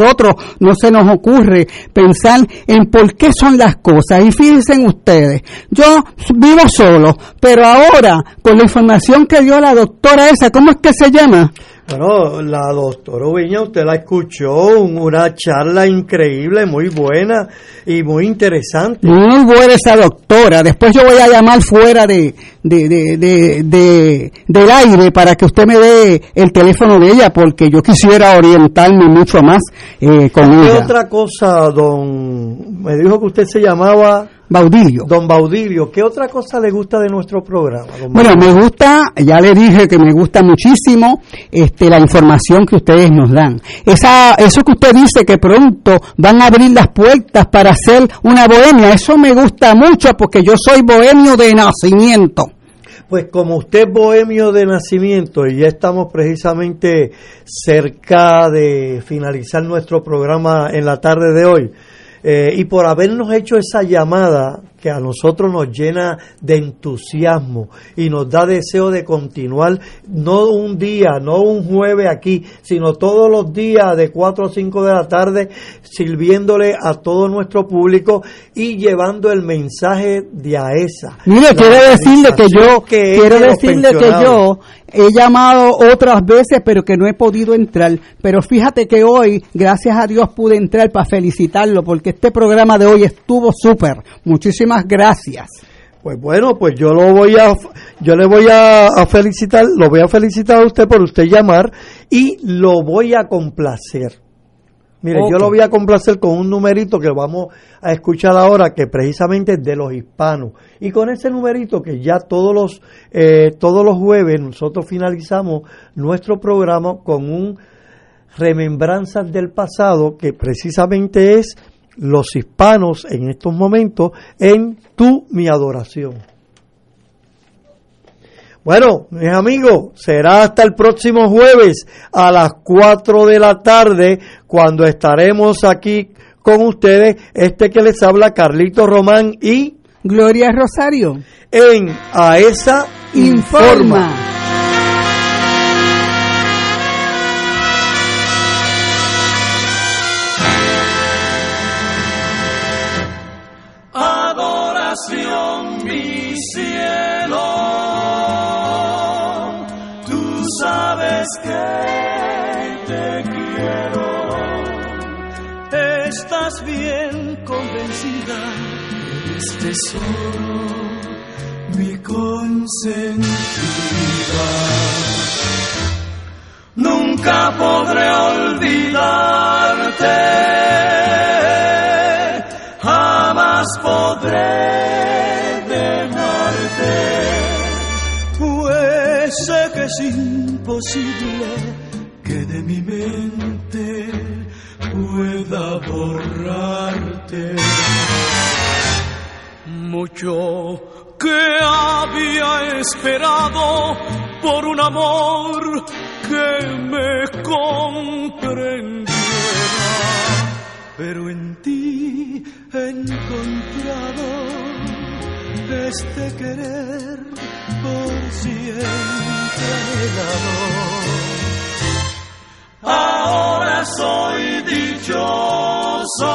nosotros no se nos ocurre pensar en por qué son las cosas. Y fíjense ustedes, yo vivo solo, pero ahora, con la información que dio la doctora esa, ¿cómo es que se llama? Bueno, la doctora Ubiña, usted la escuchó, una charla increíble, muy buena y muy interesante. Muy buena esa doctora. Después yo voy a llamar fuera de, de, de, de, del aire para que usted me dé el teléfono de ella, porque yo quisiera orientarme mucho más eh, con ¿Qué ella. otra cosa, don? Me dijo que usted se llamaba Baudilio. don Baudilio. ¿Qué otra cosa le gusta de nuestro programa? don Bueno, me gusta, ya le dije que me gusta muchísimo este, la información que ustedes nos dan. Esa, eso que usted dice que pronto van a abrir las puertas para hacer una bohemia, eso me gusta mucho porque yo soy bohemio de nacimiento. Pues como usted es bohemio de nacimiento y ya estamos precisamente cerca de finalizar nuestro programa en la tarde de hoy, eh, y por habernos hecho esa llamada que a nosotros nos llena de entusiasmo y nos da deseo de continuar, no un día, no un jueves aquí, sino todos los días de 4 o 5 de la tarde, sirviéndole a todo nuestro público y llevando el mensaje de AESA. Mire, quiero decirle que yo, que quiero decirle que yo he llamado otras veces, pero que no he podido entrar. Pero fíjate que hoy, gracias a Dios, pude entrar para felicitarlo, porque este programa de hoy estuvo súper. Muchísimas gracias. Pues bueno, pues yo lo voy a, yo le voy a, a felicitar, lo voy a felicitar a usted por usted llamar y lo voy a complacer. Mire, yo lo voy a complacer con un numerito que vamos a escuchar ahora, que precisamente es de los hispanos. Y con ese numerito que ya todos los, eh, todos los jueves nosotros finalizamos nuestro programa con un remembranzas del pasado que precisamente es los hispanos en estos momentos en tu mi adoración. Bueno, mis amigos, será hasta el próximo jueves a las 4 de la tarde cuando estaremos aquí con ustedes, este que les habla Carlito Román y Gloria Rosario. en AESA Informa. Informa. Que te quiero. Estás bien convencida. Eres tesoro, mi consentida. Nunca podré olvidarte, jamás podré es imposible que de mi mente pueda borrarte. Mucho que había esperado por un amor que me comprendiera, pero en ti he encontrado este querer por siempre. Ahora soy dichoso,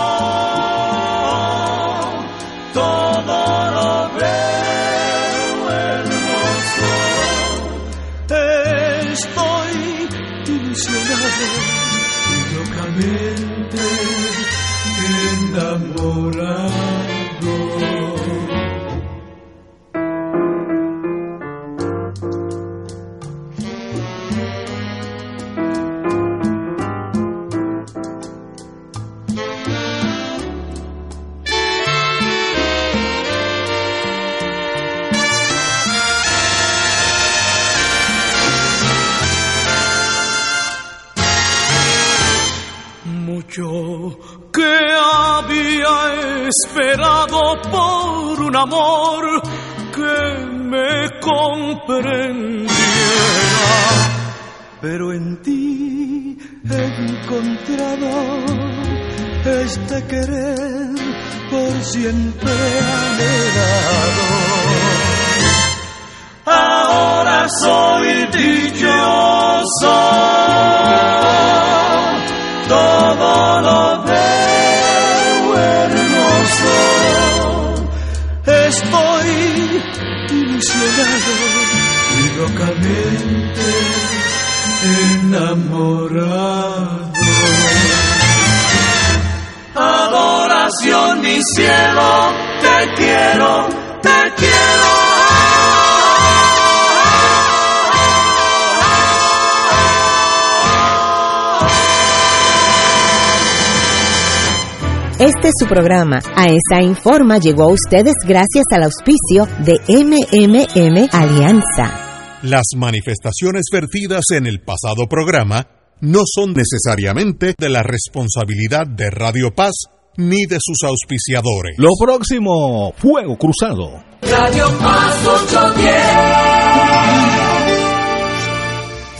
encontrado este querer por siempre anhelado. Ahora soy dichoso, todo lo veo hermoso. Estoy ilusionado y locamente enamorado. Mi cielo, te quiero, te quiero. Este es su programa. A esa Informa llegó a ustedes gracias al auspicio de MMM Alianza. Las manifestaciones vertidas en el pasado programa no son necesariamente de la responsabilidad de Radio Paz ni de sus auspiciadores. Lo próximo, Fuego Cruzado. Radio Paz 810.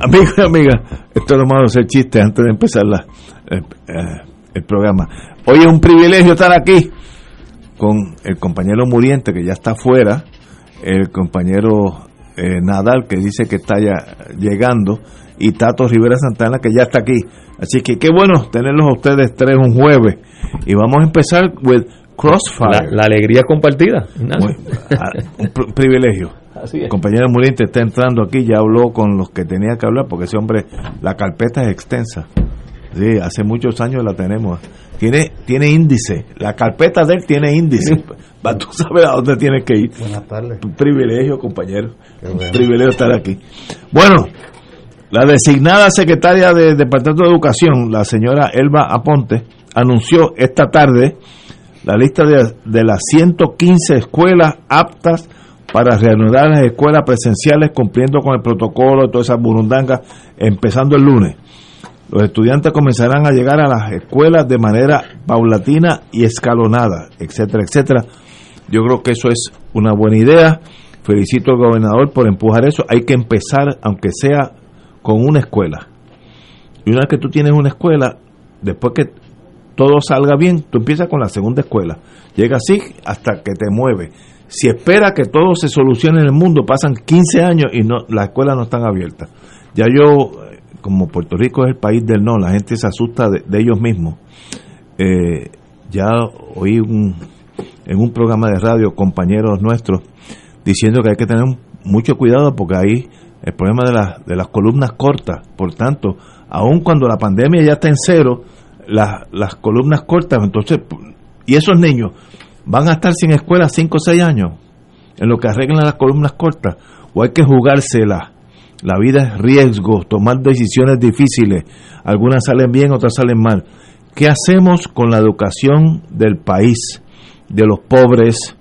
Amigos y amigas, esto es lo malo hacer chiste antes de empezar la, eh, eh, el programa. Hoy es un privilegio estar aquí con el compañero Muriente, que ya está afuera, el compañero eh, Nadal, que dice que está ya llegando, y Tato Rivera Santana, que ya está aquí. Así que qué bueno tenerlos a ustedes tres un jueves. Y vamos a empezar with Crossfire. La, la alegría compartida. Bueno, ah, un pr- privilegio. Así es. El compañero Muriente está entrando aquí, ya habló con los que tenía que hablar, porque ese hombre, la carpeta es extensa. Sí, hace muchos años la tenemos. Tiene, tiene índice. La carpeta de él tiene índice. Para tú sabes a dónde tienes que ir. Buenas tardes. Un privilegio, compañero. Un bueno. privilegio estar aquí. Bueno, la designada secretaria del Departamento de Educación, la señora Elba Aponte, anunció esta tarde la lista de, de las 115 escuelas aptas para reanudar las escuelas presenciales cumpliendo con el protocolo de todas esas burundangas, empezando el lunes. Los estudiantes comenzarán a llegar a las escuelas de manera paulatina y escalonada, etcétera, etcétera. Yo creo que eso es una buena idea. Felicito al gobernador por empujar eso. Hay que empezar, aunque sea con una escuela. Y una vez que tú tienes una escuela, después que todo salga bien, tú empiezas con la segunda escuela. Llega así hasta que te mueve. Si espera que todo se solucione en el mundo, pasan 15 años y no las escuelas no están abiertas. Ya yo, eh, como Puerto Rico es el país del no, la gente se asusta de, ellos mismos. Eh, ya oí un, en un programa de radio compañeros nuestros diciendo que hay que tener mucho cuidado porque ahí el problema de, las de las columnas cortas, por tanto, aun cuando la pandemia ya está en cero, las, las columnas cortas, entonces, y esos niños van a estar sin escuela 5 o 6 años, en lo que arreglan las columnas cortas, o hay que jugársela. La vida es riesgo, tomar decisiones difíciles, algunas salen bien, otras salen mal. ¿Qué hacemos con la educación del país, de los pobres?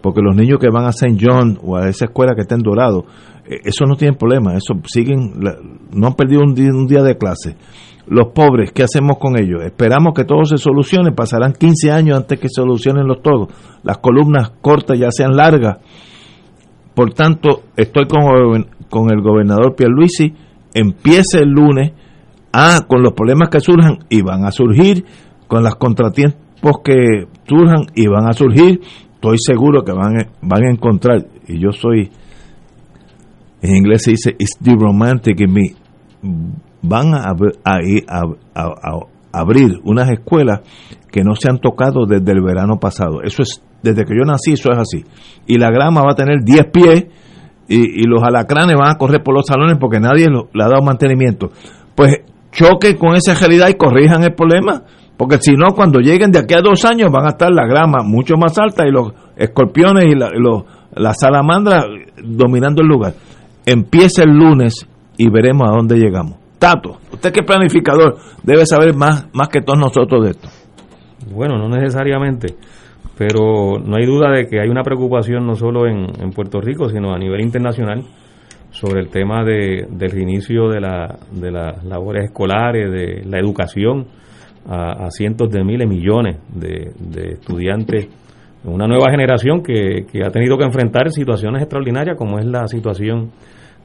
Porque los niños que van a St. John o a esa escuela que está en Dorado, eh, eso no tiene problema, eso siguen, no han perdido un día de clase. Los pobres, ¿qué hacemos con ellos? Esperamos que todo se solucione, pasarán 15 años antes que solucionen los todos. Las columnas cortas ya sean largas. Por tanto, estoy con, con el gobernador Pierluisi, empiece el lunes, ah, con los problemas que surjan, y van a surgir, con los contratiempos que surjan, y van a surgir, estoy seguro que van, van a encontrar, y yo soy, en inglés se dice, it's the romantic in me, van a, abrir unas escuelas que no se han tocado desde el verano pasado. Eso es, desde que yo nací, eso es así. Y la grama va a tener 10 pies y, los alacranes van a correr por los salones porque nadie le ha dado mantenimiento. Pues choquen con esa realidad y corrijan el problema. Porque si no, cuando lleguen de aquí a dos años van a estar la grama mucho más alta y los escorpiones y la, los, la salamandra dominando el lugar. Empieza el lunes y veremos a dónde llegamos. Usted que es planificador debe saber más, más que todos nosotros de esto. Bueno, no necesariamente, pero no hay duda de que hay una preocupación no solo en, Puerto Rico, sino a nivel internacional sobre el tema de, del reinicio de, la, de las labores escolares, de la educación a, cientos de miles, millones de, estudiantes, una nueva generación que, que ha tenido que enfrentar situaciones extraordinarias como es la situación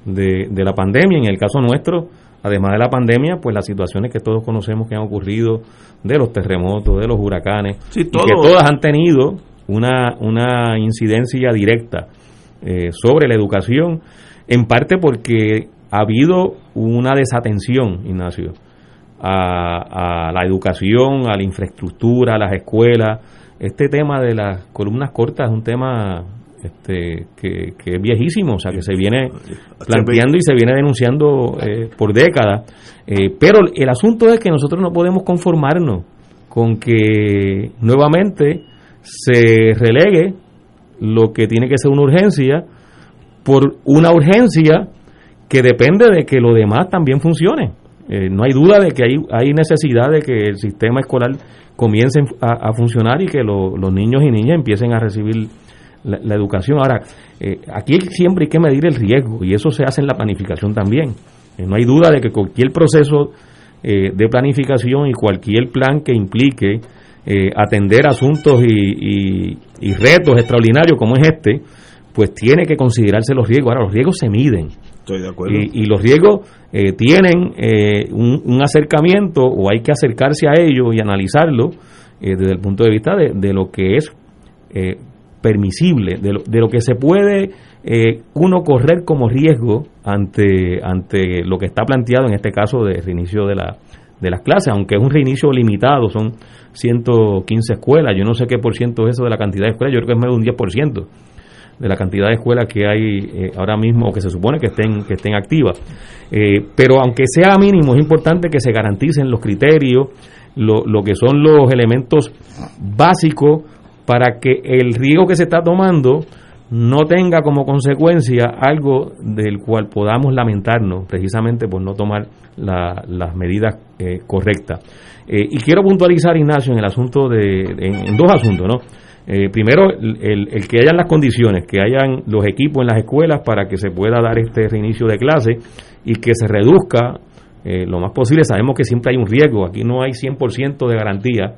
de, de la pandemia. En el caso nuestro, además de la pandemia, pues las situaciones que todos conocemos que han ocurrido, de los terremotos, de los huracanes, y que todas han tenido una, una incidencia directa eh, sobre la educación, en parte porque ha habido una desatención, Ignacio, a, a la educación, a la infraestructura, a las escuelas. Este tema de las columnas cortas es un tema este, que, es viejísimo, o sea, que se viene planteando y se viene denunciando eh, por décadas. Eh, pero el asunto es que nosotros no podemos conformarnos con que nuevamente se relegue lo que tiene que ser una urgencia por una urgencia que depende de que lo demás también funcione. Eh, no hay duda de que hay, hay necesidad de que el sistema escolar comience a, funcionar y que los niños y niñas empiecen a recibir la, educación. Ahora, eh, aquí siempre hay que medir el riesgo y eso se hace en la planificación también. Eh, no hay duda de que cualquier proceso eh, de planificación y cualquier plan que implique atender asuntos y, retos extraordinarios como es este, pues tiene que considerarse los riesgos. Ahora, los riesgos se miden. Estoy de acuerdo. Y, los riesgos tienen un, acercamiento o hay que acercarse a ellos y analizarlo desde el punto de vista de, de lo que es permisible, de lo, de lo que se puede eh, uno correr como riesgo ante, ante lo que está planteado en este caso de reinicio de, la, de las clases, aunque es un reinicio limitado, son 115 escuelas, yo no sé qué por ciento es eso de la cantidad de escuelas, yo creo que es menos de un 10% de la cantidad de escuelas que hay eh, ahora mismo o que se supone que estén que estén activas. Eh, pero aunque sea mínimo es importante que se garanticen los criterios lo, lo que son los elementos básicos para que el riesgo que se está tomando no tenga como consecuencia algo del cual podamos lamentarnos precisamente por no tomar las medidas eh, correctas. Eh, y quiero puntualizar, Ignacio, en el asunto de, en, dos asuntos, ¿no? Eh, primero, el, el, que hayan las condiciones, que hayan los equipos en las escuelas para que se pueda dar este reinicio de clase y que se reduzca lo más posible. Sabemos que siempre hay un riesgo, aquí no hay 100% de garantía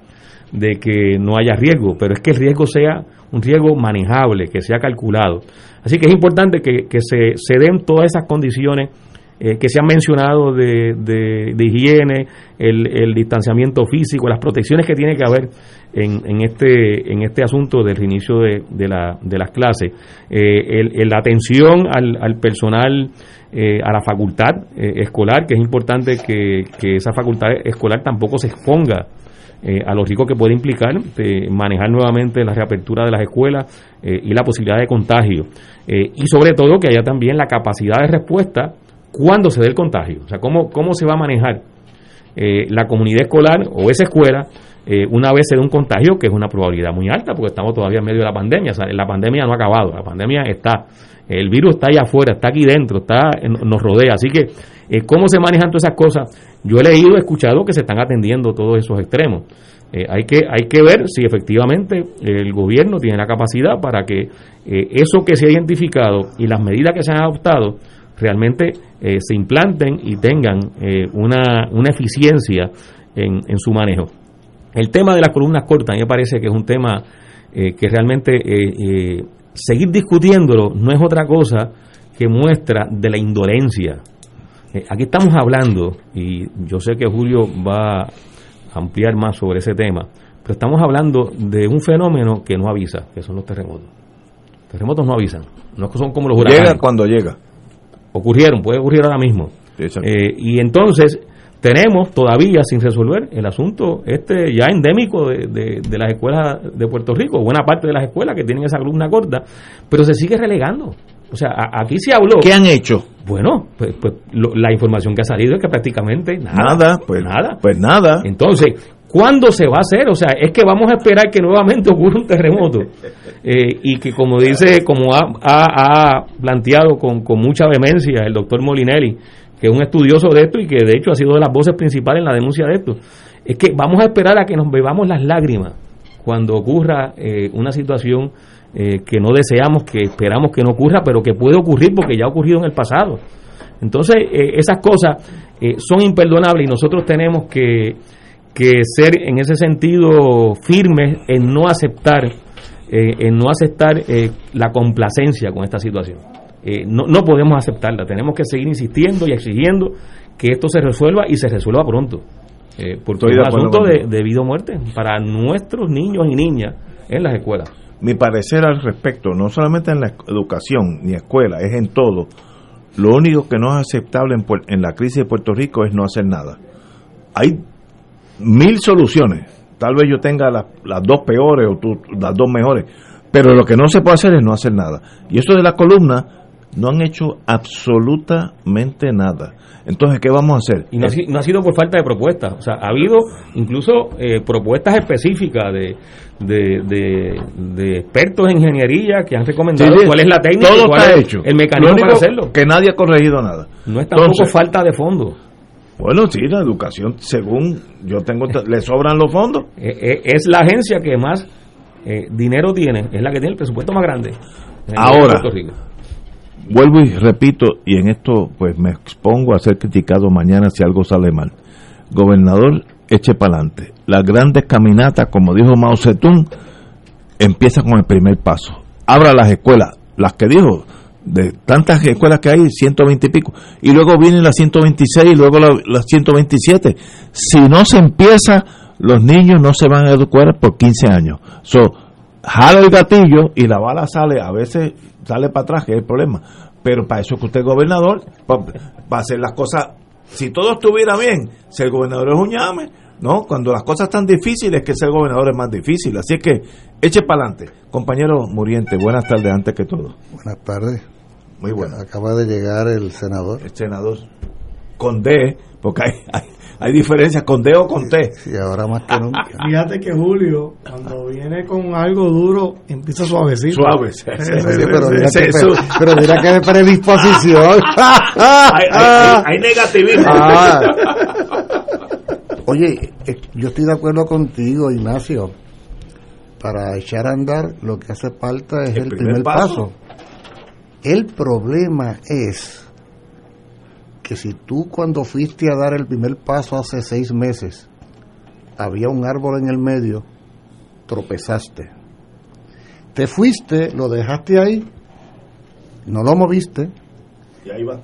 de que no haya riesgo, pero es que el riesgo sea un riesgo manejable, que sea calculado. Así que es importante que, se, se, den todas esas condiciones eh, que se han mencionado de, de, higiene, el, el, distanciamiento físico, las protecciones que tiene que haber en, en, este, en este asunto del reinicio de, de, la, de las clases. Eh, la atención al, al personal, eh, a la facultad escolar, que es importante que, que esa facultad escolar tampoco se exponga eh, a los ricos que puede implicar manejar nuevamente la reapertura de las escuelas eh, y la posibilidad de contagio. Eh, y sobre todo que haya también la capacidad de respuesta cuando se dé el contagio. O sea, cómo, cómo se va a manejar la comunidad escolar o esa escuela una vez se dé un contagio, que es una probabilidad muy alta, porque estamos todavía en medio de la pandemia. O sea, la pandemia no ha acabado, la pandemia está. El virus está allá afuera, está aquí dentro, está nos rodea. Así que Eh, ¿Cómo se manejan todas esas cosas? Yo he leído, he escuchado que se están atendiendo todos esos extremos. Eh, hay, que, hay que ver si efectivamente el gobierno tiene la capacidad para que eh, eso que se ha identificado y las medidas que se han adoptado realmente se implanten y tengan una, una eficiencia en, en su manejo. El tema de las columnas cortas, me parece que es un tema que realmente seguir discutiéndolo no es otra cosa que muestra de la indolencia. Eh, aquí estamos hablando, y yo sé que Julio va a ampliar más sobre ese tema, pero estamos hablando de un fenómeno que no avisa, que son los terremotos. terremotos no avisan, no son como los huracanes. Llega cuando llega. Ocurrieron, puede ocurrir ahora mismo. Eh, y entonces tenemos todavía sin resolver el asunto este ya endémico de, de, las escuelas de Puerto Rico, buena parte de las escuelas que tienen esa columna corta, pero se sigue relegando. O sea, aquí se habló. ¿Qué han hecho? Bueno, pues, pues la información que ha salido es que prácticamente nada. Nada, pues nada. Pues nada. Entonces, ¿cuándo se va a hacer? O sea, es que vamos a esperar que nuevamente ocurra un terremoto. Eh, y que, como dice, como ha, ha, planteado con, con mucha vehemencia el doctor Molinelli, que es un estudioso de esto y que de hecho ha sido de las voces principales en la denuncia de esto, es que vamos a esperar a que nos bebamos las lágrimas cuando ocurra eh, una situación eh, que no deseamos, que esperamos que no ocurra, pero que puede ocurrir porque ya ha ocurrido en el pasado. Entonces, eh, esas cosas son imperdonables y nosotros tenemos que, que, ser en ese sentido firmes en no aceptar, en no aceptar la complacencia con esta situación. Eh, no, no podemos aceptarla. Tenemos que seguir insistiendo y exigiendo que esto se resuelva y se resuelva pronto. Eh, porque es un asunto de, de, vida o muerte para nuestros niños y niñas en las escuelas. Mi parecer al respecto, no solamente en la educación ni escuela, es en todo. Lo único que no es aceptable en, en la crisis de Puerto Rico es no hacer nada. Hay mil soluciones. Tal vez yo tenga las, las dos peores o tú, las dos mejores. Pero lo que no se puede hacer es no hacer nada. Y eso de la columna, no han hecho absolutamente nada. Entonces, ¿qué vamos a hacer? Y no, ha sido por falta de propuestas. O sea, ha habido incluso eh, propuestas específicas de, de, expertos en ingeniería que han recomendado cuál es la técnica todo cuál está es hecho. el mecanismo para hacerlo. Que nadie ha corregido nada. No es tampoco falta de fondos. Bueno, sí, la educación, según yo tengo, le sobran los fondos. Eh, eh, es la agencia que más dinero tiene, es la que tiene el presupuesto más grande. Ahora, vuelvo y repito, y en esto pues me expongo a ser criticado mañana si algo sale mal. Gobernador, eche para adelante. Las grandes caminatas, como dijo Mao Zedong, empieza con el primer paso. Abra las escuelas, las que dijo, de tantas escuelas que hay, 120 y pico, y luego vienen las 126 y luego las 127. Si no se empieza, los niños no se van a educar por 15 años. So, jala el gatillo y la bala sale, a veces sale para atrás, que es el problema. Pero para eso que usted es gobernador, para, hacer las cosas, si todo estuviera bien, ser gobernador es un llame, ¿no? Cuando las cosas están difíciles, que ser gobernador es más difícil. Así que eche para adelante. Compañero Muriente, buenas tardes antes que todo. Buenas tardes. Muy buenas. Acaba de llegar el senador. El senador. Con D, porque hay hay diferencias con D o con T. Sí, ahora más que nunca. Fíjate que Julio, cuando viene con algo duro, empieza suavecito. Suave. pero, mira que, pero mira que predisposición. hay, negativismo. Ah. Oye, eh, yo estoy de acuerdo contigo, Ignacio. Para echar a andar, lo que hace falta es el, primer, paso. El problema es que si tú cuando fuiste a dar el primer paso hace seis meses, había un árbol en el medio, tropezaste. Te fuiste, lo dejaste ahí, no lo moviste,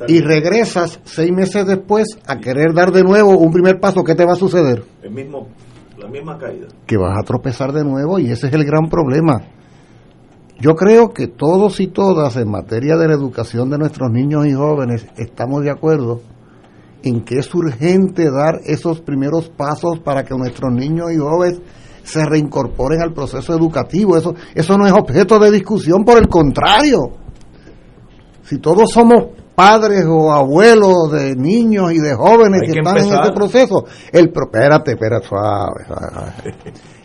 y, regresas seis meses después a querer dar de nuevo un primer paso, ¿qué te va a suceder? El mismo, la misma caída. Que vas a tropezar de nuevo y ese es el gran problema. Yo creo que todos y todas en materia de la educación de nuestros niños y jóvenes estamos de acuerdo en que es urgente dar esos primeros pasos para que nuestros niños y jóvenes se reincorporen al proceso educativo. Eso, eso no es objeto de discusión, por el contrario. Si todos somos padres o abuelos de niños y de jóvenes que, están en este proceso. El, espérate, espérate, suave,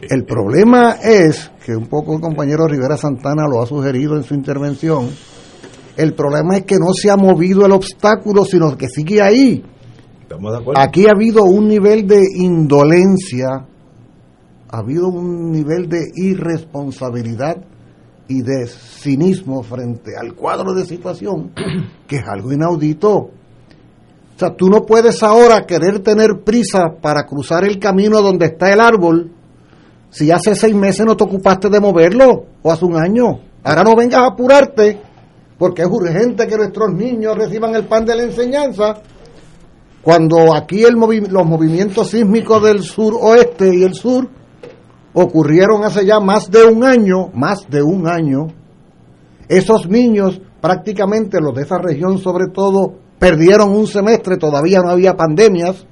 El problema es, que un poco el compañero Rivera Santana lo ha sugerido en su intervención, el problema es que no se ha movido el obstáculo, sino que sigue ahí. Estamos de acuerdo. Aquí ha habido un nivel de indolencia, ha habido un nivel de irresponsabilidad y de cinismo frente al cuadro de situación que es algo inaudito. O sea, tú no puedes ahora querer tener prisa para cruzar el camino donde está el árbol si hace seis meses no te ocupaste de moverlo o hace un año. Ahora no vengas a apurarte porque es urgente que nuestros niños reciban el pan de la enseñanza cuando aquí el los movimientos sísmicos del sur oeste y el sur ocurrieron hace ya más de un año, más de un año, esos niños prácticamente los de esa región sobre todo perdieron un semestre, todavía no había pandemias,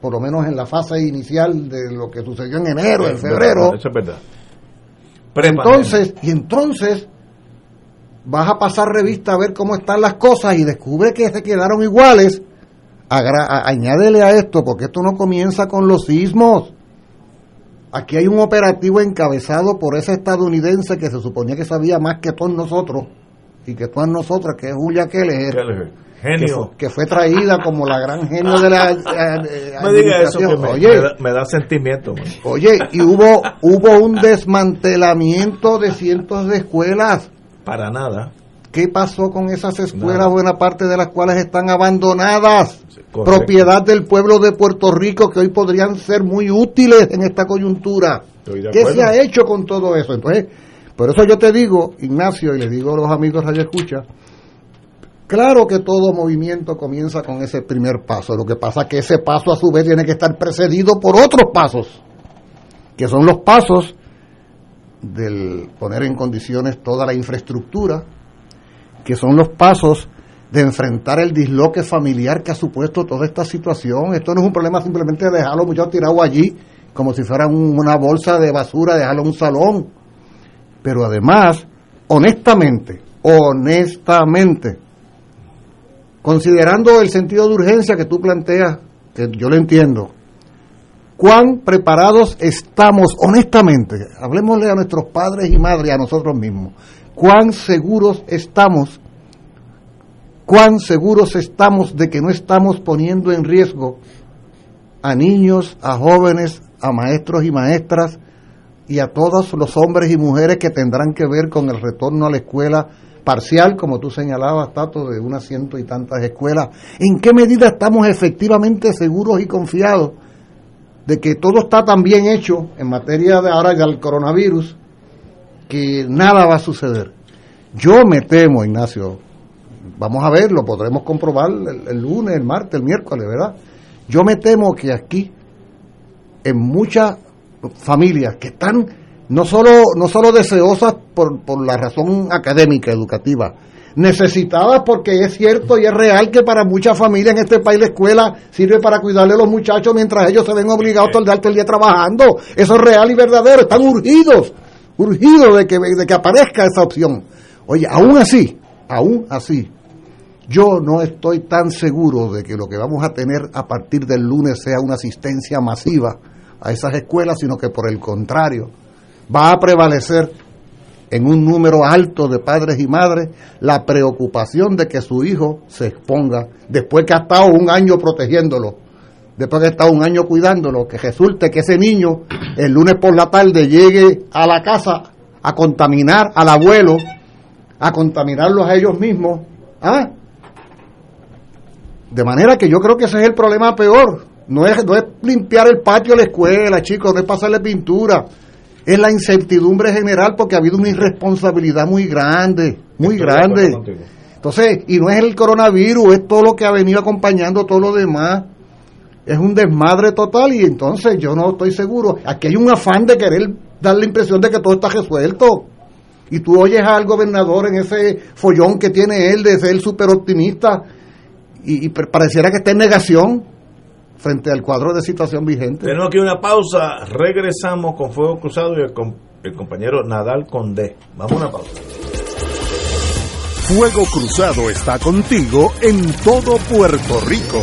por lo menos en la fase inicial de lo que sucedió en enero, en febrero. verdad, Eso es verdad. Entonces, y entonces vas a pasar revista a ver cómo están las cosas y descubre que se quedaron iguales. Agra- a- añádele a esto, porque esto no comienza con los sismos. Aquí hay un operativo encabezado por ese estadounidense que se suponía que sabía más que todos nosotros y que todas nosotras, que es Julia Keller, Genio. fue, que fue traída como la gran genio de la eh, me diga eso que me, Oye, me da, me da sentimiento. man. Oye, y hubo hubo un desmantelamiento de cientos de escuelas. Para nada. ¿Qué pasó con esas escuelas, Nada. buena parte de las cuales están abandonadas? Propiedad del pueblo de Puerto Rico que hoy podrían ser muy útiles en esta coyuntura. ¿Qué se ha hecho con todo eso? Entonces, por eso yo te digo, Ignacio, y le digo a los amigos Radio Escucha, claro que todo movimiento comienza con ese primer paso. Lo que pasa es que ese paso a su vez tiene que estar precedido por otros pasos, que son los pasos del poner en condiciones toda la infraestructura, que son los pasos de enfrentar el disloque familiar que ha supuesto toda esta situación. Esto no es un problema simplemente de dejarlo muchachos tirados allí, como si fuera un- una bolsa de basura, dejarlo en un salón. Pero además, honestamente, honestamente, considerando el sentido de urgencia que tú planteas, que yo lo entiendo, cuán preparados estamos, honestamente, hablemosle a nuestros padres y madres, a nosotros mismos, cuán seguros estamos, cuán seguros estamos de que no estamos poniendo en riesgo a niños, a jóvenes, a maestros y maestras y a todos los hombres y mujeres que tendrán que ver con el retorno a la escuela parcial, como tú señalabas, Tato, de unas ciento y tantas escuelas. ¿En qué medida estamos efectivamente seguros y confiados de que todo está tan bien hecho en materia de ahora del coronavirus que nada va a suceder? Yo me temo, Ignacio, vamos a ver, lo podremos comprobar el, lunes, el martes, el miércoles, ¿verdad? Yo me temo que aquí, en muchas familias que están no solo, no solo deseosas por, por la razón académica, educativa, necesitadas porque es cierto y es real que para muchas familias en este país la escuela sirve para cuidarle a los muchachos mientras ellos se ven obligados el día- todo el día trabajando. Eso es real y verdadero, están urgidos, urgidos de que, de que aparezca esa opción. Oye, aún así, aún así, yo no estoy tan seguro de que lo que vamos a tener a partir del lunes sea una asistencia masiva a esas escuelas, sino que por el contrario, va a prevalecer en un número alto de padres y madres la preocupación de que su hijo se exponga después que ha estado un año protegiéndolo, después ha estado un año cuidándolo, que resulte que ese niño el lunes por la tarde llegue a la casa a contaminar al abuelo, a contaminarlos a ellos mismos. ¿Ah? De manera que yo creo que ese es el problema peor. No es, no es limpiar el patio de la escuela, chicos, no es pasarle pintura. Es la incertidumbre general porque ha habido una irresponsabilidad muy grande, muy Estoy de grande. Entonces, y no es el coronavirus, es todo lo que ha venido acompañando todo lo demás. Es un desmadre total y entonces yo no estoy seguro. Aquí hay un afán de querer dar la impresión de que todo está resuelto. Y tú oyes al gobernador en ese follón que tiene él de ser súper optimista y, y pa- pareciera que está en negación frente al cuadro de situación vigente. Tenemos aquí una pausa. Regresamos con Fuego Cruzado y el, com- el compañero Nadal Condé. Vamos a una pausa. Fuego Cruzado está contigo en todo Puerto Rico.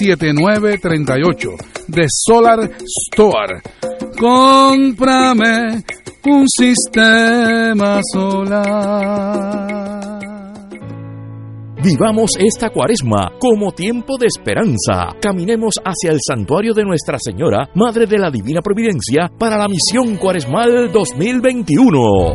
787-536-7938 de Solar Store. Cómprame un sistema solar. Vivamos esta cuaresma como tiempo de esperanza. Caminemos hacia el santuario de Nuestra Señora, Madre de la Divina Providencia, para la misión cuaresmal 2021.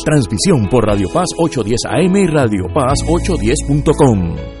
Transmisión por Radio Paz 810 AM y Radio Paz 810.com.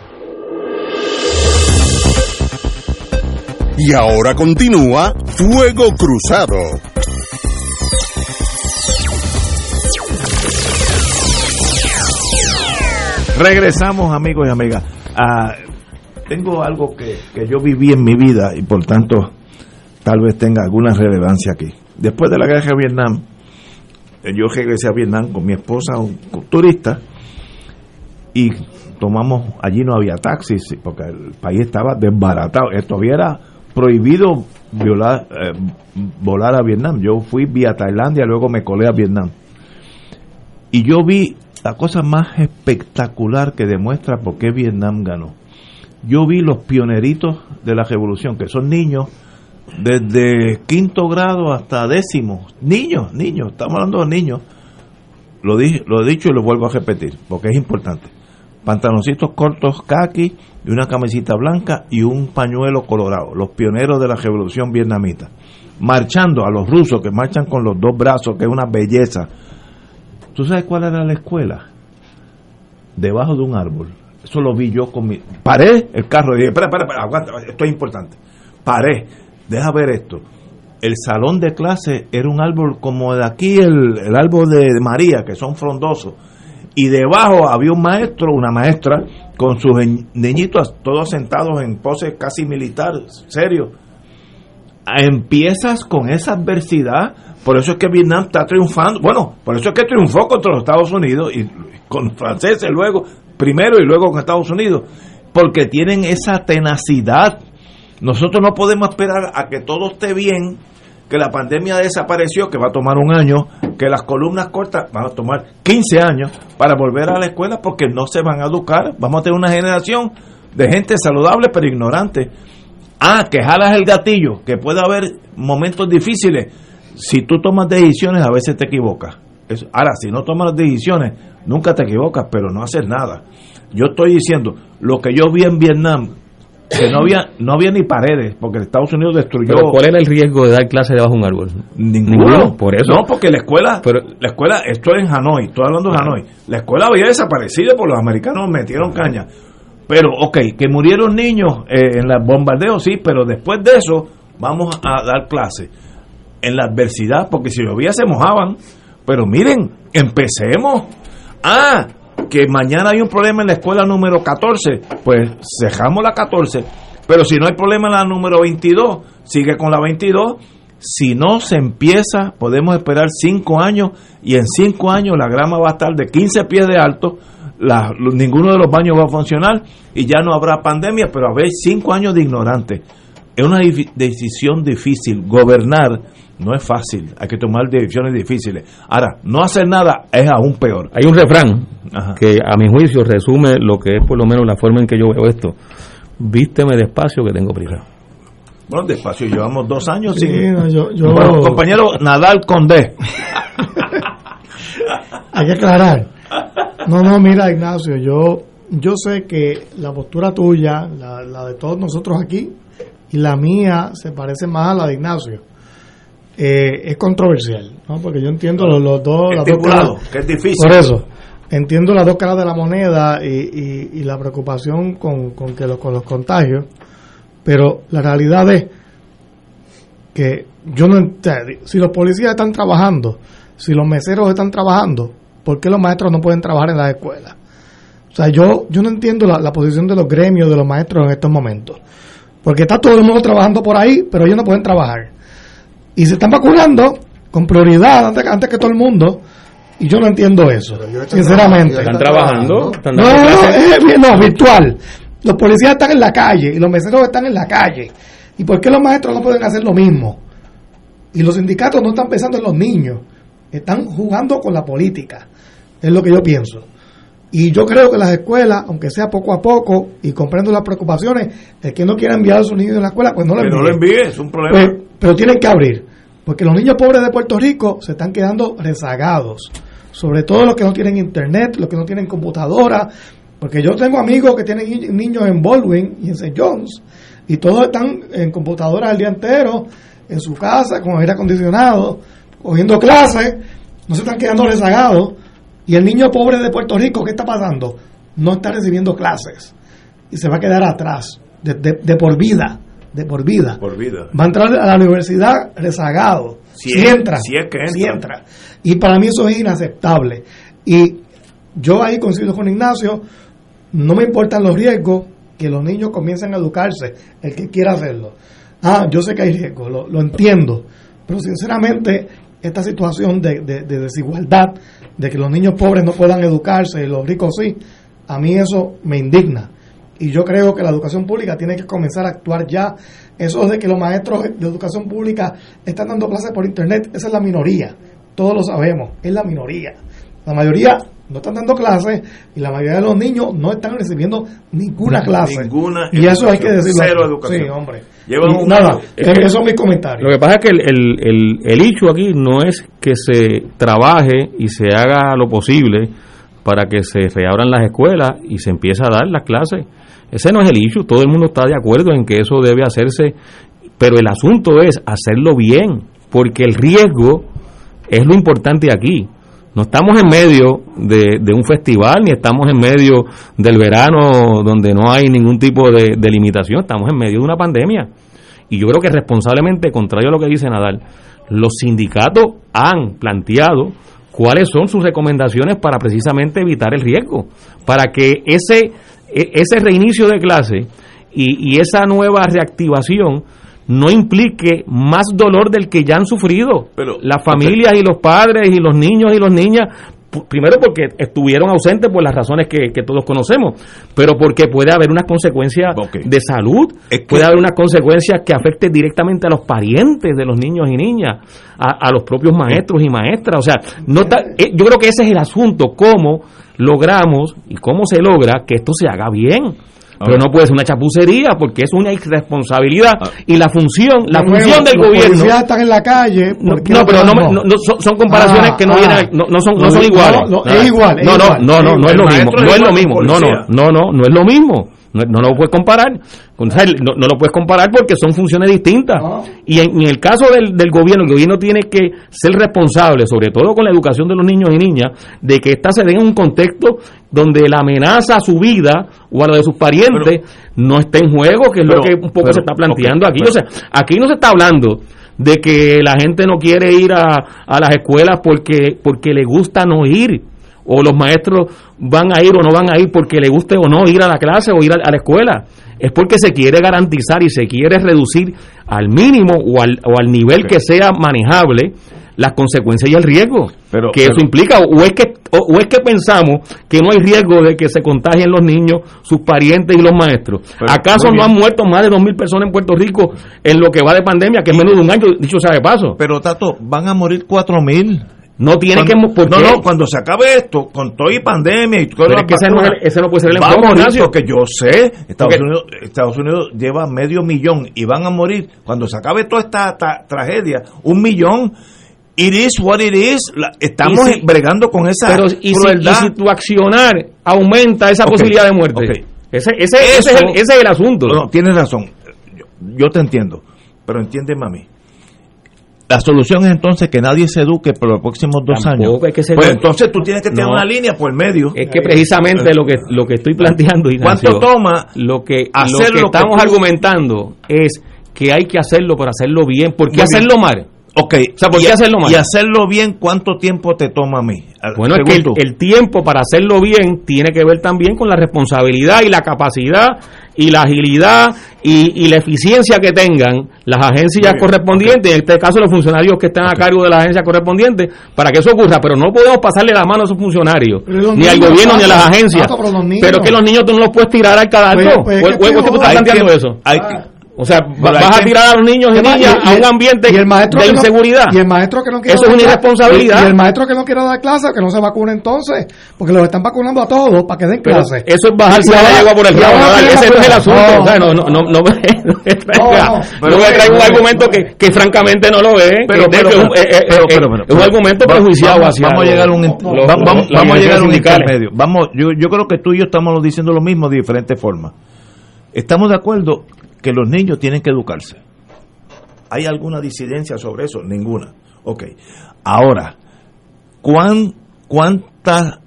Y ahora continúa Fuego Cruzado. Regresamos amigos y amigas. Ah, tengo algo que, que yo viví en mi vida y por tanto tal vez tenga alguna relevancia aquí. Después de la guerra de Vietnam, eh, yo regresé a Vietnam con mi esposa, un turista, y tomamos, allí no había taxis, porque el país estaba desbaratado. Esto era prohibido violar, eh, volar a Vietnam. Yo fui vía Tailandia, luego me colé a Vietnam. Y yo vi la cosa más espectacular que demuestra por qué Vietnam ganó. Yo vi los pioneritos de la revolución, que son niños desde quinto grado hasta décimo. Niños, niños, estamos hablando de niños. Lo, dije, lo he dicho y lo vuelvo a repetir, porque es importante. Pantaloncitos cortos kaki y una camisita blanca y un pañuelo colorado. Los pioneros de la revolución vietnamita. Marchando a los rusos que marchan con los dos brazos, que es una belleza. ¿Tú sabes cuál era la escuela? Debajo de un árbol. Eso lo vi yo con mi... Paré el carro y dije, espera, espera, aguanta, esto es importante. Paré, deja ver esto. El salón de clase era un árbol como de aquí, el, el árbol de María, que son frondosos. Y debajo había un maestro, una maestra, con sus niñitos todos sentados en poses casi militar, serio. Empiezas con esa adversidad, por eso es que Vietnam está triunfando. Bueno, por eso es que triunfó contra los Estados Unidos y con franceses luego, primero y luego con Estados Unidos, porque tienen esa tenacidad. Nosotros no podemos esperar a que todo esté bien, que la pandemia desapareció, que va a tomar un año, que las columnas cortas van a tomar 15 años para volver a la escuela porque no se van a educar. Vamos a tener una generación de gente saludable pero ignorante. Ah, que jalas el gatillo, que puede haber momentos difíciles. Si tú tomas decisiones, a veces te equivocas. Ahora, si no tomas decisiones, nunca te equivocas, pero no haces nada. Yo estoy diciendo, lo que yo vi en Vietnam, que no había no había ni paredes porque Estados Unidos destruyó Pero ¿cuál era el riesgo de dar clase debajo de un árbol? ninguno, por eso. no porque la escuela Pero- la escuela esto es en Hanoi estoy hablando de Hanoi. La escuela había desaparecido porque los americanos metieron caña. Pero ok que murieron niños eh, en los bombardeos sí pero después de eso vamos a dar clase. En la adversidad porque si llovía se mojaban. Pero miren empecemos. Ah que mañana hay un problema en la escuela número 14, pues dejamos la 14. Pero si no hay problema en la número 22, sigue con la 22. Si no se empieza, podemos esperar 5 años y en 5 años la grama va a estar de 15 pies de alto, ninguno de los baños va a funcionar y ya no habrá pandemia, pero habrá 5 años de ignorante. Es una decisión difícil. Gobernar no es fácil, hay que tomar decisiones difíciles. Ahora, no hacer nada es aún peor. Hay un refrán Ajá. que a mi juicio resume lo que es por lo menos la forma en que yo veo esto. Vísteme despacio que tengo prisa. Bueno, despacio, llevamos dos años Sí, sin... no, yo- yo- Bueno, compañero Nadal Condé. Hay que aclarar. No, no, mira, Ignacio, yo, yo sé que la postura tuya, la, la de todos nosotros aquí, y la mía se parece más a la de Ignacio. Eh, es controversial, ¿no? Porque yo entiendo los, los dos, las dos caras. que es difícil. Por eso, entiendo las dos caras de la moneda y, y- y la preocupación con, con que los, con los contagios, pero la realidad es que yo no si los policías están trabajando, si los meseros están trabajando, ¿por qué los maestros no pueden trabajar en las escuelas? O sea, yo, yo no entiendo la, la posición de los gremios de los maestros en estos momentos. Porque está todo el mundo trabajando por ahí, pero ellos no pueden trabajar. Y se están vacunando con prioridad antes, antes que todo el mundo. Y yo no entiendo eso, sinceramente. Están trabajando, están No, no, eh, no, virtual. Los policías están en la calle y los meseros están en la calle. ¿Y por qué los maestros no pueden hacer lo mismo? Y los sindicatos no están pensando en los niños, están jugando con la política. Es lo que yo pienso. Y yo creo que las escuelas, aunque sea poco a poco, y comprendo las preocupaciones, el que no quiera enviar a sus niños a la escuela, pues no lo envíe. no lo envíe, es un problema. Pues, pero tienen que abrir, porque los niños pobres de Puerto Rico se están quedando rezagados, sobre todo los que no tienen internet, los que no tienen computadora, porque yo tengo amigos que tienen ni- niños en Baldwin y en St. John's, y todos están en computadoras el día entero, en su casa, con aire acondicionado, cogiendo clases, no se están quedando rezagados, y el niño pobre de Puerto Rico, ¿qué está pasando? No está recibiendo clases, y se va a quedar atrás, de, de- de por vida, de por vida Por vida. va a entrar a la universidad rezagado. Si Si, es- entra, si es que entra. si entra. Y para mí eso es inaceptable. Y yo ahí coincido con Ignacio, no me importan los riesgos, que los niños comiencen a educarse, el que quiera hacerlo. Ah, yo sé que hay riesgos, lo, lo entiendo, pero sinceramente esta situación de, de- de desigualdad, de que los niños pobres no puedan educarse y los ricos sí, a mí eso me indigna. Y yo creo que la educación pública tiene que comenzar a actuar ya. Eso de que los maestros de educación pública están dando clases por internet, esa es la minoría. Todos lo sabemos, es la minoría. La mayoría no están dando clases y la mayoría de los niños no están recibiendo ninguna clase. ninguna y eso hay que decirlo. cero educación. Sí, hombre. Y nada, esos son mis comentarios. Lo que pasa es que el, el, el, el issue aquí no es que se trabaje y se haga lo posible para que se reabran las escuelas y se empiece a dar las clases. Ese no es el issue, todo el mundo está de acuerdo en que eso debe hacerse, pero el asunto es hacerlo bien, porque el riesgo es lo importante aquí. No estamos en medio de, de un festival, ni estamos en medio del verano donde no hay ningún tipo de, de limitación, estamos en medio de una pandemia. Y yo creo que responsablemente, contrario a lo que dice Nadal, los sindicatos han planteado cuáles son sus recomendaciones para precisamente evitar el riesgo, para que ese, e- ese reinicio de clase y, y esa nueva reactivación no implique más dolor del que ya han sufrido Pero- las familias y los padres y los niños y las niñas primero porque estuvieron ausentes por las razones que, que todos conocemos, pero porque puede haber unas consecuencias de salud, Es que- puede haber unas consecuencias que afecten directamente a los parientes de los niños y niñas, a, a los propios maestros y maestras, o sea, no ta- eh, yo creo que ese es el asunto, cómo logramos y cómo se logra que esto se haga bien. Pero no puede ser una chapucería porque es una irresponsabilidad y la función, la De nuevo, función del los gobierno policías están en la calle. no, ¿por qué no, pero no, otros me- no, no, son, son comparaciones Ah, que no ah. vienen, no, no son, no No, son iguales. no, es igual, no, no, no, es no, no es lo mismo, no es es lo mismo, no, no, no, no es lo mismo. No, no lo puedes comparar. O sea, No, no lo puedes comparar porque son funciones distintas. Ah. Y en, en el caso del, del gobierno, el gobierno tiene que ser responsable, sobre todo con la educación de los niños y niñas, de que ésta se dé en un contexto donde la amenaza a su vida o a la de sus parientes no esté en juego, que es lo que un poco pero- se está planteando aquí. o sea, aquí no se está hablando de que la gente no quiere ir a, a las escuelas porque, porque le gusta no ir, o los maestros van a ir o no van a ir porque le guste o no ir a la clase o ir a, la escuela. Es porque se quiere garantizar y se quiere reducir al mínimo o al, o al nivel que sea manejable las consecuencias y el riesgo Pero- que eso implica. O es que o, o es que pensamos que no hay riesgo de que se contagien los niños, sus parientes y los maestros. Pero, ¿Acaso no han muerto más de 2.000 personas en Puerto Rico en lo que va de pandemia, que es menos de un año, dicho sea de paso? Pero Tato, van a morir cuatro mil. No tiene que... mo- ¿por No, no, cuando se acabe esto, con todo y pandemia y todo Pero es que ese no ese puede ser el va a enfoque, morir porque yo sé, Estados Unidos, Estados Unidos lleva medio millón y van a morir cuando se acabe toda esta ta- tragedia, un millón. It is what it is. La- estamos Y si- bregando con esa Pero y si, crueldad. y si tu accionar aumenta esa posibilidad de muerte. Ese, ese, ese es el, ese es el asunto. No, tienes razón. Yo, yo te entiendo, pero entiéndeme a mí. La solución es entonces que nadie se eduque por los próximos dos Tampoco años. ser- pues entonces tú tienes que tener No. una línea por el medio. Es que precisamente lo que lo que estoy planteando, Ignacio, ¿Cuánto toma lo que hacer lo que lo que estamos tú- argumentando es que hay que hacerlo para hacerlo bien. ¿Por qué hacerlo mal? Ok. O sea, ¿por y, qué hacerlo mal? Y hacerlo bien, ¿cuánto tiempo te toma a mí? Bueno, es que el, tiempo para hacerlo bien tiene que ver también con la responsabilidad y la capacidad y la agilidad y, y la eficiencia que tengan las agencias bien, correspondientes, en este caso los funcionarios que están a cargo de las agencias correspondientes, para que eso ocurra. Pero no podemos pasarle la mano a esos funcionarios, ni al gobierno, ni a las agencias. Tato, pero que los niños tú no los puedes tirar al cadalso. Pues- pues es ¿O- que o- o es que tú estás planteando eso? hay que- O sea, Pero vas a tirar a los niños y niñas y- a un ambiente y el maestro de no- inseguridad. y el maestro que no quiere Eso es una irresponsabilidad. Y, y el maestro que no quiere dar clase, que no se vacune entonces, porque los están vacunando a todos para que den Pero clase. eso es bajarse Y la yegua por el rabo, ese no es el asunto. no, o sea, no, no, no, no me, traiga, No, me traiga un pero- argumento que, que francamente no lo ve, Pero- que de pero- hecho es un- pero- eh, eh, pero- eh, pero- pero- es un argumento prejuiciado vamos, hacia vamos a llegar a un vamos, a llegar a un sindicales. intermedio vamos yo, yo creo que tú y yo estamos diciendo lo mismo de diferentes formas estamos de acuerdo que los niños tienen que educarse hay alguna disidencia sobre eso ninguna ok ahora ¿cuán, cuánta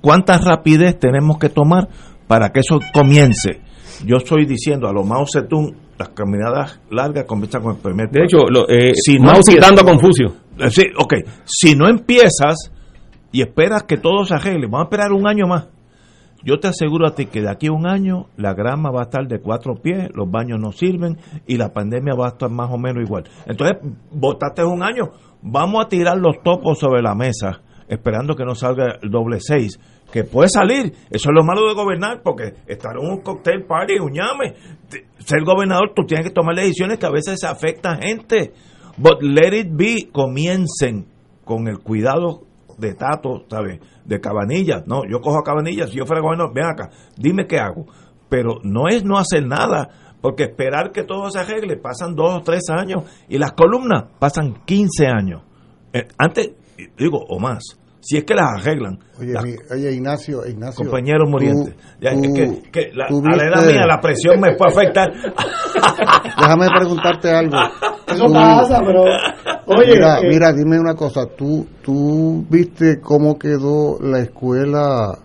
cuánta rapidez tenemos que tomar para que eso comience yo estoy diciendo a lo Mao Zedong las caminadas largas comienzan con el primer De hecho, lo, eh, Si no Mao citando a Confucio. Eh, Sí, ok. Si no empiezas y esperas que todo se arregle, vamos a esperar un año más. Yo te aseguro a ti que de aquí a un año la grama va a estar de cuatro pies, los baños no sirven y la pandemia va a estar más o menos igual. Entonces, votaste un año, vamos a tirar los topos sobre la mesa, esperando que no salga el doble seis, que puede salir. Eso es lo malo de gobernar, porque estar en un cocktail party, un. Te- Ser gobernador, tú tienes que tomar decisiones que a veces afectan gente. But let it be, comiencen con el cuidado de Tato, ¿sabes? De Cabanillas. No, yo cojo a Cabanillas, si yo fuera gobernador, ven acá, dime qué hago. Pero no es no hacer nada, porque esperar que todo se arregle, pasan dos o tres años, y las columnas pasan 15 años. Eh, antes, digo, o más, si es que las arreglan. Oye, Las- mi- oye Ignacio, Ignacio. compañeros tú- murientes. Ya, es tú- que, que la, tú a la edad mía la presión me puede afectar. Déjame preguntarte algo. Eso Tú- pasa, pero. Oye, mira, eh, mira, dime una cosa. ¿Tú, ¿Tú viste cómo quedó la escuela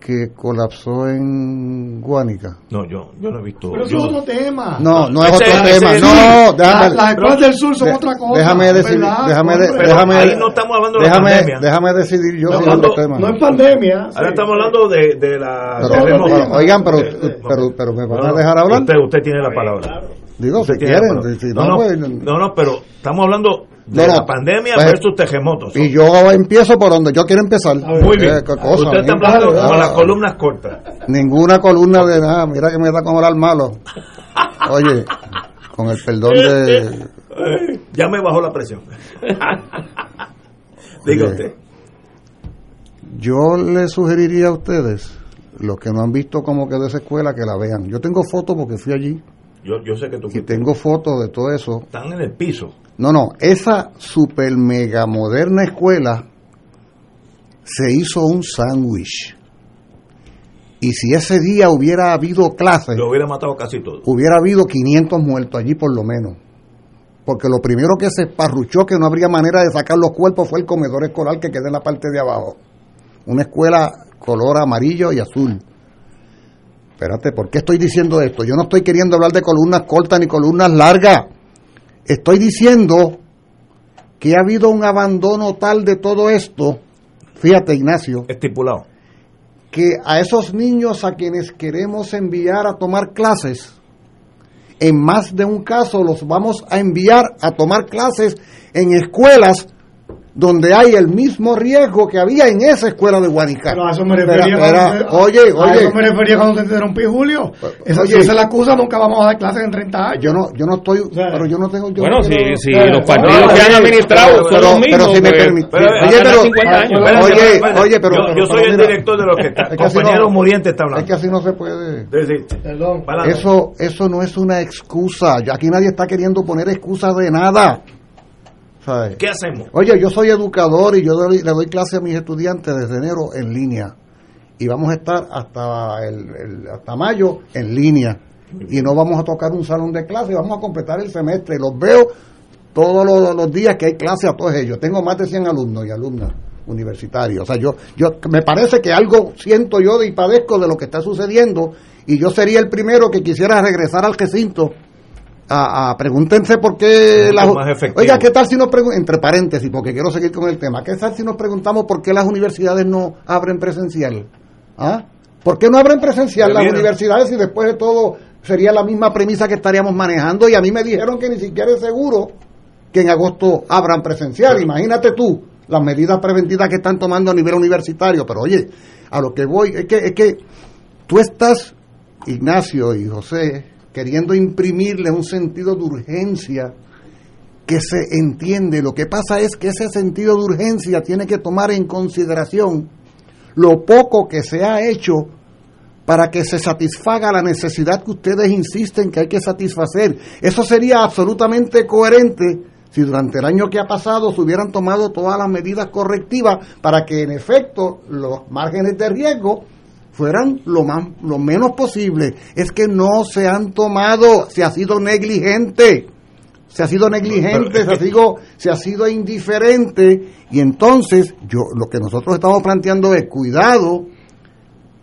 que colapsó en Guánica? No, yo, yo no he visto. pero eso yo- es otro tema. No, no es Ese- otro ese- tema. No, déjame. Las- las escuelas del sur son de- otra cosa. Déjame decidir. Déjame, de- déjame, ahí no estamos hablando de la déjame, pandemia. déjame decidir yo No, si es hablando- otro tema. No es pandemia. Ahora sí. estamos hablando de, de la. Pero- pero- oigan, pero, Eh, eh, pero, pero me van no, a dejar hablar. Usted, usted tiene la palabra. Digo, si quieren. si no, no, no, pues, no, no, pero estamos hablando de No, la pandemia Pues, versus terremotos. Y yo empiezo por donde yo quiero empezar. Muy bien. Eh, cosa, usted está hablando Ah, con las columnas cortas. Ninguna columna de nada. Mira que me da como hablar malo. Oye, con el perdón de. Ya me bajó la presión. Diga usted. Yo le sugeriría a ustedes, los que no han visto cómo quedó esa escuela, que la vean. Yo tengo fotos porque fui allí Yo, yo sé que tú y tengo fotos de todo eso. están en el piso. No, no, esa super mega moderna escuela se hizo un sándwich. Y si ese día hubiera habido clases, Lo hubiera matado casi todo. hubiera habido 500 muertos allí por lo menos. Porque lo primero que se esparruchó, que no habría manera de sacar los cuerpos, fue el comedor escolar que queda en la parte de abajo. Una escuela color amarillo y azul. Espérate, ¿por qué estoy diciendo esto? Yo no estoy queriendo hablar de columnas cortas ni columnas largas. Estoy diciendo que ha habido un abandono tal de todo esto, fíjate Ignacio, Estipulado. que a esos niños a quienes queremos enviar a tomar clases en más de un caso los vamos a enviar a tomar clases en escuelas donde hay el mismo riesgo que había en esa escuela de Guadalajara. Pero a eso me refería Era- cuando era- te- oye, a oye, eso me refería cuando te interrumpí, Julio. Esa, oye. si esa es la excusa, nunca vamos a dar clases en 30 años. yo no, yo no estoy, pero yo no tengo. yo Bueno, no si, quiero- si los partidos que han oye, administrado pero- son los mismos, pero si me pues, permite- pues, oye, pero- 50 años. Oye, oye, pero- yo, soy el mira, director de lo que está. es que así compañero no- Muriente está Es que hablando. así no se puede. Perdón. Eso, eso no es una excusa. Aquí nadie está queriendo poner excusas de nada. ¿Qué hacemos? Oye, yo soy educador y yo doy- le doy clase a mis estudiantes desde enero en línea. Y vamos a estar hasta, el, el- hasta mayo en línea. Y no vamos a tocar un salón de clase, vamos a completar el semestre. Los veo todos los, los días que hay clase a todos ellos. Tengo más de 100 alumnos y alumnas universitarios. O sea, yo, yo me parece que algo siento yo y padezco de lo que está sucediendo. Y yo sería el primero que quisiera regresar al recinto a, a pregúntense por qué las oiga qué tal si nos entre paréntesis porque quiero seguir con el tema qué tal si nos preguntamos por qué las universidades no abren presencial ¿Ah? ¿por qué no abren presencial las universidades y después de todo sería la misma premisa que estaríamos manejando y a mí me dijeron que ni siquiera es seguro que en agosto abran presencial. Imagínate tú las medidas preventivas que están tomando a nivel universitario. Pero oye a lo que voy es que es que tú estás Ignacio y José queriendo imprimirle un sentido de urgencia que se entiende. Lo que pasa es que ese sentido de urgencia tiene que tomar en consideración lo poco que se ha hecho para que se satisfaga la necesidad que ustedes insisten que hay que satisfacer. Eso sería absolutamente coherente si durante el año que ha pasado se hubieran tomado todas las medidas correctivas para que en efecto los márgenes de riesgo fueran lo más lo menos posible. Es que no se han tomado, se ha sido negligente se ha sido negligente, se ha sido, se ha sido indiferente y entonces yo lo que nosotros estamos planteando es cuidado,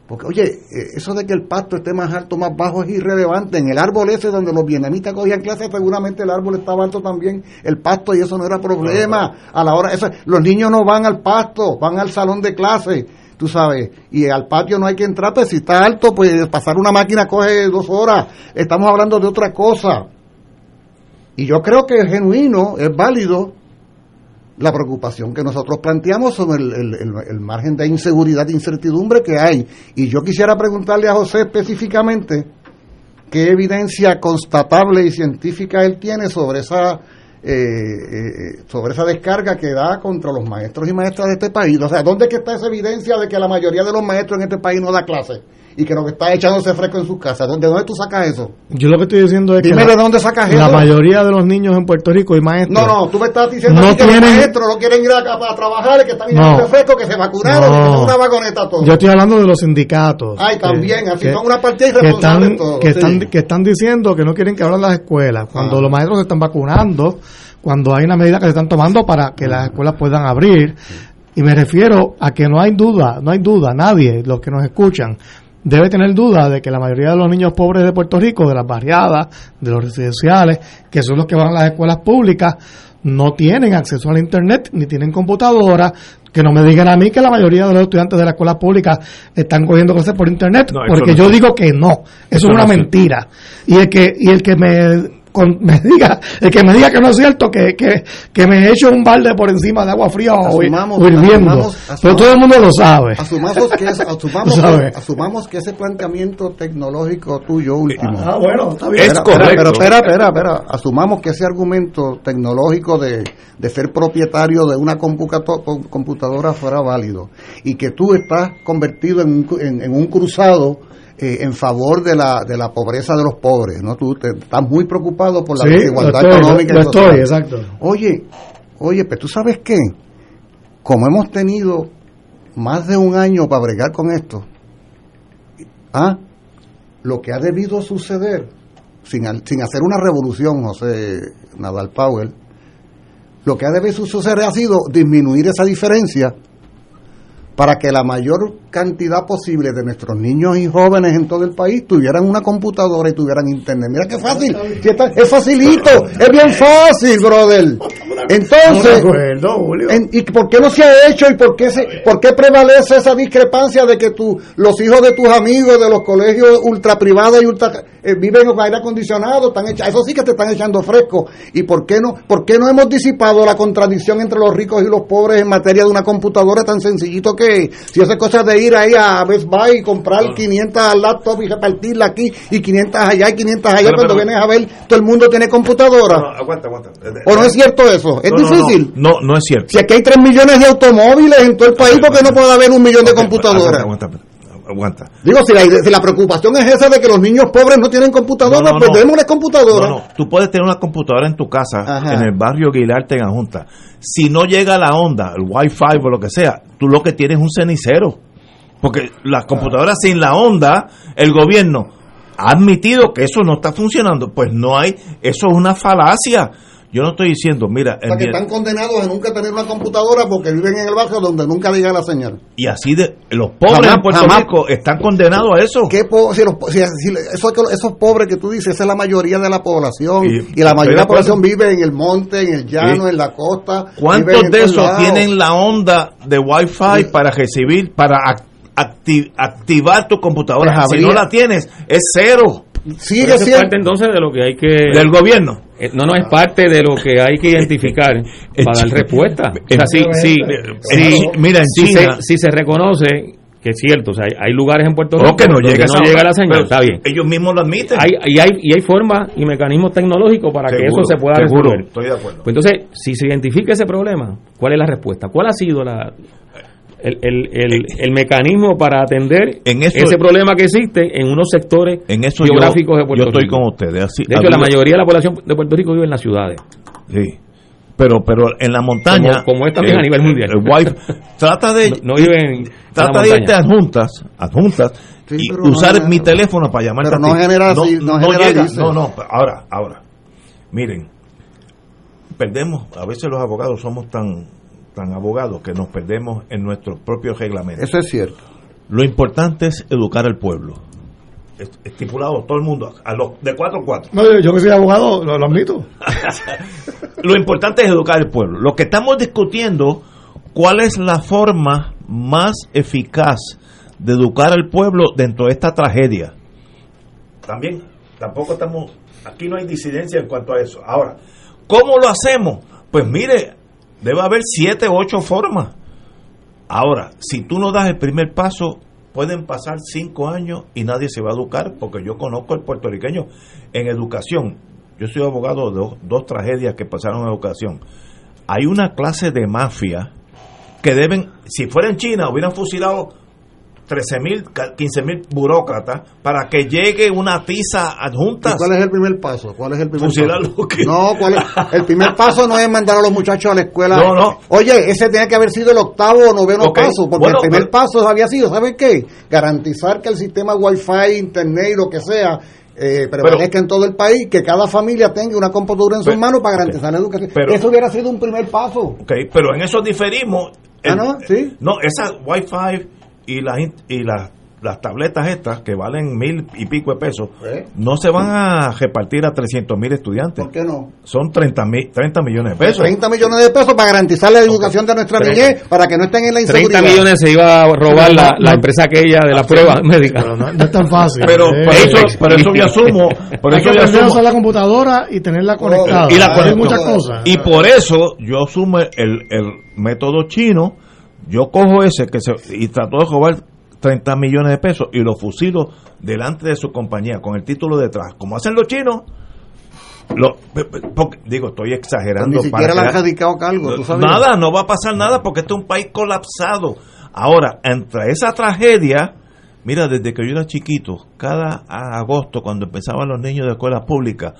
porque oye, eh, eso de que el pasto esté más alto, más bajo es irrelevante. En el árbol ese donde los vietnamitas cogían clases, seguramente el árbol estaba alto también, el pasto y eso no era problema. A la hora, eso, los niños no van al pasto, van al salón de clase, tú sabes, y al patio no hay que entrar, pues si está alto, pues pasar una máquina coge dos horas. Estamos hablando de otra cosa. Y yo creo que es genuino, es válido la preocupación que nosotros planteamos sobre el, el- el- el margen de inseguridad e incertidumbre que hay. Y yo quisiera preguntarle a José específicamente qué evidencia constatable y científica él tiene sobre esa eh, eh, sobre esa descarga que da contra los maestros y maestras de este país. O sea, ¿dónde es que está esa evidencia de que la mayoría de los maestros en este país no da clases? Y que lo que está echándose fresco en sus casas. ¿De dónde tú sacas eso? Yo lo que estoy diciendo es Dime que de la, dónde sacas la eso. mayoría de los niños en Puerto Rico y maestros No, no, tú me estás diciendo No que tienen- los maestros no quieren ir a, a trabajar y que están No. echando fresco, que se vacunaron, No. que son una vagoneta todo. Yo estoy hablando de los sindicatos. Ay, también, que- así que- son una partida que irresponsable están, todo, que, sí. están, que están diciendo que no quieren que abran las escuelas, cuando Ah. los maestros se están vacunando, cuando hay una medida que se están tomando para que las escuelas puedan abrir. Y me refiero a que no hay duda, no hay duda, nadie, los que nos escuchan, debe tener duda de que la mayoría de los niños pobres de Puerto Rico, de las barriadas, de los residenciales, que son los que van a las escuelas públicas, no tienen acceso al Internet ni tienen computadora. Que no me digan a mí que la mayoría de los estudiantes de las escuelas públicas están cogiendo clases por Internet, No, porque no yo es digo que no, eso, Eso es una no es mentira. Y el que y el que me con- me diga el que me diga que no es cierto que, que, que me echo un balde por encima de agua fría o, Asumamos- o hirviendo asumamos- pero todo el mundo lo sabe Asumamos que, es- asumamos, ¿Sabe? que, asumamos que ese planteamiento tecnológico tuyo último. Ah, bueno, está bien. Es correcto. Pero espera, espera, espera. Asumamos que ese argumento tecnológico de, de ser propietario de una computadora fuera válido y que tú estás convertido en un, cu- en, en un cruzado eh, en favor de la, de la pobreza de los pobres, ¿no? Tú te- estás muy preocupado por la Sí, lo desigualdad estoy, económica lo social. estoy, exacto. Oye, oye, pero tú sabes qué, como hemos tenido más de un año para bregar con esto, ¿ah? lo que ha debido suceder, sin, sin hacer una revolución, José Nadal Powell, lo que ha debido suceder ha sido disminuir esa diferencia para que la mayor cantidad posible de nuestros niños y jóvenes en todo el país tuvieran una computadora y tuvieran internet. Mira qué fácil, es facilito, es bien fácil, brother. Entonces, en- ¿y por qué no se ha hecho y por qué, se, por qué prevalece esa discrepancia de que tu, los hijos de tus amigos de los colegios ultra privados y ultra eh, viven con aire acondicionado, están echa- eso sí que te están echando fresco? ¿Y por qué no por qué no hemos disipado la contradicción entre los ricos y los pobres en materia de una computadora tan sencillito que es? si esa cosa de ir ahí a Best Buy y comprar 500 laptops y repartirla aquí y 500 allá y 500 allá Pero, cuando pero- vienes a ver todo el mundo tiene computadora? No, aguanta, aguanta. ¿O no es cierto eso? ¿Es No, no, no. difícil? No, no, es cierto. Si aquí hay 3 millones de automóviles en todo el país, ¿por qué no puede haber un millón de computadoras? Aguanta, aguanta, aguanta. Digo, si la, si la preocupación es esa de que los niños pobres no tienen computadoras, No, no, pues no. démosles computadoras. No, no, tú puedes tener una computadora en tu casa, Ajá. en el barrio Guilarte, en Junta. Si no llega la onda, el Wi-Fi o lo que sea, tú lo que tienes es un cenicero. Porque las computadoras sin la onda, el gobierno ha admitido que eso no está funcionando. Pues no hay, eso es una falacia. Yo no estoy diciendo, mira, O sea, que en- están condenados a nunca tener una computadora porque viven en el barrio donde nunca llega la señal. y así de los pobres Jamás, en Puerto jamás. Rico están condenados a eso. ¿Qué po- si los si- si- eso esos pobres que tú dices, esa es la mayoría de la población. Y- Y, la mayoría de la población vive en el monte, en el llano, Sí. en la costa. ¿Cuántos de esos lados. tienen la onda de Wi-Fi para recibir, para ac- acti- activar tu computadora? Pues si no la tienes, es cero. Sigue siendo. parte entonces de lo que hay que Del gobierno. Eh, No, no, es parte de lo que hay que identificar para dar respuesta. O sea, si- mira, en si China- se, si se reconoce que es cierto, o sea, hay, hay lugares en Puerto Rico que no llega, no llega la señal, está bien. Ellos mismos lo admiten. Hay, y, hay, y hay formas y mecanismos tecnológicos para que eso se pueda seguro, resolver. estoy de acuerdo. Pues entonces, si se identifica ese problema, ¿cuál es la respuesta? ¿Cuál ha sido la, el, el, el, el mecanismo para atender En eso- ese problema que existe en unos sectores En eso yo, geográficos de Puerto yo estoy Rico? con ustedes. Así, De hecho, la mayoría de la población de Puerto Rico vive en las ciudades. Sí. Pero, pero en la montaña. Como- como es también a nivel mundial. el Wi-Fi- trata de. No- no vive en- en Trata de irte adjuntas, adjuntas Sí, y no usar genera- mi teléfono para llamarte pero a no genera- no, sí, no no llega. No, no. Ahora, ahora. Miren, perdemos. A veces los abogados somos tan, tan abogados que nos perdemos en nuestros propios reglamentos. Eso es cierto. Lo importante es educar al pueblo. Es- Estipulado todo el mundo, a los de 4 a 4. No, yo, yo que soy abogado, lo, lo admito. Lo importante es educar al pueblo. Lo que estamos discutiendo, ¿cuál es la forma más eficaz de educar al pueblo dentro de esta tragedia? También, tampoco estamos, aquí no hay disidencia en cuanto a eso. Ahora, ¿cómo lo hacemos? Pues mire, debe haber siete o ocho formas. Ahora, si tú no das el primer paso, pueden pasar cinco años y nadie se va a educar, porque yo conozco al puertorriqueño en educación. Yo soy abogado de dos, dos tragedias que pasaron en educación. Hay una clase de mafia que deben, si fuera en China, hubieran fusilado 13 mil, 15 mil burócratas para que llegue una tiza adjunta. ¿Y ¿Cuál es el primer paso? ¿Cuál es el primer paso? ¿qué? No, ¿cuál es? el primer paso no es mandar a los muchachos a la escuela. No, no. Oye, ese tenía que haber sido el octavo o noveno paso, porque bueno, el primer pero- paso había sido, ¿saben qué? Garantizar que el sistema Wi-Fi, Internet y lo que sea eh, prevalezca en todo el país, que cada familia tenga una computadora en sus manos para garantizar la educación. Pero- Eso hubiera sido un primer paso. Ok, pero en eso diferimos. Ah, ¿no? Sí. No, esa Wi-Fi y las y las las tabletas estas que valen mil y pico de pesos ¿Eh? no se van a repartir a 300 mil estudiantes. ¿Por qué no? Son 30, mil, 30 millones de pesos. 30 millones de pesos para garantizar la educación de nuestra niñez, para que no estén en la 30 inseguridad. millones se iba a robar Pero la, no, la no. empresa aquella de la prueba médica. Pero no, no es tan fácil. Pero Eh, por eso, por eso yo asumo, por hay eso que yo a asumo usar la computadora y tenerla conectada. y la Hay muchas cosas. Y por eso yo asumo el, el método chino, yo cojo ese que se, y trato de robar 30 millones de pesos y lo fusilo delante de su compañía con el título detrás, como hacen los chinos. Lo- porque- digo, estoy exagerando. Ni siquiera para le han radicado cargo, ¿tú sabes? Nada, no va a pasar nada porque este es un país colapsado. Ahora, entre esa tragedia, mira, desde que yo era chiquito, cada agosto, cuando empezaban los niños de escuelas públicas,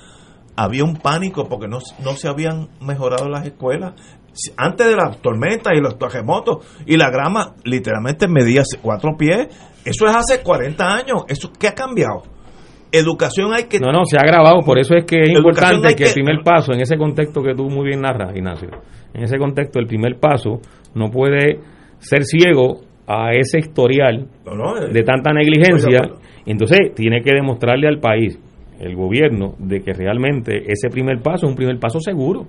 había un pánico porque no, no se habían mejorado las escuelas. Antes de las tormentas y los terremotos y la grama literalmente medía cuatro pies. Eso es hace 40 años. ¿Eso qué ha cambiado? Educación hay que... No, no, se ha grabado, por eso es que es importante que el primer paso, en ese contexto que tú muy bien narras, Ignacio, en ese contexto el primer paso no puede ser ciego a ese historial No, no, eh, de tanta negligencia, entonces tiene que demostrarle al país, el gobierno, de que realmente ese primer paso es un primer paso seguro.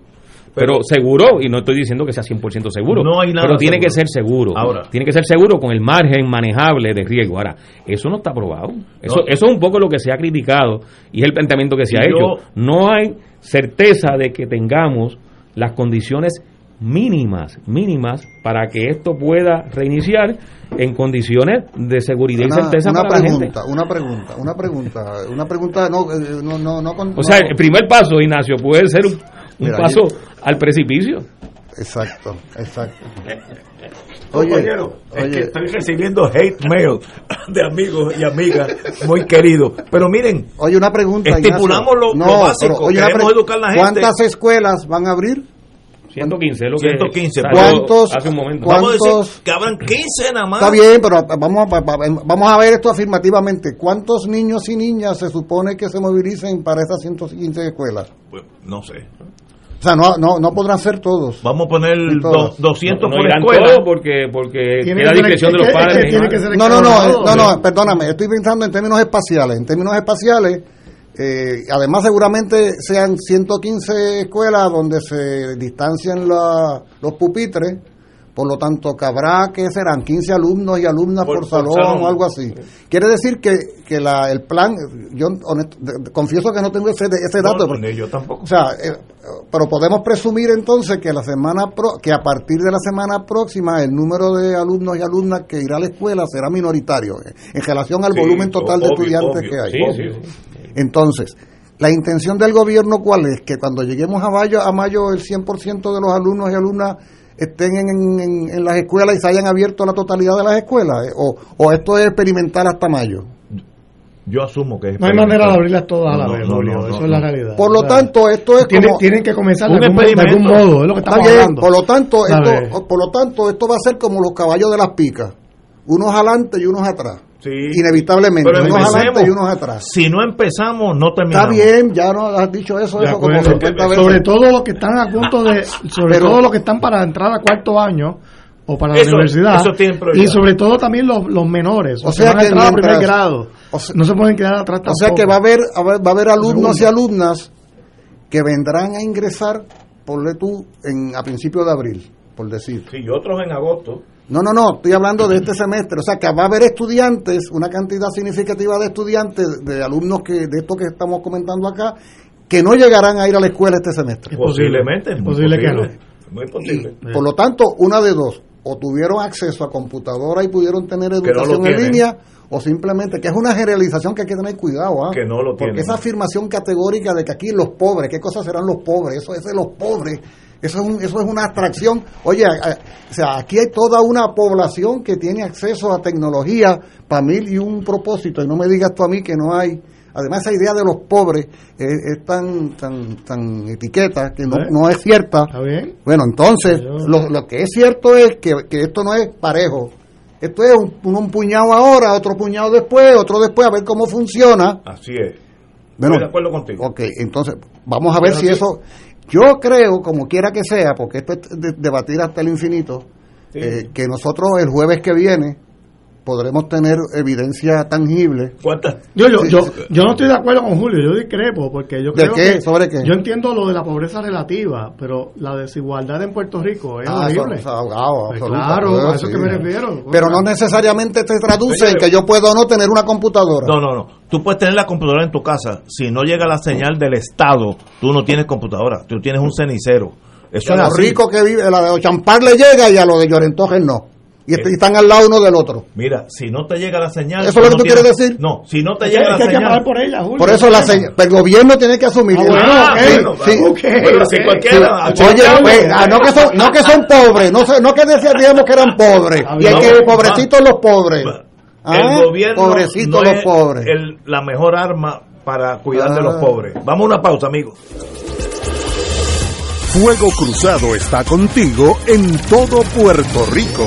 Pero, seguro, y no estoy diciendo que sea 100% seguro, No hay nada pero tiene seguro. que ser seguro. Ahora. Tiene que ser seguro con el margen manejable de riesgo. Ahora, eso no está probado. Eso, No. eso es un poco lo que se ha criticado y es el planteamiento que se ha Yo- hecho. No hay certeza de que tengamos las condiciones mínimas, mínimas para que esto pueda reiniciar en condiciones de seguridad y certeza una para la gente. pregunta, una pregunta, una pregunta, una pregunta, no, eh, no, no, no, con- O sea, no. el primer paso, Ignacio, puede ser un, un Mira, paso yo- al precipicio. Exacto, exacto. Compañero, es oye. que estoy recibiendo hate mail de amigos y amigas muy queridos. Pero miren, Oye, una pregunta. Estipulamos lo- lo básico, pero, oye, una queremos educar a la gente. ¿Cuántas escuelas van a abrir? 115 es lo que 115. salió ¿Cuántos- hace un momento. vamos a decir ¿Cuántos? que abran 15 nada más. Está bien, pero vamos a, vamos a ver esto afirmativamente. ¿Cuántos niños y niñas se supone que se movilicen para estas 115 escuelas? Pues, no sé. O sea, no, no, no podrán ser todos. Vamos a poner todos. 200 No, no por escuela. todos porque, porque Tiene ser- discreción de los padres. No, no, no, no, perdóname, estoy pensando en términos espaciales. En términos espaciales, eh, además seguramente sean 115 escuelas donde se distancian la- los pupitres, por lo tanto cabrá que serán 15 alumnos y alumnas por, salón, salón. o algo así. Quiere decir que, que la, el plan, yo honesto- confieso que no tengo ese, ese dato. no, yo tampoco. o sea, eh, pero podemos presumir entonces que la semana pro- que a partir de la semana próxima el número de alumnos y alumnas que irá a la escuela será minoritario eh, en relación al Sí, volumen total de estudiantes obvio, que hay. Sí, sí. Entonces, la intención del gobierno cuál es que cuando lleguemos a mayo a mayo el 100% de los alumnos y alumnas estén en, en- en las escuelas y se hayan abierto la totalidad de las escuelas eh, o, o esto es experimental hasta mayo. Yo asumo que es No hay manera de abrirlas todas a la vez, no, Julio, no, eso no, es la realidad. Por lo O sea, tanto, esto es tienen, como tienen que comenzar de Un algún, de algún modo, es lo que Está estamos bien, hablando. por lo tanto, esto, por lo tanto, esto va a ser como los caballos de las picas, unos adelante y unos atrás, Sí. inevitablemente, Pero unos adelante y unos atrás. Si no empezamos, no Está terminamos. bien, ya no has dicho eso, De eso como acuerdo. 50 veces. sobre todo los que están a punto de sobre Pero- todo los que están para entrar a cuarto año o para Eso- la universidad eso y sobre todo también los, los menores O sea que a primer grado o sea- no se pueden quedar atrás O sea que va a haber, a ver- va a haber alumnos y alumnas que vendrán a ingresar, ponle tú, en, a principios de abril, por decir. Sí, y otros en agosto. No, no, no, estoy hablando de este semestre. O sea, que va a haber estudiantes, una cantidad significativa de estudiantes, de alumnos que de esto que estamos comentando acá, que no llegarán a ir a la escuela este semestre. Es posible. Posiblemente. Es posible que posible. Muy posible. Por lo tanto, una de dos, o tuvieron acceso a computadora y pudieron tener no educación en línea, o simplemente, que es una generalización que hay que tener cuidado, ¿ah? Que no lo Porque tienen. esa afirmación categórica de que aquí los pobres, ¿qué cosas serán los pobres? Eso es de los pobres. Eso es, un- eso es una abstracción. Oye, o sea, aquí hay toda una población que tiene acceso a tecnología para mil y un propósito. Y no me digas tú a mí que no hay. Además, esa idea de los pobres es tan, tan, tan etiqueta que no, no es cierta. está bien Bueno, entonces, lo, lo que es cierto es que, que esto no es parejo. Esto es un, un puñado ahora, otro puñado después, otro después, a ver cómo funciona. Así es. Bueno, Estoy de acuerdo contigo. Ok, entonces, vamos a ver Pero si sí. eso... Yo creo, como quiera que sea, porque esto es de- debatir hasta el infinito, Sí. eh, que nosotros el jueves que viene podremos tener evidencia tangible. Yo, yo, Sí, yo, yo no estoy de acuerdo con Julio, yo discrepo, porque yo ¿De creo qué? que ¿Sobre qué? yo entiendo lo de la pobreza relativa, pero la desigualdad en Puerto Rico es Ah, horrible. eso, ahogado, Pues absoluta, claro, a eso sí. que me refiero. Pero no necesariamente se traduce en que yo puedo o no tener una computadora. No, no, no. Tú puedes tener la computadora en tu casa. Si no llega la señal del Estado, tú no tienes computadora. Tú tienes un cenicero. Eso a es los así. ricos que vive, la de Ochampar le llega y a los de Llorentojes no. Y, Eh. y están al lado uno del otro. Mira, si no te llega la señal. ¿Eso es lo que no tú quieres decir? No, si no te Es llega que- la que hay que señal. por ella, Julio. Por eso la señal, el gobierno tiene que asumir. Ah, bueno, ok, bueno, sí. ok, Pero si ok. cualquiera- Sí. Oye, pues, ah, no que son, no que son pobres, no, que decíamos que eran pobres. Ah, Y hay que no, pobrecitos los pobres. Ah, el gobierno pobrecitos no los es pobres. el- la mejor arma para cuidar de los pobres. Vamos a una pausa, amigos. Fuego Cruzado está contigo en todo Puerto Rico.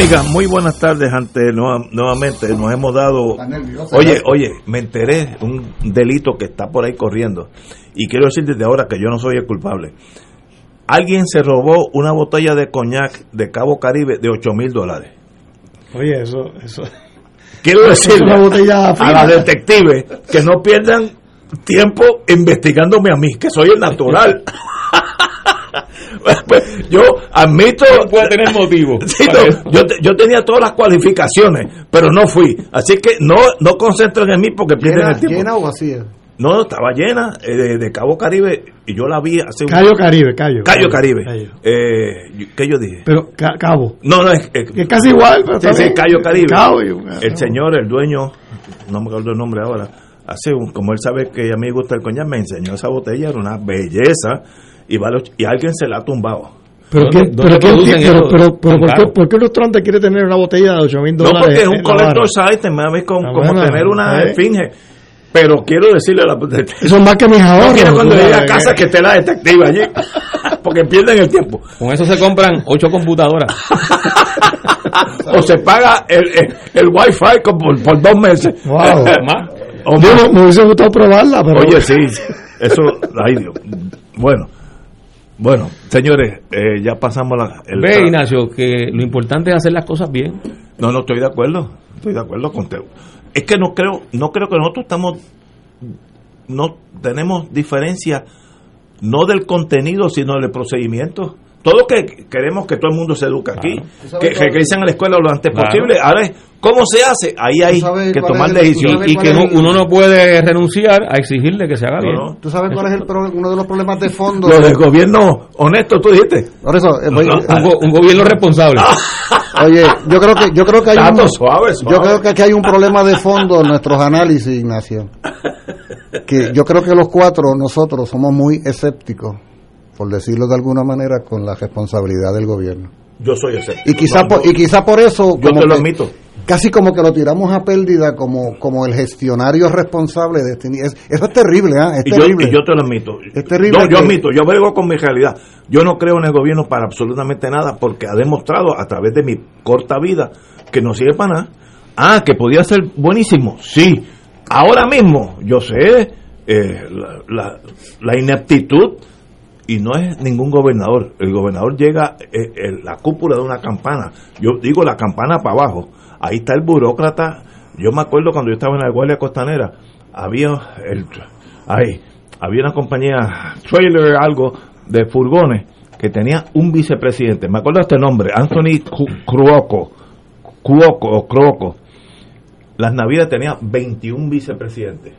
Amigas, muy buenas tardes. Ante nueva- nuevamente nos hemos dado. Oye, oye, me enteré un delito que está por ahí corriendo y quiero decir desde ahora que yo no soy el culpable. Alguien se robó una botella de coñac de Cabo Caribe de 8 mil dólares. Oye, eso, eso. Quiero botella a las detectives que no pierdan tiempo investigándome a mí, que soy el natural. Pues, yo admito puede tener motivo Sí, no, yo, te- yo tenía todas las cualificaciones pero no fui así que no no concentren en mí porque pierden ¿Llena, el tiempo llena o vacía? no estaba llena eh, de, de Cabo Caribe y yo la vi hace un Cayo Caribe, Cayo. Cayo Caribe Cayo. Eh, ¿qué yo dije? Pero ca- Cabo. no no es, es- casi igual, pero Sí, está sí, bien. Cayo Caribe Cabo el señor el dueño no me acuerdo el nombre ahora hace un, como él sabe que a mí me gusta el coñac me enseñó esa botella era una belleza y, vale och- y alguien se la ha tumbado Pero, ¿Dónde- ¿quién- dónde pero, pero, pero, pero ¿por, qué? ¿por qué un restaurante quiere tener una botella de 8 mil No, dólares? porque es un collector item, me ve con- Ah, como tener una eh. esfinge. Pero quiero decirle a la. Eso es más que mis ahorros. No quiero cuando llegue a casa que- esté la detective allí. Porque pierden el tiempo. Con eso se compran ocho computadoras. O se paga el, el, el wifi como por, por dos meses. Wow. Más. O Yo más. no- me hubiese gustado probarla, pero. Oye, sí. Eso. Ay, Dios. Bueno. Bueno, señores, eh, ya pasamos la. el- Ve, Ignacio, que lo importante es hacer las cosas bien. No, no estoy de acuerdo. Estoy de acuerdo con usted. Es que no creo, no creo que nosotros estamos, no tenemos diferencia, no del contenido, sino del procedimiento. Todo que queremos que todo el mundo se eduque aquí, que regresen a la escuela lo antes Claro. posible. Ahora es, ¿cómo se hace? Ahí hay que tomar el- decisiones. ¿Sabes Y que es no- el- uno no puede renunciar a exigirle que se haga bien. no. ¿Tú sabes cuál es el pro- uno de los problemas de fondo? Lo del gobierno honesto, tú dijiste. Por eso, eh, voy- No, Un, go- un gobierno responsable. oye, yo creo que yo creo que hay Tato, un, suave, suave. yo creo que aquí hay un problema de fondo en nuestros análisis, Ignacio. Que yo creo que los cuatro nosotros somos muy escépticos, por decirlo de alguna manera, con la responsabilidad del gobierno. Yo soy ese. Y quizá por, y quizá por eso Yo como te lo que- admito. casi como que lo tiramos a pérdida como como el gestionario responsable de este es- eso es terrible, ¿ah? Es Y yo, terrible. y yo te lo admito. Es terrible No, yo que- admito, yo vengo con mi realidad. Yo no creo en el gobierno para absolutamente nada porque ha demostrado a través de mi corta vida que no sirve para nada. Ah, que podía ser buenísimo, sí. ahora mismo, yo sé eh, la, la- la ineptitud y no es ningún gobernador. El gobernador llega eh, en la cúpula de una campana. Yo digo la campana para abajo. Ahí está el burócrata. Yo me acuerdo cuando yo estaba en la Guardia Costanera, había el, ahí, había una compañía trailer algo de furgones que tenía un vicepresidente. Me acuerdo este nombre, Anthony Cu- Cuoco. Cuoco o Croco. Las Navidades tenía 21 vicepresidentes.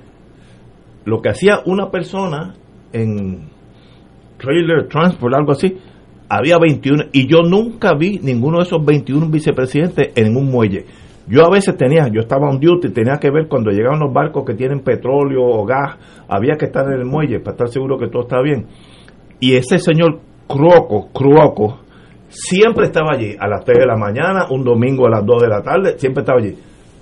Lo que hacía una persona en trailer transport, algo así, había 21 y yo nunca vi ninguno de esos 21 vicepresidentes en un muelle. Yo a veces tenía, yo estaba on duty, tenía que ver cuando llegaban los barcos que tienen petróleo o gas, había que estar en el muelle para estar seguro que todo estaba bien. Y ese señor Croco, Croco, siempre estaba allí, a las 3 de la mañana, un domingo a las 2 de la tarde, siempre estaba allí.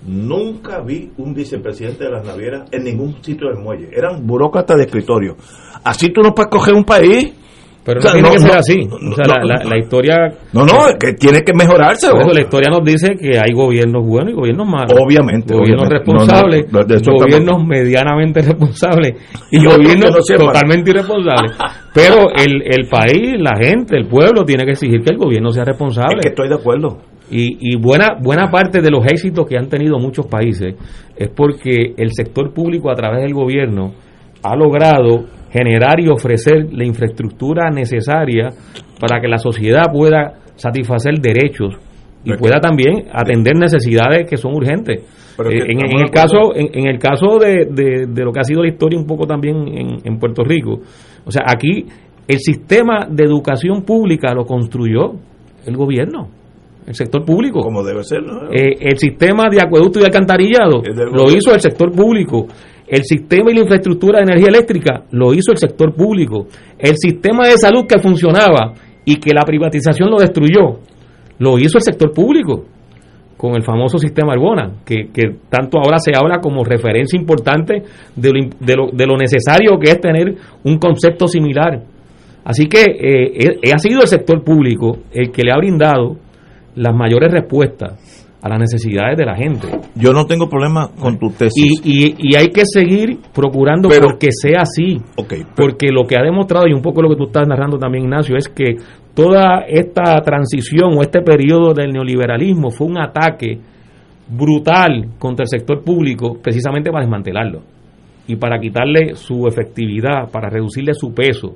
Nunca vi un vicepresidente de las navieras en ningún sitio del muelle. Eran burócratas de escritorio. Así tú no puedes coger un país. Pero O sea, no tiene no, que ser así. no, o sea, no, la, la- historia. No, no, es que tiene que mejorarse. Por eso la historia nos dice que hay gobiernos buenos y gobiernos malos. Obviamente, Gobiernos obviamente. responsables, gobiernos medianamente responsables y gobiernos totalmente irresponsables. Pero el, el país, la gente, el pueblo tiene que exigir que el gobierno sea responsable. Es que estoy de acuerdo. Y, y buena, buena parte de los éxitos que han tenido muchos países es porque el sector público a través del gobierno ha logrado generar y ofrecer la infraestructura necesaria para que la sociedad pueda satisfacer derechos y pueda también atender necesidades que son urgentes. Pero Eh, que en, el caso en, en el caso de, de- de lo que ha sido la historia un poco también en, en Puerto Rico, o sea, aquí el sistema de educación pública lo construyó el gobierno, el sector público. Como debe ser, ¿no? Eh, el sistema de acueducto y alcantarillado lo hizo el sector público. El sistema y la infraestructura de energía eléctrica lo hizo el sector público. El sistema de salud que funcionaba y que la privatización lo destruyó, lo hizo el sector público con el famoso sistema Arbona, que, que tanto ahora se habla como referencia importante de lo, de lo, necesario que es tener un concepto similar. Así que eh, eh, ha sido el sector público el que le ha brindado las mayores respuestas a las necesidades de la gente. Yo no tengo problema con tu tesis. y, y hay que seguir procurando Pero- porque sea así. Ok, pero- Porque lo que ha demostrado, y un poco lo que tú estás narrando también, Ignacio, es que toda esta transición o este periodo del neoliberalismo fue un ataque brutal contra el sector público precisamente para desmantelarlo y para quitarle su efectividad, para reducirle su peso.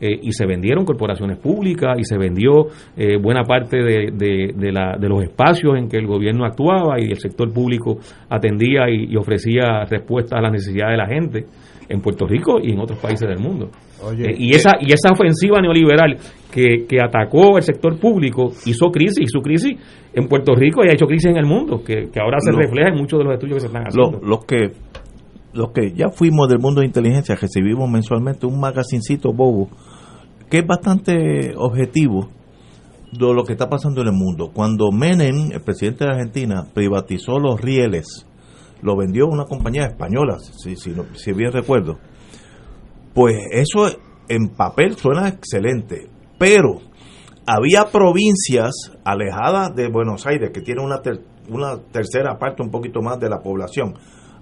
Eh, y se vendieron corporaciones públicas y se vendió eh, buena parte de, de- de la- de los espacios en que el gobierno actuaba y el sector público atendía y, y ofrecía respuestas a las necesidades de la gente en Puerto Rico y en otros países del mundo. Oye, Eh, y esa y esa ofensiva neoliberal que, que atacó el sector público hizo crisis, hizo crisis en Puerto Rico y ha hecho crisis en el mundo, que, que ahora se refleja en muchos de los estudios que se están Lo- haciendo. los que los que ya fuimos del mundo de inteligencia recibimos mensualmente un magazincito bobo que es bastante objetivo de lo que está pasando en el mundo. Cuando Menem, el presidente de Argentina, privatizó los rieles, lo vendió a una compañía española, si, si, si bien recuerdo, pues eso en papel suena excelente, pero había provincias alejadas de Buenos Aires que tienen una, ter- una tercera parte, un poquito más de la población,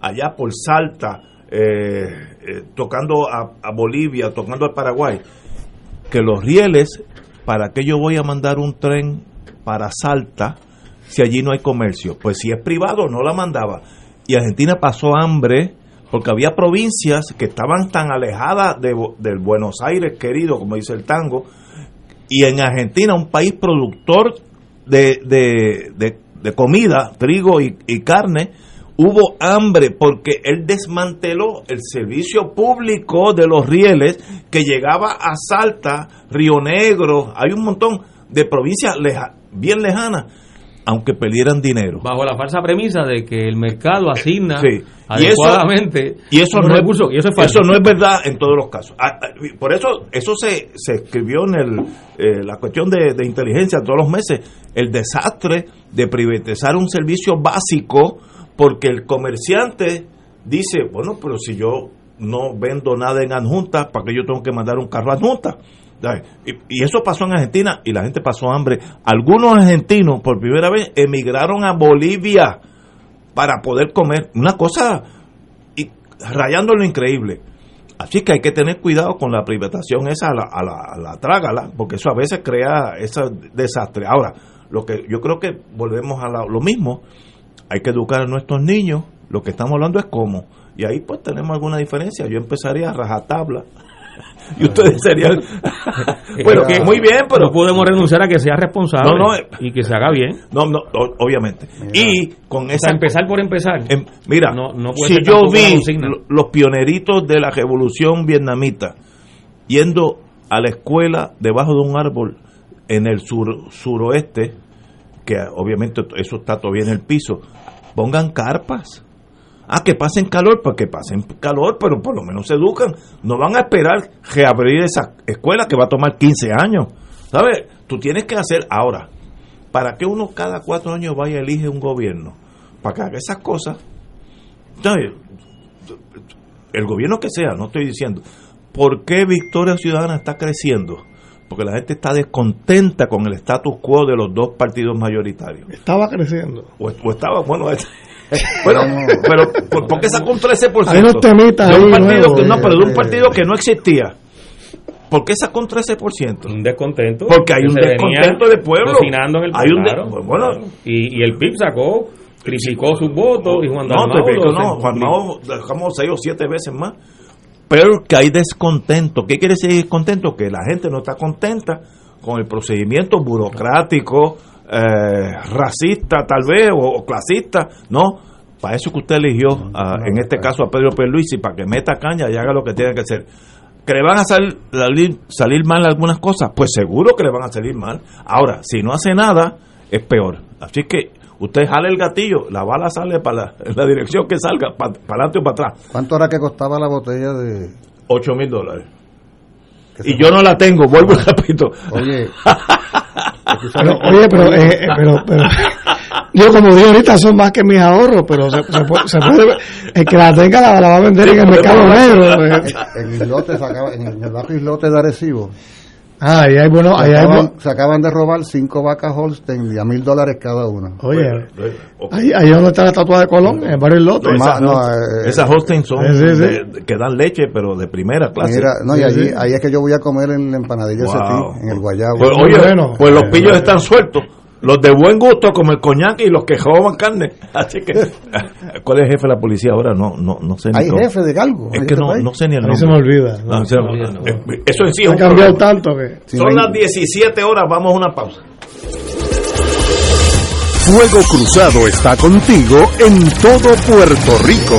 allá por Salta, eh, eh, tocando a, Bolivia, tocando al Paraguay, que los rieles, ¿para qué yo voy a mandar un tren para Salta si allí no hay comercio? Pues si es privado, no la mandaba. Y Argentina pasó hambre porque había provincias que estaban tan alejadas de, del Buenos Aires querido, como dice el tango, y en Argentina, un país productor de, de, de- comida, trigo y carne, hubo hambre porque él desmanteló el servicio público de los rieles que llegaba a Salta, Río Negro, hay un montón de provincias leja- bien lejanas, aunque perdieran dinero. Bajo la falsa premisa de que el mercado asigna Sí. Y eso- adecuadamente y eso no, recursos, y eso es falso. eso no es verdad en todos los casos. Ah, ah, Por eso eso se, se escribió en el, eh, la cuestión de, de inteligencia todos los meses, el desastre de privatizar un servicio básico porque el comerciante dice, bueno, pero si yo no vendo nada en adjunta, ¿para qué yo tengo que mandar un carro adjunta? ¿Sabes? Y, y eso pasó en Argentina y la gente pasó hambre. Algunos argentinos por primera vez emigraron a Bolivia para poder comer. Una cosa rayando lo increíble. Así que hay que tener cuidado con la privatización esa a la, a la, a la trágala, porque eso a veces crea ese desastre. Ahora, lo que yo creo que volvemos a lo mismo, hay que educar a nuestros niños, lo que estamos hablando es cómo. Y ahí pues tenemos alguna diferencia. Yo empezaría a rajatabla. y ustedes serían... bueno, que muy bien, pero... no podemos renunciar a que sea responsable No, no, eh. y que se haga bien. No, no, o- obviamente. Y con O esa... sea, empezar por empezar. Em, mira, No- no puede si yo vi los pioneritos de la revolución vietnamita yendo a la escuela debajo de un árbol en el sur, suroeste, que obviamente eso está todavía en el piso, pongan carpas. Ah, que pasen calor, pues que pasen calor, pero por lo menos se educan. No van a esperar reabrir esa escuela que va a tomar 15 años. ¿Sabes? Tú tienes que hacer ahora. ¿Para que uno cada cuatro años vaya a elige un gobierno? Para que haga esas cosas. ¿Sabes? El gobierno que sea, no estoy diciendo. ¿Por qué Victoria Ciudadana está creciendo? Porque la gente está descontenta con el status quo de los dos partidos mayoritarios. Estaba creciendo. O, o estaba, bueno, es- bueno, pero ¿por, por qué sacó un 13%? Hay unos temitas de un ahí partido que, no, pero de un eh. partido que no existía. ¿Por qué sacó un 13%? Un descontento. Porque hay un descontento de pueblo. cocinando en el Hay un de- bueno, y, y el PIB sacó, triplicó sus votos y Juan no, Dalmau no, Juan Mao dejamos seis o siete veces más. Pero que hay descontento. ¿Qué quiere decir descontento? Que la gente no está contenta con el procedimiento burocrático, eh, racista tal vez, o, o clasista. No, para eso que usted eligió, a- en este caso a Pedro Pierluisi, para que meta caña y haga lo que tiene que hacer. ¿Que le van a sal- salir, salir mal algunas cosas? Pues seguro que le van a salir mal. Ahora, si no hace nada, es peor. Así que usted jale el gatillo, la bala sale para la, en la dirección que salga, para adelante o para atrás. ¿Cuánto era que costaba la botella de...? 8 mil dólares. Y yo no la tengo, vuelvo y repito. Oye, Pero, oye, pero, eh, eh, pero, pero, yo como digo ahorita son más que mis ahorros, pero se, se puede, se puede- el que la tenga la, la va a vender en el mercado negro. eh. en, acaba- en el barrio Islote de Arecibo, Ah, ahí hay bueno, se, ahí hay acaban, bu- se acaban de robar cinco vacas Holstein de a mil dólares cada una. Oye, ahí, ahí es donde está la estatua de Colón, en el barrio El Lote. No, esas, no, Holstein- eh, esas Holstein son Sí, sí, sí. de- que dan leche, pero de primera clase. Mira, no, y allí, ahí es que yo voy a comer en la empanadilla ese Wow. en el guayabo. Pues, oye, bueno. pues los pillos están sueltos. Los de buen gusto, como el coñac y los que roban carne. Así que, ¿cuál es el jefe de la policía ahora? No, no, no sé ni Hay cómo. jefe de algo. Es que este no, no sé ni el A mí nombre. se me olvida. No, se me- eh, eso en sí es un cambiado problema. tanto que... Son no hay- las 17 horas, vamos a una pausa. Fuego Cruzado está contigo en todo Puerto Rico.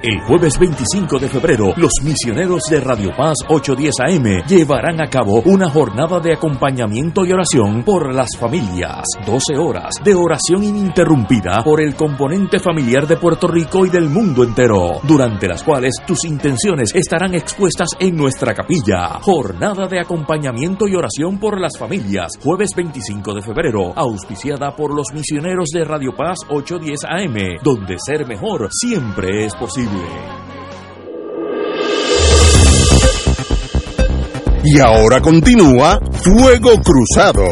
El jueves 25 de febrero, los misioneros de Radio Paz 810 AM llevarán a cabo una jornada de acompañamiento y oración por las familias. 12 horas de oración ininterrumpida por el componente familiar de Puerto Rico y del mundo entero, durante las cuales tus intenciones estarán expuestas en nuestra capilla. Jornada de acompañamiento y oración por las familias, jueves 25 de febrero, auspiciada por los misioneros de Radio Paz 810 AM, donde ser mejor siempre es posible. Y ahora continúa Fuego Cruzado.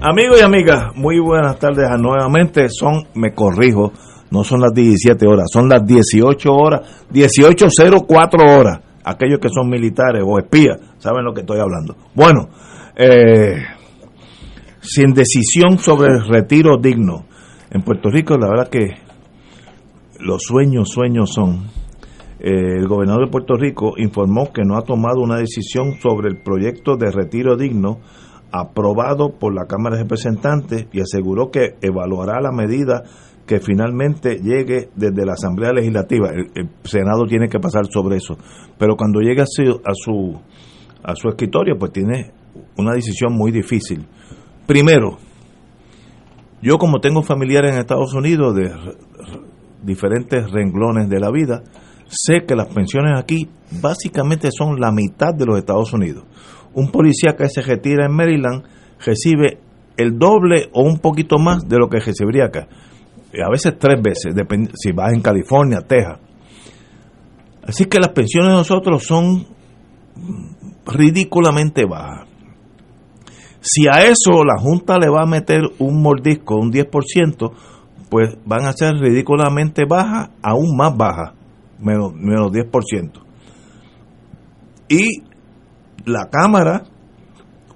Amigos y amigas, muy buenas tardes nuevamente. Son, me corrijo, no son las 17 horas, son las 18 horas, 18.04 horas. Aquellos que son militares o espías saben lo que estoy hablando. Bueno, eh, sin decisión sobre el retiro digno. En Puerto Rico, la verdad que los sueños, sueños son. Eh, el gobernador de Puerto Rico informó que no ha tomado una decisión sobre el proyecto de retiro digno aprobado por la Cámara de Representantes y aseguró que evaluará la medida que finalmente llegue desde la Asamblea Legislativa. El, Senado tiene que pasar sobre eso. Pero cuando llegue a su, a su, a su escritorio, pues tiene una decisión muy difícil. Primero, yo como tengo familiares en Estados Unidos de diferentes renglones de la vida, sé que las pensiones aquí básicamente son la mitad de los Estados Unidos. Un policía que se retira en Maryland recibe el doble o un poquito más de lo que recibiría acá. A veces tres veces, si vas en California, Texas. Así que las pensiones de nosotros son ridículamente bajas. Si a eso la Junta le va a meter un mordisco, un 10%, pues van a ser ridículamente bajas, aún más bajas, menos, menos 10%. Y la Cámara,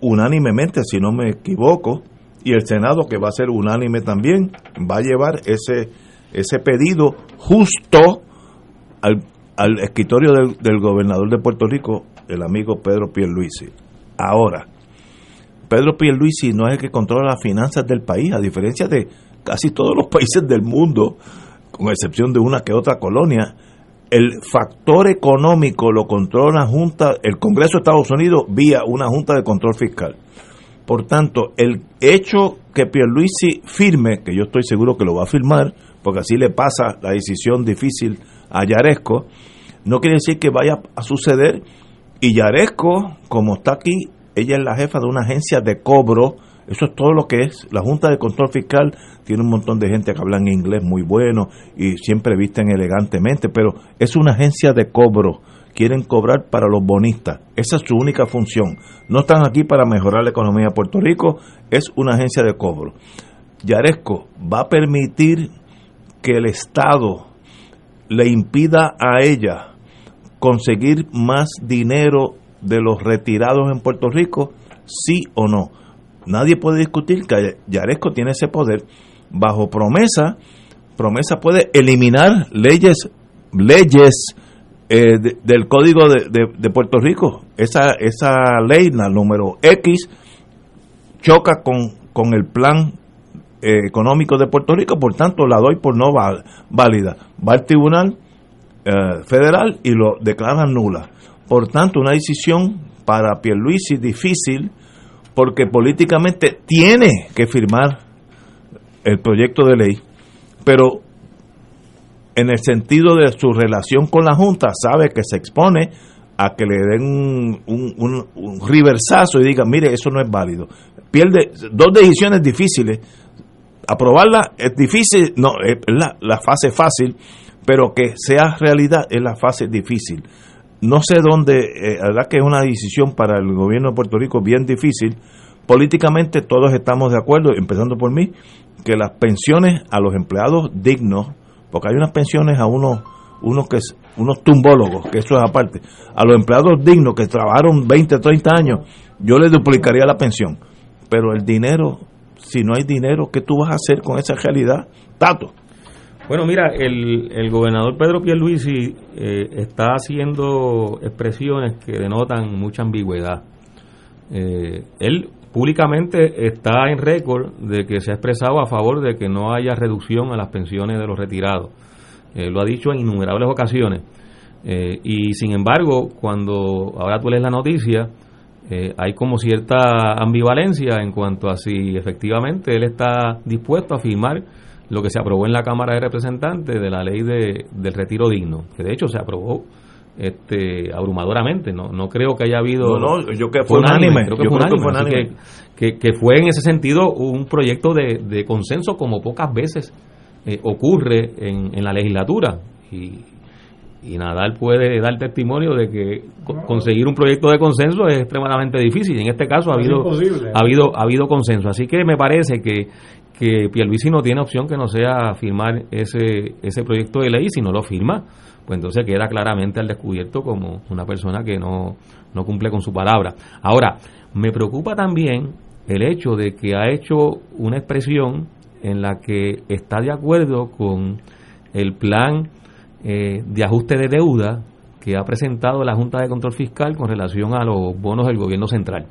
unánimemente, si no me equivoco, y el Senado, que va a ser unánime también, va a llevar ese, ese pedido justo al, al escritorio del, del gobernador de Puerto Rico, el amigo Pedro Pierluisi. Ahora, Pedro Pierluisi no es el que controla las finanzas del país, a diferencia de casi todos los países del mundo, con excepción de una que otra colonia. El factor económico lo controla la Junta, el Congreso de Estados Unidos vía una Junta de Control Fiscal. Por tanto, el hecho que Pierluisi firme, que yo estoy seguro que lo va a firmar, porque así le pasa la decisión difícil a Yaresco, no quiere decir que vaya a suceder. Y Yaresco, como está aquí, ella es la jefa de una agencia de cobro, eso es todo lo que es. La Junta de Control Fiscal tiene un montón de gente que habla en inglés muy bueno y siempre visten elegantemente, pero es una agencia de cobro. Quieren cobrar para los bonistas. Esa es su única función. No están aquí para mejorar la economía de Puerto Rico, es una agencia de cobro. Yaresco va a permitir que el Estado le impida a ella conseguir más dinero de los retirados en Puerto Rico, sí o no. Nadie puede discutir que Yaresco tiene ese poder. Bajo promesa, promesa puede eliminar leyes, leyes eh, de, del Código de, de, Puerto Rico. Esa, esa ley, la número X, choca con, con el plan eh, económico de Puerto Rico, por tanto la doy por no válida. Va al Tribunal eh, Federal y lo declaran nula. Por tanto, una decisión para Pierluisi difícil porque políticamente tiene que firmar el proyecto de ley, pero en el sentido de su relación con la Junta sabe que se expone a que le den un, un, reversazo y diga, mire, eso no es válido. Pierde dos decisiones difíciles. Aprobarla es difícil, no, es la, la fase fácil, pero que sea realidad es la fase difícil no sé dónde, eh, la verdad que es una decisión para el gobierno de Puerto Rico bien difícil. Políticamente todos estamos de acuerdo, empezando por mí, que las pensiones a los empleados dignos, porque hay unas pensiones a unos unos que unos tumbólogos, que eso es aparte. A los empleados dignos que trabajaron 20, 30 años, yo les duplicaría la pensión. Pero el dinero, si no hay dinero, ¿qué tú vas a hacer con esa realidad? Tato. Bueno, mira, el, el gobernador Pedro Pierluisi eh, está haciendo expresiones que denotan mucha ambigüedad. Eh, él públicamente está en récord de que se ha expresado a favor de que no haya reducción a las pensiones de los retirados. Eh, lo ha dicho en innumerables ocasiones. y sin embargo, cuando ahora tú lees la noticia, hay como cierta ambivalencia en cuanto a si efectivamente él está dispuesto a firmar lo que se aprobó en la Cámara de Representantes de la ley de, del retiro digno, que de hecho se aprobó este abrumadoramente no no creo que haya habido no, yo que fue unánime, creo que fue unánime, que, fue en ese sentido un proyecto de, consenso como pocas veces eh, ocurre en, en la legislatura. Y, y Nadal puede dar testimonio de que conseguir un proyecto de consenso es extremadamente difícil y en este caso ha habido ha habido ha habido consenso. Así que me parece que que Pierluisi no tiene opción que no sea firmar ese, ese proyecto de ley, si no lo firma, pues entonces queda claramente al descubierto como una persona que no, no cumple con su palabra. Ahora, me preocupa también el hecho de que ha hecho una expresión en la que está de acuerdo con el plan eh, de ajuste de deuda que ha presentado la Junta de Control Fiscal con relación a los bonos del gobierno central.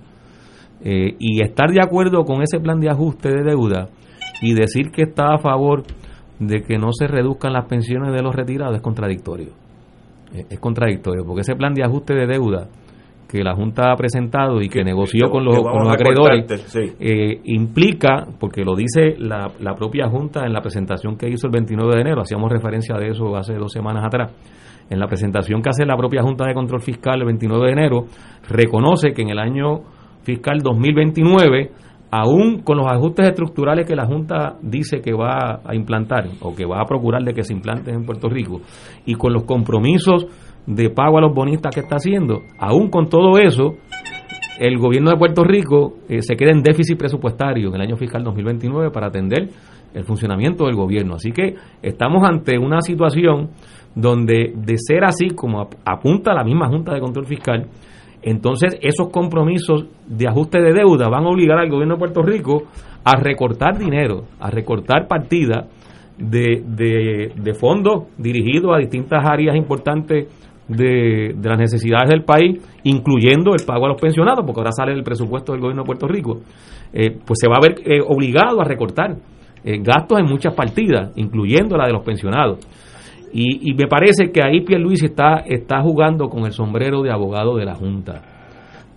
Eh, y estar de acuerdo con ese plan de ajuste de deuda y decir que está a favor de que no se reduzcan las pensiones de los retirados es contradictorio. Es contradictorio, porque ese plan de ajuste de deuda que la Junta ha presentado y que negoció con los, acreedores eh, implica, porque lo dice la, la, propia Junta en la presentación que hizo el 29 de enero, hacíamos referencia de eso hace dos semanas atrás, en la presentación que hace la propia Junta de Control Fiscal el 29 de enero, reconoce que en el año fiscal 2029 aún con los ajustes estructurales que la Junta dice que va a implantar o que va a procurar de que se implanten en Puerto Rico y con los compromisos de pago a los bonistas que está haciendo, aún con todo eso, el gobierno de Puerto Rico eh, se queda en déficit presupuestario en el año fiscal 2029 para atender el funcionamiento del gobierno. Así que estamos ante una situación donde, de ser así, como apunta la misma Junta de Control Fiscal, entonces esos compromisos de ajuste de deuda van a obligar al gobierno de Puerto Rico a recortar dinero, a recortar partidas de, de, fondos dirigidos a distintas áreas importantes de, las necesidades del país, incluyendo el pago a los pensionados, porque ahora sale el presupuesto del gobierno de Puerto Rico, eh, pues se va a ver eh, obligado a recortar eh, gastos en muchas partidas, incluyendo la de los pensionados. Y, me parece que ahí Pierluisi está, está jugando con el sombrero de abogado de la Junta.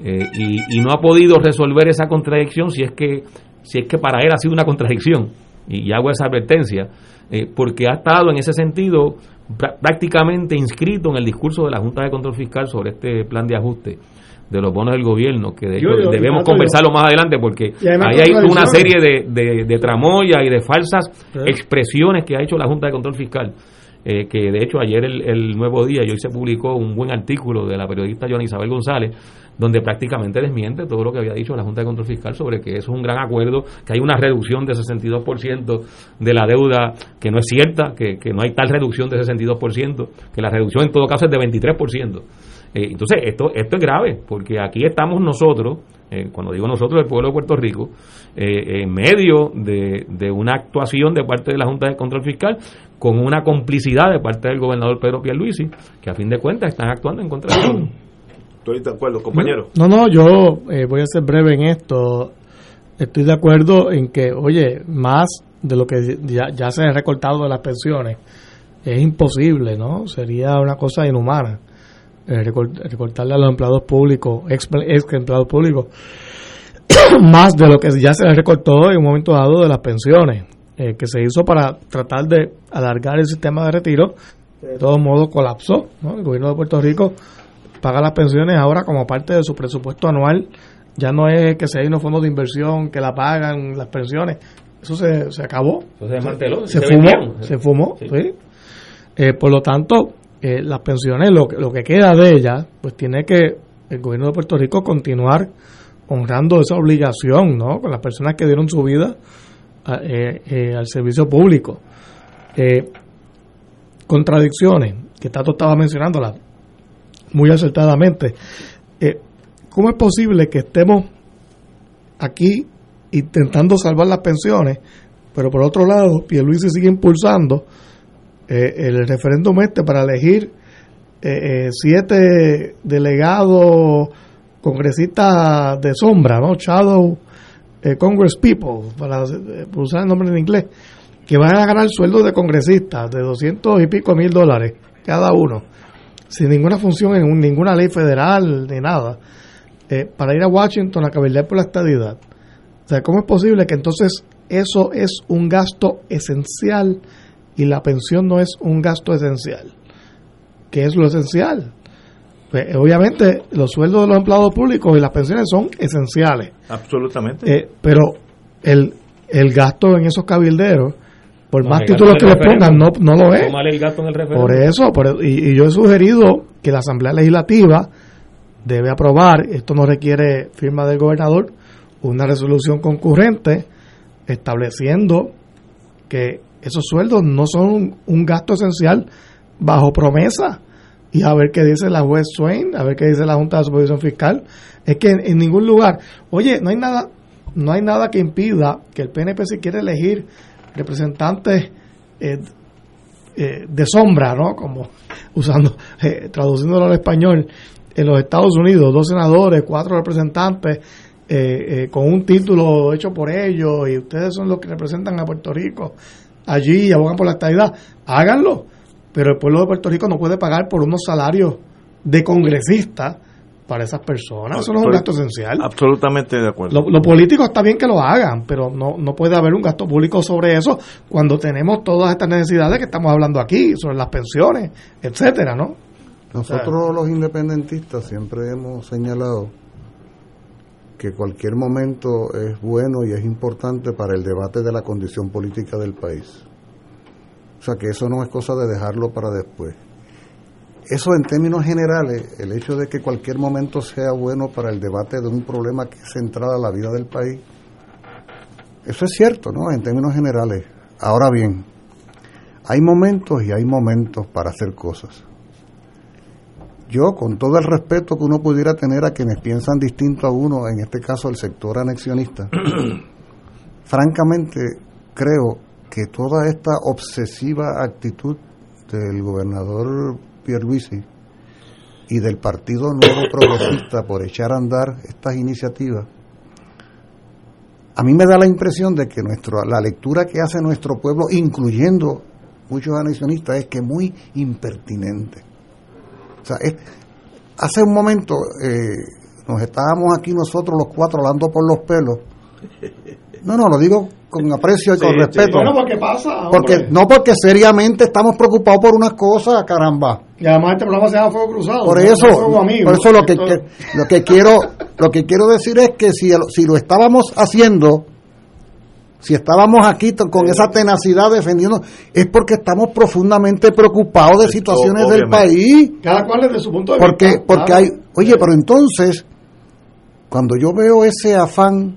Eh, y, no ha podido resolver esa contradicción si es que si es que para él ha sido una contradicción. Y, hago esa advertencia eh, porque ha estado en ese sentido prácticamente inscrito en el discurso de la Junta de Control Fiscal sobre este plan de ajuste de los bonos del gobierno, que de hecho debemos conversarlo más adelante porque ahí hay una serie de, de, de tramoyas y de falsas expresiones que ha hecho la Junta de Control Fiscal eh, que de hecho ayer el, Nuevo Día y hoy se publicó un buen artículo de la periodista Joana Isabel González, donde prácticamente desmiente todo lo que había dicho la Junta de Control Fiscal sobre que eso es un gran acuerdo, que hay una reducción de 62% de la deuda, que no es cierta, que, no hay tal reducción de 62%, que la reducción en todo caso es de 23%. Eh, entonces, esto, esto es grave, porque aquí estamos nosotros, eh, cuando digo nosotros, el pueblo de Puerto Rico, en medio de, de, una actuación de parte de la Junta de Control Fiscal con una complicidad de parte del gobernador Pedro Pierluisi, que a fin de cuentas están actuando en contra de todo. Estoy de acuerdo, compañero. No, no, yo eh, voy a ser breve en esto. Estoy de acuerdo en que, oye, más de lo que ya, se ha recortado de las pensiones es imposible, ¿no? Sería una cosa inhumana eh, recortarle a los empleados públicos, ex, ex empleados públicos, más de lo que ya se recortó en un momento dado de las pensiones. Eh, que se hizo para tratar de alargar el sistema de retiro, de todo modo colapsó. El gobierno de Puerto Rico paga las pensiones ahora como parte de su presupuesto anual. Ya no es que se hay unos fondos de inversión que la pagan las pensiones. Eso se, se acabó. se Se, fumó. Se fumó, eh, por lo tanto, eh, las pensiones, lo, lo que queda de ellas, pues tiene que el gobierno de Puerto Rico continuar honrando esa obligación, ¿no? Con las personas que dieron su vida eh, eh, al servicio público. Contradicciones, que Tato estaba mencionándolas muy acertadamente. ¿Cómo es posible que estemos aquí intentando salvar las pensiones, pero por otro lado, Pierluisi sigue impulsando eh, el referéndum este para elegir eh, eh, siete delegados congresistas de sombra, ¿no? Shadow eh, Congress People, para eh, usar el nombre en inglés, que van a ganar sueldos de congresistas de 200 y pico mil dólares cada uno, sin ninguna función en un- ninguna ley federal ni nada, para ir a Washington a cabildear por la estadidad. O sea, ¿cómo es posible que entonces eso es un gasto esencial y la pensión no es un gasto esencial? ¿Qué es lo esencial? Pues, eh, obviamente, los sueldos de los empleados públicos y las pensiones son esenciales. Absolutamente. Eh, pero el, el gasto en esos cabilderos, por No, más títulos que le pongan, no, no lo es. El gasto en el referéndum. Por eso, por- y, y yo he sugerido que la Asamblea Legislativa debe aprobar, esto no requiere firma del gobernador, una resolución concurrente estableciendo que esos sueldos no son un, gasto esencial bajo promesa. Y a ver qué dice la juez Swain, a ver qué dice la Junta de Supervisión Fiscal. Es que en, en ningún lugar, oye, no hay nada, no hay nada que impida que el PNP si quiere elegir representantes eh, eh, de sombra, ¿no? Como usando, eh, traduciéndolo al español, en los Estados Unidos, dos senadores, cuatro representantes, eh, eh, con un título hecho por ellos, y ustedes son los que representan a Puerto Rico allí y abogan por la estabilidad, háganlo. Pero el pueblo de Puerto Rico no puede pagar por unos salarios de congresista para esas personas. Eso no es un gasto esencial. Absolutamente de acuerdo. Lo, lo político está bien que lo hagan, pero no, no puede haber un gasto público sobre eso cuando tenemos todas estas necesidades que estamos hablando aquí, sobre las pensiones, etcétera, ¿no? Nosotros los independentistas siempre hemos señalado que cualquier momento es bueno y es importante para el debate de la condición política del país. O sea que eso no es cosa de dejarlo para después. Eso en términos generales, el hecho de que cualquier momento sea bueno para el debate de un problema que es central a la vida del país, eso es cierto, ¿no? En términos generales. Ahora bien, hay momentos y hay momentos para hacer cosas. Yo, con todo el respeto que uno pudiera tener a quienes piensan distinto a uno, en este caso el sector anexionista, francamente creo que toda esta obsesiva actitud del gobernador Pierluisi y del Partido Nuevo Progresista por echar a andar estas iniciativas, a mí me da la impresión de que nuestro, la lectura que hace nuestro pueblo, incluyendo muchos anexionistas, es que es muy impertinente. O sea, es- hace un momento eh, nos estábamos aquí nosotros los cuatro hablando por los pelos. No, no, lo digo con aprecio y con respeto. sí. Bueno, porque pasa, Porque, hombre. no porque seriamente estamos preocupados por unas cosas, caramba. Y además este programa se llama Fuego Cruzado. Por eso, no por eso lo que, que- lo que quiero lo que quiero decir es que si, si lo estábamos haciendo, si estábamos aquí con esa tenacidad defendiendo, es porque estamos profundamente preocupados de situaciones del país. Cada cual desde su punto de Porque, vista. porque claro. hay, oye, pero entonces, cuando yo veo ese afán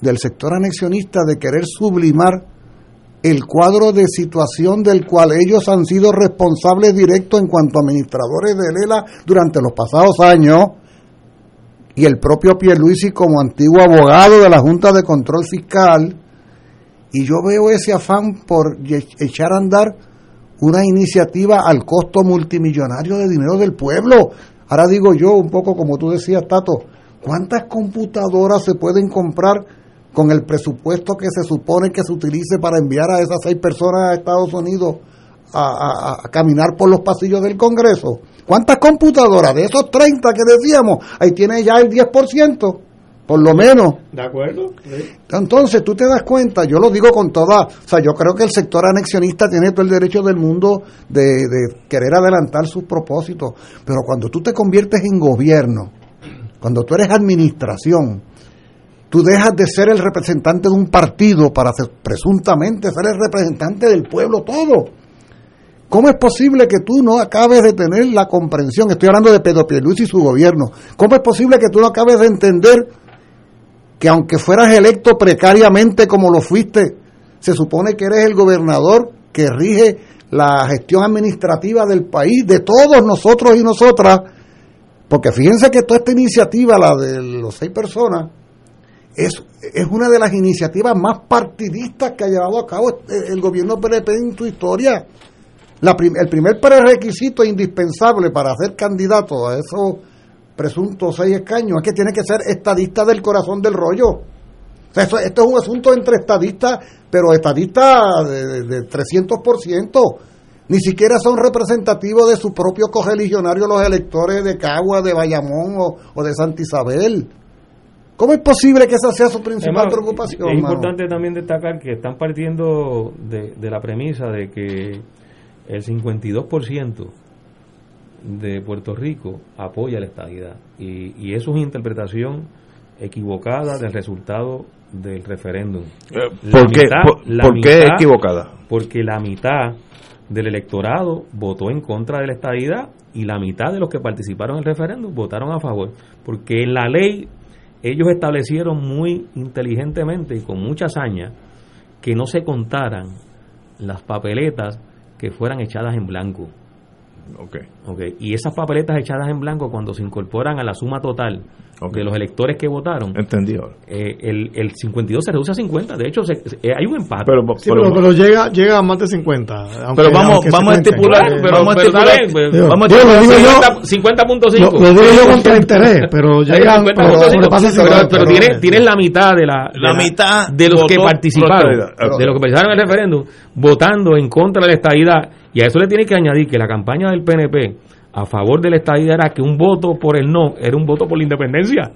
del sector anexionista de querer sublimar el cuadro de situación del cual ellos han sido responsables directos en cuanto a administradores de Lela durante los pasados años, y el propio Pierluisi como antiguo abogado de la Junta de Control Fiscal, y yo veo ese afán por echar a andar una iniciativa al costo multimillonario de dinero del pueblo. Ahora digo yo, un poco como tú decías, Tato, ¿cuántas computadoras se pueden comprar con el presupuesto que se supone que se utilice para enviar a esas seis personas a Estados Unidos a, a- a caminar por los pasillos del Congreso? ¿Cuántas computadoras? De esos 30 que decíamos, ahí tiene ya el 10%, por lo menos. ¿De acuerdo? Sí. Entonces tú te das cuenta, yo lo digo con toda, o sea, yo creo que el sector anexionista tiene todo el derecho del mundo de, de querer adelantar sus propósitos, pero cuando tú te conviertes en gobierno, cuando tú eres administración, tú dejas de ser el representante de un partido para ser, presuntamente ser el representante del pueblo todo. ¿Cómo es posible que tú no acabes de tener la comprensión? Estoy hablando de Pedro Pierluisi y su gobierno. ¿Cómo es posible que tú no acabes de entender que aunque fueras electo precariamente como lo fuiste, se supone que eres el gobernador que rige la gestión administrativa del país, de todos nosotros y nosotras, porque fíjense que toda esta iniciativa, la de los seis personas, es, es una de las iniciativas más partidistas que ha llevado a cabo el, el gobierno PNP en su historia. La el primer prerequisito indispensable para ser candidato a esos presuntos seis escaños es que tiene que ser estadista del corazón del rollo. O sea, eso- esto es un asunto entre estadistas, pero estadistas de, de, de 300%. Ni siquiera son representativos de su propio cogeligionario los electores de Cagua, de Bayamón o, o de Santa Isabel. ¿Cómo es posible que esa sea su principal Además, preocupación? Es mano? importante también destacar que están partiendo de, de la premisa de que el 52% de Puerto Rico apoya la estadidad. Y, y eso es una interpretación equivocada del resultado del referéndum. Eh, ¿por qué? mitad- ¿Por- qué equivocada? Porque la mitad del electorado votó en contra de la estadidad y la mitad de los que participaron en el referéndum votaron a favor. Porque en la ley ellos establecieron muy inteligentemente y con mucha hazaña que no se contaran las papeletas que fueran echadas en blanco. Ok. Ok, Y esas papeletas echadas en blanco, cuando se incorporan a la suma total de los electores que votaron, Entendí ahora. eh, el, el 52 se reduce a 50. De hecho, se- se- eh, hay un empate. Pero, Sí, pero, pero llega, llega a más de 50. aunque- Pero vamos- vamos a estipular- Pero- vamos a pero estipular- pues, vamos a 50 50.5. Lo, lo digo yo contra interés, pero llega. Hay 50.5, pero pero, 50, pero tienes, tienes la mitad de la, La mitad de los que participaron de los que participaron en el referéndum votando en contra de la estadidad y a eso le tiene que añadir que la campaña del PNP a favor de la estadidad era que un voto por el no era un voto por la independencia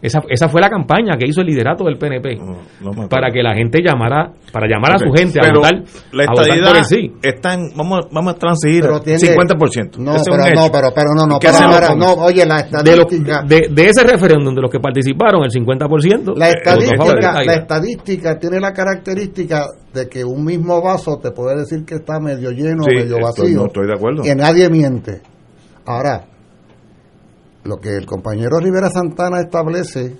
esa, esa fue la campaña que hizo el liderato del PNP no para que la gente llamara para llamar a su gente a votar la a votar estadidad por el sí está en- vamos, vamos a transigir Pero tiene- 50%. No, Ese pero no, pero, pero no, no, ¿Qué pero hacemos ahora, con no, oye, la de, lo- estadística, de, de ese referéndum de los que participaron el 50% la a la estadística, la estadística tiene la característica de que un mismo vaso te puede decir que está medio lleno, Sí, medio estoy- vacío, no estoy de acuerdo. que nadie miente. Ahora, lo que el compañero Rivera Santana establece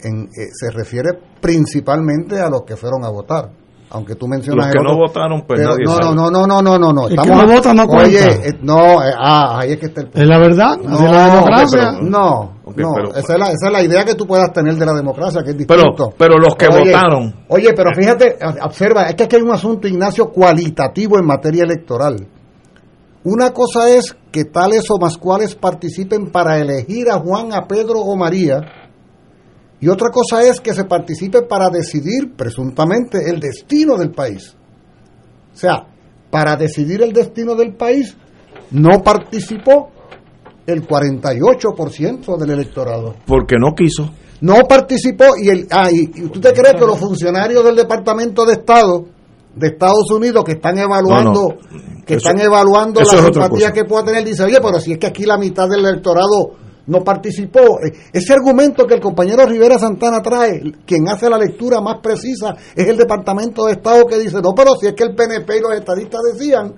en, eh, se refiere principalmente a los que fueron a votar. Aunque tú mencionas Los que no otro- votaron, pues pero nadie no, sabe. no, no, no, no, no, no, El que no vota no Oye, cuenta. eh, no, eh, ah, ahí es que está el punto. Es la verdad, así es la democracia. pero- no, no, pero- esa, es la, esa es la idea que tú puedas tener de la democracia, que es distinto. pero los que Oye, votaron. Oye, pero fíjate, observa, es que aquí hay un asunto, Ignacio, cualitativo en materia electoral. Una cosa es que tales o más cuales participen para elegir a Juan, a Pedro o María, y otra cosa es que se participe para decidir, presuntamente, el destino del país. O sea, para decidir el destino del país no participó el 48% del electorado. Porque no quiso. No participó y el ah, y, te crees que los funcionarios del Departamento de Estado de Estados Unidos que están evaluando No, que Eso- están evaluando la simpatía que pueda tener dice, "Oye, pero si es que aquí la mitad del electorado no participó." Eh, Ese argumento que el compañero Rivera Santana trae, quien hace la lectura más precisa es el Departamento de Estado que dice, "No, pero si es que el PNP y los estadistas decían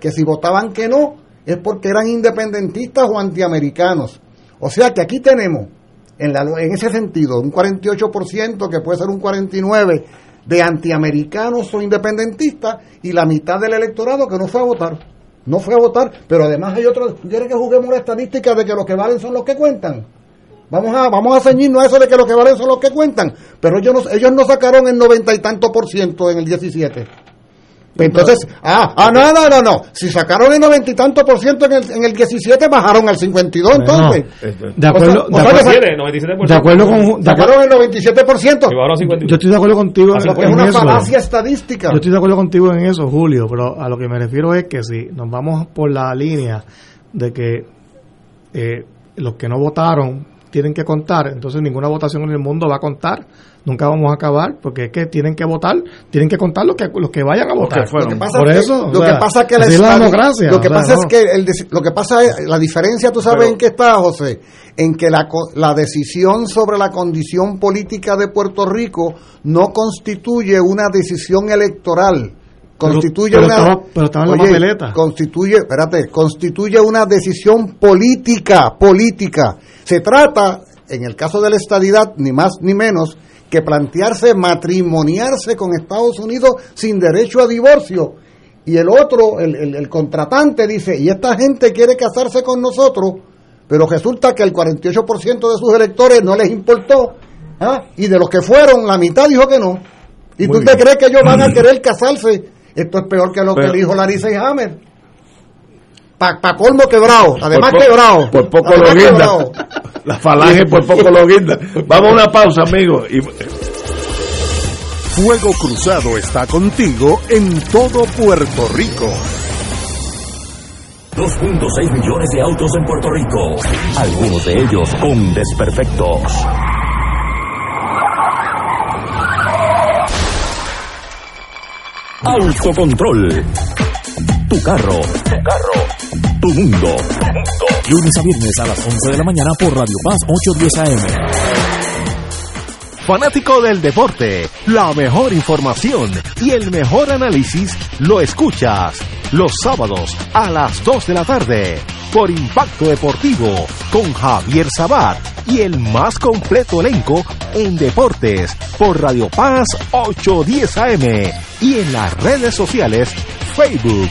que si votaban que no es porque eran independentistas o antiamericanos." O sea que aquí tenemos en, la, en ese sentido, un 48% que puede ser un 49% de antiamericanos o independentistas y la mitad del electorado que no fue a votar. No fue a votar, pero además hay otros. ¿Quieres que juguemos la estadística de que los que valen son los que cuentan? Vamos a, vamos a ceñirnos a eso de que los que valen son los que cuentan. Pero ellos no, ellos no sacaron el noventa y tanto por ciento en el 17. Entonces, ah, ah, no, no, no, no. Si sacaron el noventa y tanto por ciento en el, en el 17, bajaron al 52 entonces. De acuerdo, O sea, de o sea, acuerdo- sa- 97%. de acuerdo con. de acuerdo- sacaron el 97%. Y ahora 52. yo estoy de acuerdo contigo Es en una eso. falacia estadística. Yo estoy de acuerdo contigo en eso, Julio, pero a lo que me refiero es que si nos vamos por la línea de que eh, los que no votaron tienen que contar, entonces ninguna votación en el mundo va a contar, nunca vamos a acabar, porque es que tienen que votar, tienen que contar los que los que vayan a votar. Lo que pasa por es que- eso, lo o que pasa es que la, es la democracia. lo que o sea, pasa no. es que el lo que pasa es la diferencia tú sabes Pero- en qué está José en que la, co- la decisión sobre la condición política de Puerto Rico no constituye una decisión electoral constituye pero una estaba- pero estaba en la papeleta. constituye espérate constituye una decisión política política se trata en el caso de la estadidad ni más ni menos que plantearse matrimoniarse con Estados Unidos sin derecho a divorcio y el otro, el, el, el contratante, dice, y esta gente quiere casarse con nosotros, pero resulta que el 48% de sus electores no les importó, ¿ah? y de los que fueron, la mitad dijo que no. ¿Y Muy tú te crees que ellos van a querer casarse? Esto es peor que lo Pero- que dijo Larissa y Hammer. Pa, pa colmo quebrado, además Por po- quebrado. Por poco Además lo guinda. La falange por poco lo guinda. Vamos a una pausa, amigos. Y Fuego Cruzado está contigo en todo Puerto Rico. 2.6 millones de autos en Puerto Rico, algunos de ellos con desperfectos. Autocontrol. Tu carro. Tu carro. Tu mundo. Lunes a viernes a las 11 de la mañana por Radio Paz 810 AM. Fanático del deporte, la mejor información y el mejor análisis lo escuchas los sábados a las 2 de la tarde por Impacto Deportivo con Javier Sabat y el más completo elenco en deportes por Radio Paz 810 AM y en las redes sociales Facebook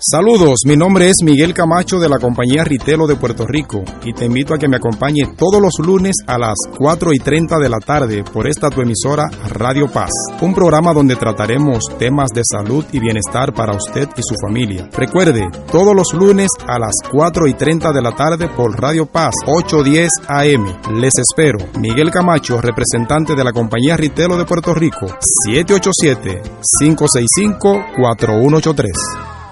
Saludos, mi nombre es Miguel Camacho de la compañía Ritelo de Puerto Rico y te invito a que me acompañe todos los lunes a las 4 y 30 de la tarde por esta tu emisora Radio Paz, un programa donde trataremos temas de salud y bienestar para usted y su familia. Recuerde, todos los lunes a las 4 y 30 de la tarde por Radio Paz 810 AM. Les espero. Miguel Camacho, representante de la compañía Ritelo de Puerto Rico, 787-565-4183.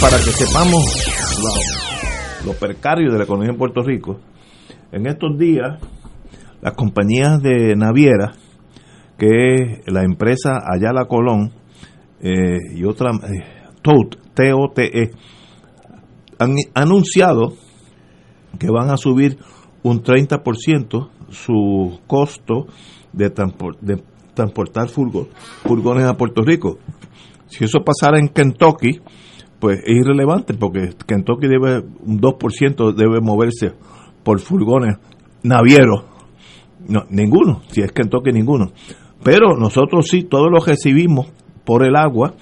Para que sepamos lo, lo precario de la economía en Puerto Rico, en estos días las compañías de naviera, que es la empresa Ayala Colón eh, y otra, eh, TOTE, T-O-T-E, han anunciado que van a subir un 30% su costo de, de transportar furgo- furgones a Puerto Rico. Si eso pasara en Kentucky, pues es irrelevante porque Kentucky debe un 2% debe moverse por furgones navieros. No, ninguno, si es Kentucky ninguno. Pero nosotros sí, todos los recibimos por el agua,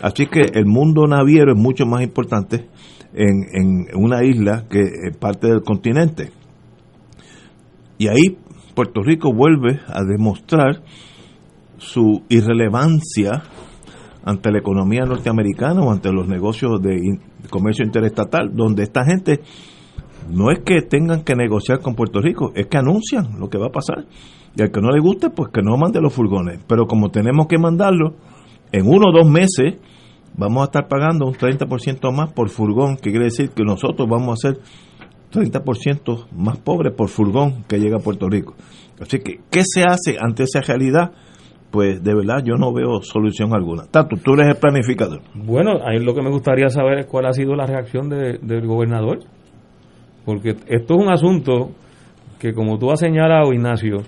así que el mundo naviero es mucho más importante en, en una isla que en parte del continente. Y ahí Puerto Rico vuelve a demostrar su irrelevancia ante la economía norteamericana o ante los negocios de comercio interestatal, donde esta gente no es que tengan que negociar con Puerto Rico, es que anuncian lo que va a pasar. Y al que no le guste, pues que no mande los furgones. Pero como tenemos que mandarlo, en uno o dos meses vamos a estar pagando un 30% más por furgón, que quiere decir que nosotros vamos a ser 30% más pobres por furgón que llega a Puerto Rico. Así que, ¿qué se hace ante esa realidad? Pues de verdad yo no veo solución alguna. Tato, tú eres el planificador. Bueno, ahí lo que me gustaría saber es cuál ha sido la reacción de- del gobernador porque esto es un asunto que, como tú has señalado, Ignacio,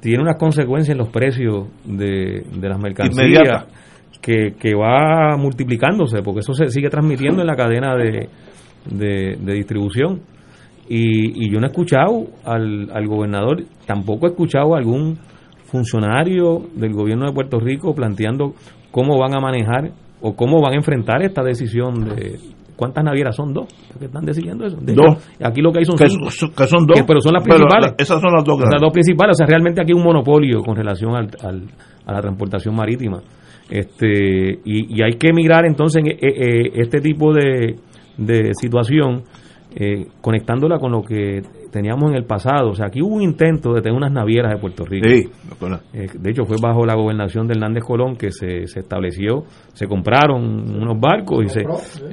tiene unas consecuencias en los precios de, de las mercancías Inmediata. que, que va multiplicándose, porque eso se sigue transmitiendo en la cadena de, de, de distribución. Y, y yo no he escuchado al, al gobernador, tampoco he escuchado a algún funcionario del gobierno de Puerto Rico planteando cómo van a manejar o cómo van a enfrentar esta decisión de cuántas navieras son dos que están decidiendo eso De Dos. hecho, aquí lo que hay son Que cinco. son- que son dos. Que- pero son las principales la- esas son las dos las grandes. dos principales o sea realmente aquí hay un monopolio con relación al, al- a la transportación marítima este y, y hay que mirar entonces en, eh, eh, este tipo de, de situación eh, conectándola con lo que teníamos en el pasado. O sea, aquí hubo un intento de tener unas navieras de Puerto Rico. Sí, acuerdo. Eh, de hecho, fue bajo la gobernación de Hernández Colón que se, se estableció, se compraron unos barcos y se,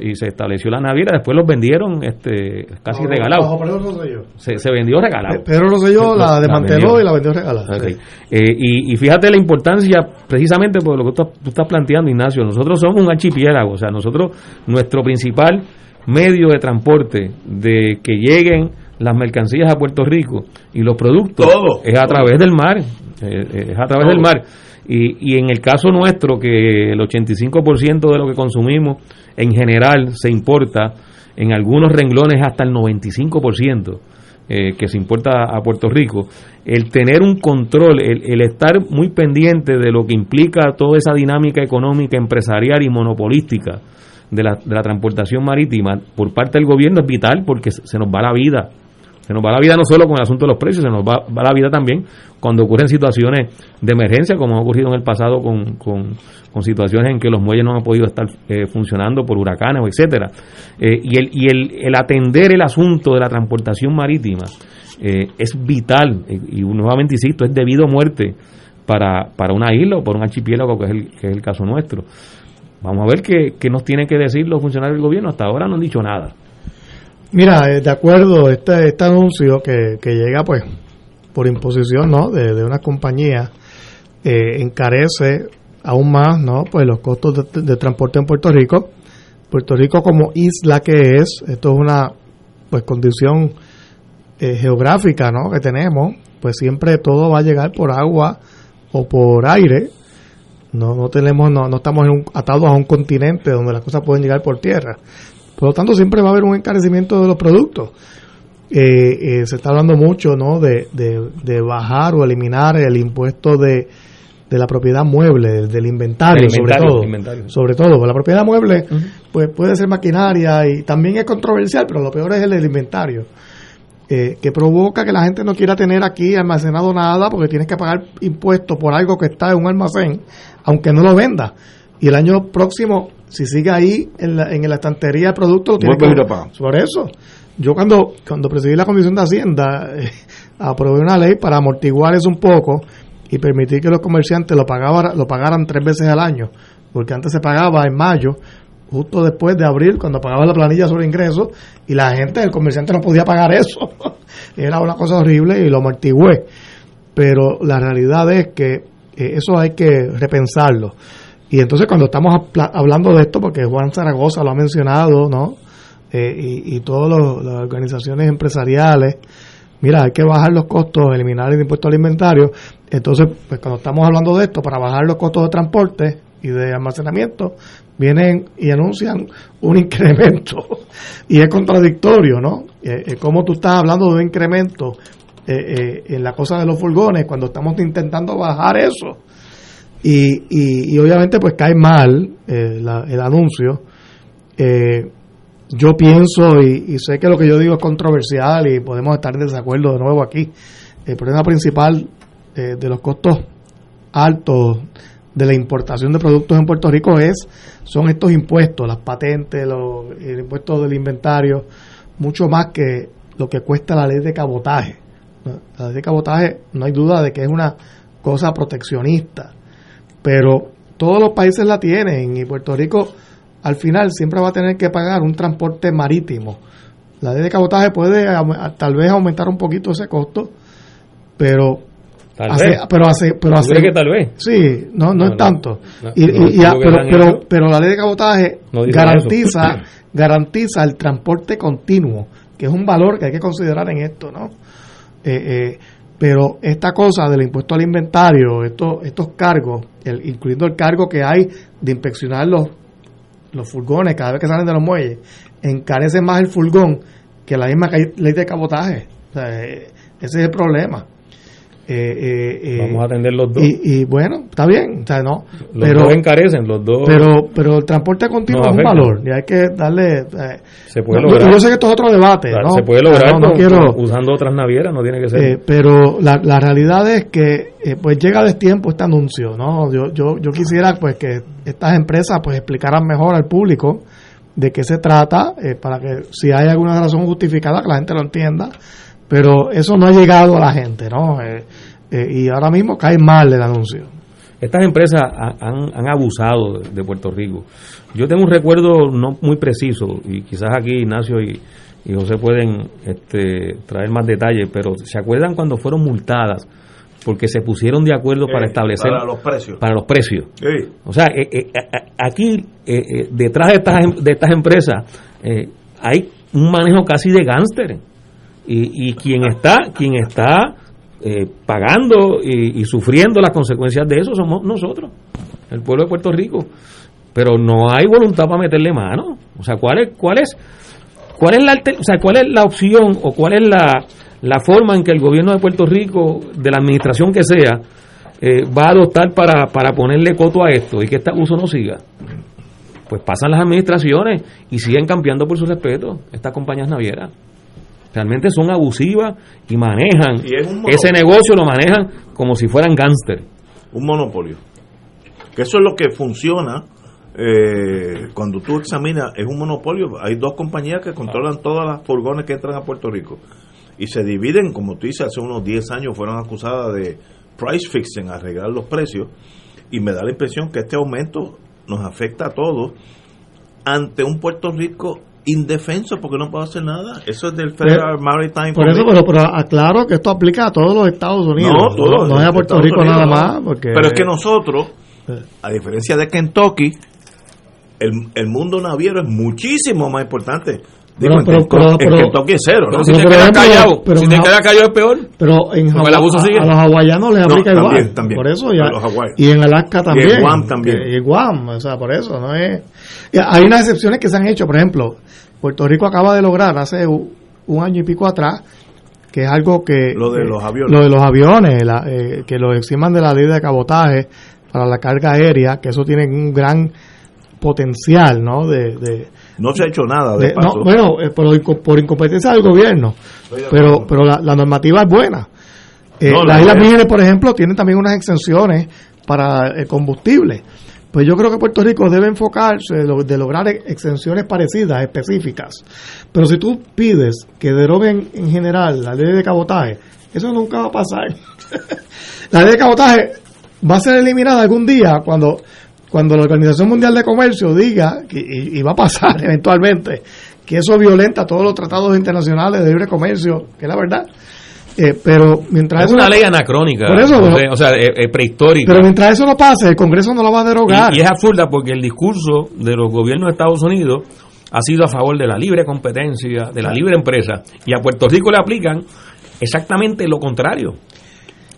y se estableció la naviera. Después los vendieron este casi Bajo- regalados. bajo Pedro Rosselló. Se, se vendió regalado. Pedro Rosselló la desmanteló y la vendió regalada. Sí. Eh, y, y fíjate la importancia, precisamente por lo que tú, tú estás planteando, Ignacio. Nosotros somos un archipiélago, o sea, nosotros, nuestro principal medio de transporte de que lleguen las mercancías a Puerto Rico y los productos Todo, es a todo. través del mar, eh, eh, es a través Todo. del mar. Y, y en el caso nuestro, que el 85% de lo que consumimos en general se importa, en algunos renglones hasta el 95% eh, que se importa a Puerto Rico, el tener un control, el, el estar muy pendiente de lo que implica toda esa dinámica económica, empresarial y monopolística de la, de la transportación marítima por parte del gobierno es vital porque se nos va la vida. Se nos va la vida no solo con el asunto de los precios, se nos va, va la vida también cuando ocurren situaciones de emergencia, como ha ocurrido en el pasado con, con, con situaciones en que los muelles no han podido estar eh, funcionando por huracanes o etcétera. Eh, y el, y el, el atender el asunto de la transportación marítima eh, es vital, eh, y nuevamente insisto, es debido a muerte para, para una isla o para un archipiélago que es el, que es el caso nuestro. Vamos a ver qué, qué nos tienen que decir los funcionarios del gobierno. Hasta ahora no han dicho nada. Mira, eh, de acuerdo, este, este anuncio que, que llega pues por imposición ¿no? de, de una compañía eh, encarece aún más ¿no? pues los costos de, de transporte en Puerto Rico. Puerto Rico como isla que es, esto es una pues condición eh, geográfica ¿no? que tenemos, pues siempre todo va a llegar por agua o por aire. No, no tenemos, no, no estamos en un- atados a un continente donde las cosas pueden llegar por tierra. Por lo tanto, siempre va a haber un encarecimiento de los productos. Eh, eh, se está hablando mucho ¿no? de, de- de bajar o eliminar el impuesto de, de la propiedad mueble, del, inventario, Del sobre inventario, todo. inventario. Sobre todo, la propiedad mueble pues puede ser maquinaria y también es controversial, pero lo peor es el del inventario. eh, que provoca que la gente no quiera tener aquí almacenado nada porque tienes que pagar impuestos por algo que está en un almacén, aunque no lo venda. Y el año próximo, si sigue ahí en la, en la estantería el producto, lo Vuelve que. Por eso, yo cuando, cuando presidí la Comisión de Hacienda, eh, aprobé una ley para amortiguar eso un poco y permitir que los comerciantes lo, pagaban, lo pagaran tres veces al año, porque antes se pagaba en mayo, justo después de abril, cuando pagaba la planilla sobre ingresos, y la gente, el comerciante no podía pagar eso. Era una cosa horrible y lo amortigué. Pero la realidad es que eh, eso hay que repensarlo. Y entonces cuando estamos hablando de esto, porque Juan Zaragoza lo ha mencionado, ¿no? Eh, y, y todas las organizaciones empresariales, mira, hay que bajar los costos, eliminar el impuesto al inventario. Entonces, pues cuando estamos hablando de esto, para bajar los costos de transporte y de almacenamiento, vienen y anuncian un incremento. Y es contradictorio, ¿no? Eh, eh, ¿Cómo tú estás hablando de un incremento eh, eh, en la cosa de los furgones cuando estamos intentando bajar eso? Y, y, obviamente pues cae mal eh, el anuncio. Eh, yo pienso y, y sé que lo que yo digo es controversial y podemos estar en desacuerdo de nuevo aquí. El problema principal eh, de los costos altos de la importación de productos en Puerto Rico es son estos impuestos, las patentes, los, el impuesto del inventario, mucho más que lo que cuesta la ley de cabotaje. La ley de cabotaje no hay duda de que es una cosa proteccionista, pero todos los países la tienen y Puerto Rico al final siempre va a tener que pagar un transporte marítimo. La ley de cabotaje puede tal vez aumentar un poquito ese costo, pero Tal hace- vez. pero hace pero ¿Tú hace que tal vez? sí no no, No, es tanto No, y, no, y- no y- creo que pero pero pero la ley de cabotaje garantiza garantiza el transporte continuo que es un valor que hay que considerar en esto, ¿no? Eh, eh, pero esta cosa del impuesto al inventario, estos, estos cargos, el, incluyendo el cargo que hay de inspeccionar los, los furgones cada vez que salen de los muelles, encarece más el furgón que la misma ley de cabotaje. Eh, ese es el problema. Eh, eh, Vamos a atender los dos. Y, bueno, está bien, o sea, no. Los pero, dos encarecen, los dos. Pero, pero el transporte continuo es un valor y hay que darle. Eh, se puede lograr. Yo sé que esto es otro debate. ¿no? Se puede lograr no, quiero, usando otras navieras, no tiene que ser. pero la, la realidad es que pues llega de tiempo este anuncio, ¿no? Yo, yo, yo quisiera pues que estas empresas pues explicaran mejor al público de qué se trata, para que si hay alguna razón justificada, que la gente lo entienda pero eso no ha llegado a la gente, ¿no? Eh, eh, y ahora mismo cae mal el anuncio. Estas empresas han, han abusado de, Puerto Rico. Yo tengo un recuerdo no muy preciso, y quizás aquí Ignacio y, y José pueden este, traer más detalles, pero ¿se acuerdan cuando fueron multadas? porque se pusieron de acuerdo para establecer para los precios para los precios o sea eh, aquí detrás de estas em, de estas empresas hay un manejo casi de gángster y, y quien está quien está eh, pagando y, sufriendo las consecuencias de eso somos nosotros el pueblo de Puerto Rico. Pero no hay voluntad para meterle mano. O sea cuál es cuál es cuál es la o sea cuál es la opción o cuál es la, la forma en que el gobierno de Puerto Rico de la administración que sea eh, va a adoptar para, para ponerle coto a esto y que este uso no siga pues pasan las administraciones y siguen cambiando por su respeto estas compañías navieras realmente son abusivas y manejan ese negocio lo manejan como si fueran gángster. Un monopolio. Que eso es lo que funciona eh, cuando tú examinas es un monopolio. Hay dos compañías que controlan todas las furgones que entran a Puerto Rico y se dividen como tú dices hace unos 10 años fueron acusadas de price fixing arreglar los precios y me da la impresión que este aumento nos afecta a todos ante un Puerto Rico indefenso porque no puedo hacer nada. Eso es del Federal Maritime Por eso, pero, aclaro que esto aplica a todos los Estados Unidos. No, no, es a Puerto Rico nada más. Porque, pero es que nosotros, a diferencia de Kentucky, el, el mundo naviero es muchísimo más importante. Digo, pero, pero, pero, Kentucky es cero, ¿no? si te queda callado, si te queda callado es peor. Pero en el abuso sigue. a los hawaianos les aplica igual. También, por eso ya. Y en Alaska también. Y en Guam también. Y en Guam, o sea, por eso no es. Hay unas excepciones que se han hecho, por ejemplo, Puerto Rico acaba de lograr hace un año y pico atrás que es algo que lo de los aviones, lo de los aviones eh, que lo eximan de la ley de cabotaje para la carga aérea que eso tiene un gran potencial no de, no se ha hecho nada de, no, bueno eh, por, incompetencia del gobierno pero pero la, normativa es buena eh, las Islas Vírgenes por ejemplo tienen también unas exenciones para el combustible pues yo creo que Puerto Rico debe enfocarse de, lograr exenciones parecidas, específicas. Pero si tú pides que deroguen en general la ley de cabotaje, eso nunca va a pasar. la ley de cabotaje va a ser eliminada algún día cuando, cuando la Organización Mundial de Comercio diga, y, va a pasar eventualmente, que eso violenta todos los tratados internacionales de libre comercio, que es la verdad. Eh, pero mientras es una ley anacrónica, o sea, prehistórica. Pero mientras eso no pase, el Congreso no lo va a derogar. Y, es absurda porque el discurso de los gobiernos de Estados Unidos ha sido a favor de la libre competencia, de la libre empresa, y a Puerto Rico le aplican exactamente lo contrario.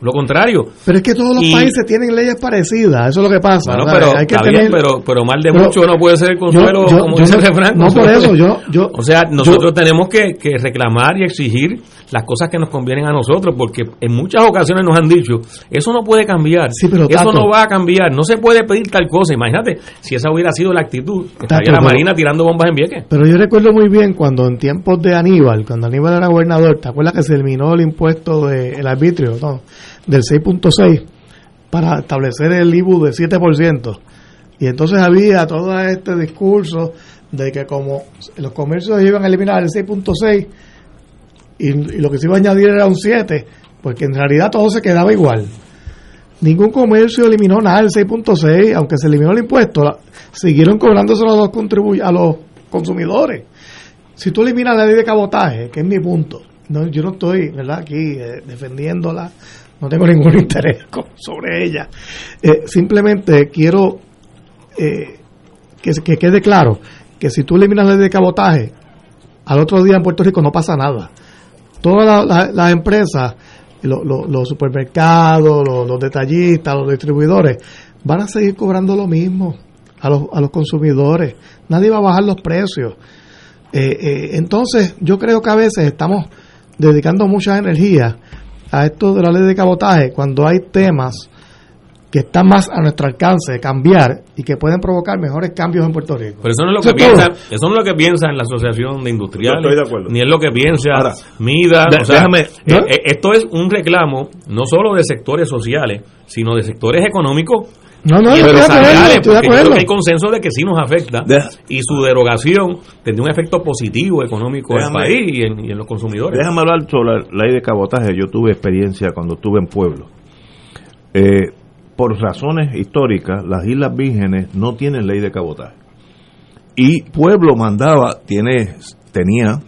Lo contrario. Pero es que todos los países tienen leyes parecidas, eso es lo que pasa. pero, hay que pero, pero mal de mucho no puede ser el consuelo, como dice el No, por eso, yo, yo. O sea, nosotros tenemos que, que reclamar y exigir las cosas que nos convienen a nosotros, porque en muchas ocasiones nos han dicho, eso no puede cambiar, eso no va a cambiar, no se puede pedir tal cosa. Imagínate, si esa hubiera sido la actitud, estaría la Marina tirando bombas en Vieques. Pero yo recuerdo muy bien cuando en tiempos de Aníbal, cuando Aníbal era gobernador, ¿te acuerdas que se eliminó el impuesto del arbitrio, no, del 6.6 para establecer el IBU de 7%? Y entonces había todo este discurso de que como los comercios iban a eliminar el 6.6, y, lo que se iba a añadir era un 7, porque en realidad todo se quedaba igual. Ningún comercio eliminó nada del 6.6, aunque se eliminó el impuesto, siguieron cobrándose los, a los consumidores. Si tú eliminas la ley de cabotaje, que es mi punto, no, yo no estoy ¿verdad? aquí eh, defendiéndola, no tengo ningún interés sobre ella. Eh, simplemente quiero eh, que, que quede claro que si tú eliminas la ley de cabotaje, al otro día en Puerto Rico no pasa nada. Todas la- la- las empresas, lo- lo- los supermercados, los, los detallistas, los distribuidores, van a seguir cobrando lo mismo a los, a los consumidores. Nadie va a bajar los precios. Eh, eh, entonces, yo creo que a veces estamos dedicando mucha energía a esto de la ley de cabotaje cuando hay temas que están más a nuestro alcance de cambiar y que pueden provocar mejores cambios en Puerto Rico. Pero eso no es lo Eso que piensa, eso no es lo que piensa en la Asociación de Industriales, Yo estoy de acuerdo. ni es lo que piensa Ahora, MIDA. de- o sea, déjame- eh, eh, esto es un reclamo no solo de sectores sociales, sino de sectores económicos No, no, estoy de acuerdo, yo creo que hay consenso de que sí nos afecta Deja- y su derogación tendría un efecto positivo económico en el país y en, y en los consumidores. Déjame hablar sobre la ley de cabotaje. Yo tuve experiencia cuando estuve en Pueblo. Eh, por razones históricas, las Islas Vírgenes no tienen ley de cabotaje. Y Pueblo mandaba, tiene, tenía,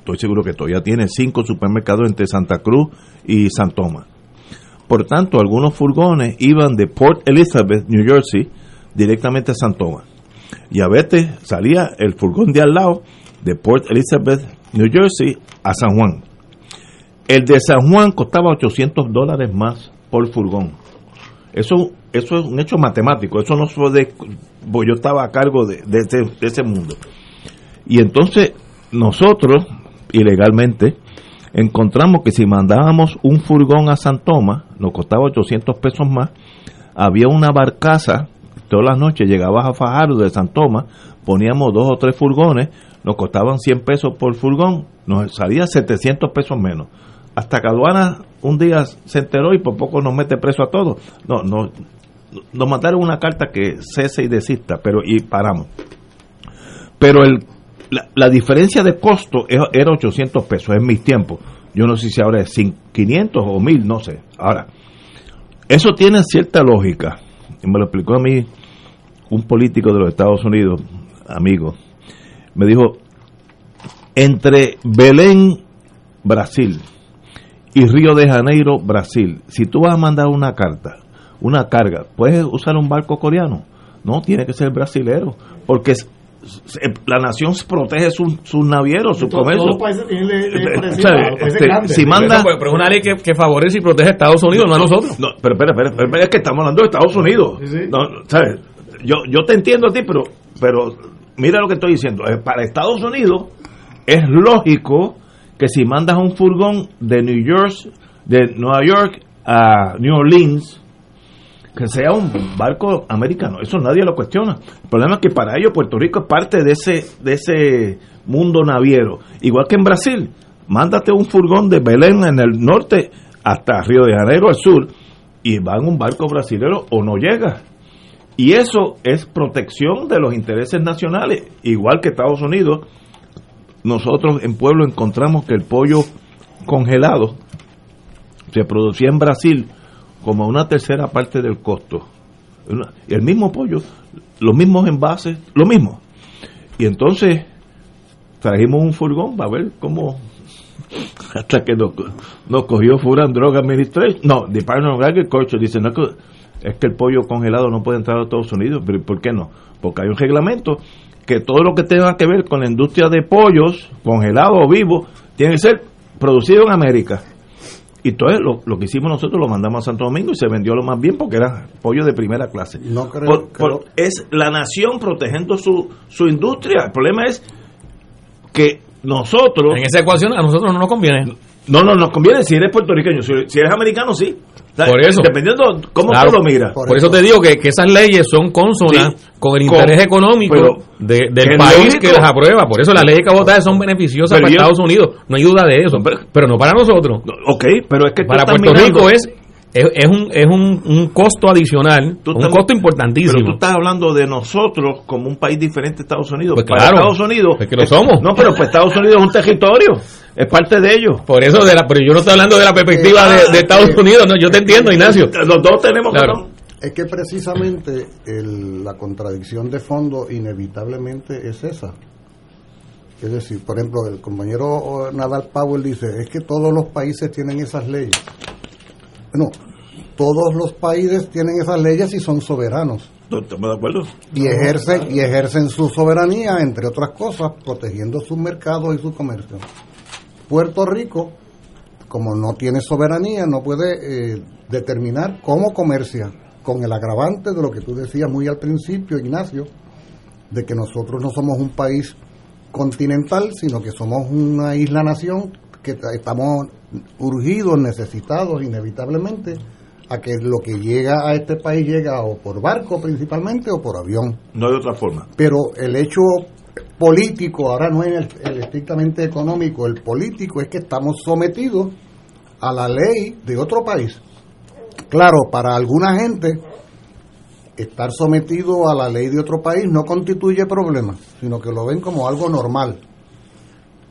estoy seguro que todavía tiene cinco supermercados entre Santa Cruz y San Tomás. Por tanto, algunos furgones iban de Port Elizabeth, New Jersey, directamente a San Tomás. Y a veces salía el furgón de al lado de Port Elizabeth, New Jersey, a San Juan. El de San Juan costaba 800 dólares más por furgón. Eso, eso es un hecho matemático. Eso no fue de. pues yo estaba a cargo de, ese mundo. Y entonces, nosotros, ilegalmente, encontramos que si mandábamos un furgón a San Tomás, nos costaba 800 pesos más. Había una barcaza, todas las noches llegabas a Fajardo de San Tomás, poníamos dos o tres furgones, nos costaban 100 pesos por furgón, nos salía 700 pesos menos. Hasta que aduana un día se enteró y por poco nos mete preso a todos. No, no, nos mandaron una carta que cese y desista, pero y paramos. Pero el, la, la diferencia de costo era era 800 pesos en mis tiempos. Yo no sé si ahora es cin- 500 o 1000, no sé. Ahora, eso tiene cierta lógica. Me lo explicó a mí un político de los Estados Unidos, amigo. Me dijo, entre Belén, Brasil, y Río de Janeiro, Brasil, si tú vas a mandar una carta, una carga, ¿puedes usar un barco coreano? No, tiene que ser brasilero, porque la nación protege sus su navieros, su Todos- comercio. todos los países tienen ley- ley Eh, países Este, si manda Pero, pero es una ley que, que favorece y protege a Estados Unidos, no, a nosotros. no, pero espera, espera, espera, es que estamos hablando de Estados Unidos. ¿sabes? Yo, yo te entiendo a ti, pero, pero mira lo que estoy diciendo. Eh, Para Estados Unidos es lógico que si mandas un furgón de New York, de Nueva York a New Orleans, que sea un barco americano. Eso nadie lo cuestiona. El problema es que para ellos Puerto Rico es parte de ese, de ese mundo naviero. Igual que en Brasil. Mándate un furgón de Belén en el norte hasta Río de Janeiro al sur y va en un barco brasilero o no llega. Y eso es protección de los intereses nacionales. Igual que Estados Unidos, nosotros en Pueblo encontramos que el pollo congelado se producía en Brasil como una tercera parte del costo. Una- el mismo pollo, los mismos envases, lo mismo. Y entonces trajimos un furgón para ver cómo hasta que nos, nos cogió and Drug Administration, no, Department of Agriculture dice no, es que el pollo congelado no puede entrar a Estados Unidos, pero ¿por qué no? Porque hay un reglamento que todo lo que tenga que ver con la industria de pollos, congelado o vivo, tiene que ser producido en América. Y entonces lo, lo que hicimos nosotros lo mandamos a Santo Domingo y se vendió lo más bien porque era pollo de primera clase. No creo- Por- creo- por- es la nación protegiendo su, su industria. El problema es que nosotros... En esa ecuación a nosotros no nos conviene. No, no, nos conviene si eres puertorriqueño. Si, si eres americano, sí. O sea, Por eso. Dependiendo cómo Claro. tú lo miras. Por, eso te digo que, que esas leyes son consonas Sí. con el Con- interés económico pero- de- que del país que las aprueba. Por eso las leyes de cabotaje son beneficiosas Pero para yo- Estados Unidos. No hay duda de eso. Pero, no para nosotros. Ok, pero es que para Puerto mirando- Rico es, es, es un, es un, un costo adicional, Tú un estás- costo Pero importantísimo. tú estás hablando de nosotros como un país diferente a Estados Unidos. Pues Para claro, Estados Unidos. es que lo somos. No, pero pues Estados Unidos es un territorio. Es parte de ellos. Por eso, de la, pero yo no estoy hablando de la perspectiva de, de Estados Unidos. No, yo te entiendo, Ignacio. Los dos tenemos Claro. Es que precisamente el- la contradicción de fondo inevitablemente es esa. Es decir, por ejemplo, el compañero Nadal Powell dice, es que todos los países tienen esas leyes. Bueno, todos los países tienen esas leyes y son soberanos. Estamos de acuerdo. y ejercen y ejercen su soberanía entre otras cosas protegiendo sus mercados y su comercio Puerto Rico como no tiene soberanía no puede eh, determinar cómo comercia con el agravante de lo que tú decías muy al principio Ignacio de que nosotros no somos un país continental sino que somos una isla nación que ta- estamos urgidos necesitados inevitablemente a que lo que llega a este país llega o por barco principalmente o por avión. No hay otra forma. Pero el hecho político, ahora no es el, el estrictamente económico, el político es que estamos sometidos a la ley de otro país. Claro, para alguna gente estar sometido a la ley de otro país no constituye problema, sino que lo ven como algo normal.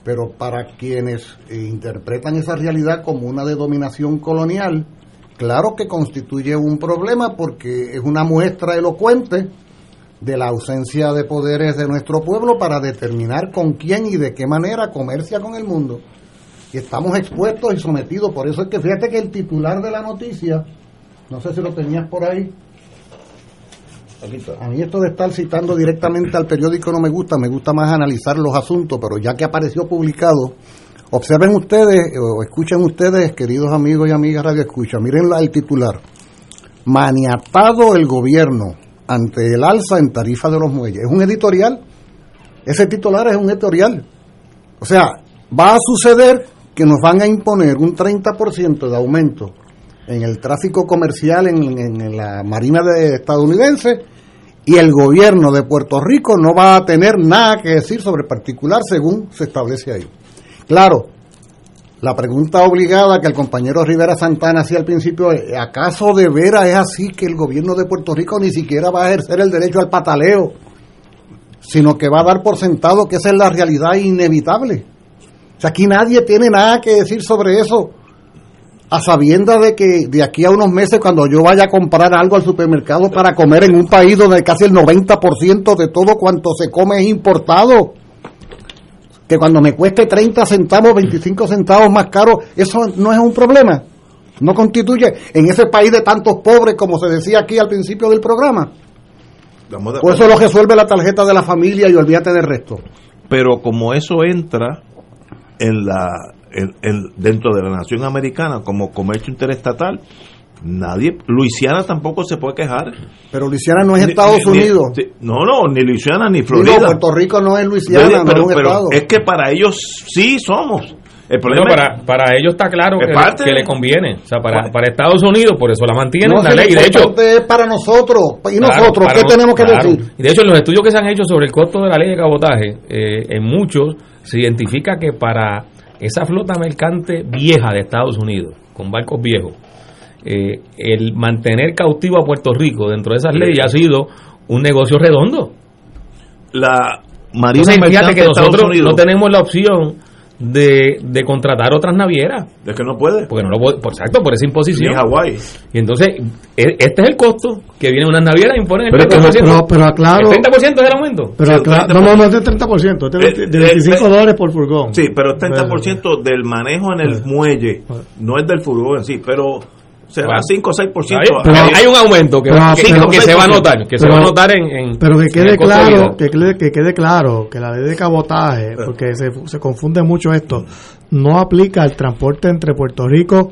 Pero para quienes eh, interpretan esa realidad como una de dominación colonial, claro que constituye un problema porque es una muestra elocuente de la ausencia de poderes de nuestro pueblo para determinar con quién y de qué manera comercia con el mundo. Y estamos expuestos y sometidos. Por eso es que fíjate que el titular de la noticia, no sé si lo tenías por ahí, a mí esto de estar citando directamente al periódico no me gusta, me gusta más analizar los asuntos, pero ya que apareció publicado, observen ustedes o escuchen ustedes, queridos amigos y amigas Radio Escucha, miren el titular. Maniatado el gobierno ante el alza en tarifa de los muelles. Es un editorial. Ese titular es un editorial. O sea, va a suceder que nos van a imponer un 30% de aumento en el tráfico comercial en- en la Marina de estadounidense y el gobierno de Puerto Rico no va a tener nada que decir sobre el particular según se establece ahí. Claro, la pregunta obligada que el compañero Rivera Santana hacía al principio es, ¿acaso de veras es así que el gobierno de Puerto Rico ni siquiera va a ejercer el derecho al pataleo, sino que va a dar por sentado que esa es la realidad inevitable? O sea, aquí nadie tiene nada que decir sobre eso, a sabiendas de que de aquí a unos meses cuando yo vaya a comprar algo al supermercado para comer en un país donde casi el 90% de todo cuanto se come es importado, que cuando me cueste 30 centavos, 25 centavos más caro, eso no es un problema. No constituye en ese país de tantos pobres, como se decía aquí al principio del programa. Por eso lo resuelve la tarjeta de la familia y olvídate del resto. Pero como eso entra en la en- en- dentro de la nación americana como comercio interestatal, nadie, Luisiana tampoco se puede quejar. Pero Luisiana no es Ni- Estados ni- ni- Unidos. no, no, ni Luisiana ni Digo, Florida. Puerto Rico no es Luisiana, Oye, no pero, es un pero estado. es que para ellos sí somos. El problema para, para ellos está claro que, parte que le conviene. O sea, para, para Estados Unidos, por eso la mantienen No, la si ley. De hecho, es para nosotros. ¿Y Claro, nosotros qué no- tenemos que claro. decir? Y de hecho, en los estudios que se han hecho sobre el costo de la ley de cabotaje, eh, en muchos se identifica que para esa flota mercante vieja de Estados Unidos, con barcos viejos, eh, el mantener cautivo a Puerto Rico dentro de esas leyes ha sido un negocio redondo. la Marina Entonces, fíjate Mercante que de nosotros Unidos no tenemos la opción de, de contratar otras navieras. es que no puede. Porque no lo puede, por, exacto, por esa imposición. Ni Hawái. Y entonces, e- este es el costo que vienen unas navieras e imponen el Pero, 30%. pero, pero aclaro, el 30% es el aumento. pero Sí, aclaro, 30%. no, no, no es del 30%, es de, Eh, de eh, 25 eh, dólares por furgón. Sí, pero 30% del manejo en el muelle, no es del furgón en sí, pero será Bueno. 5 o 6%. Hay, pero hay un aumento que, Pero- que- pero- que se va a notar, que se pero- va a notar en, en- Pero que en quede de claro, que quede, que quede claro que la ley de cabotaje, porque se, se confunde mucho esto, no aplica al transporte entre Puerto Rico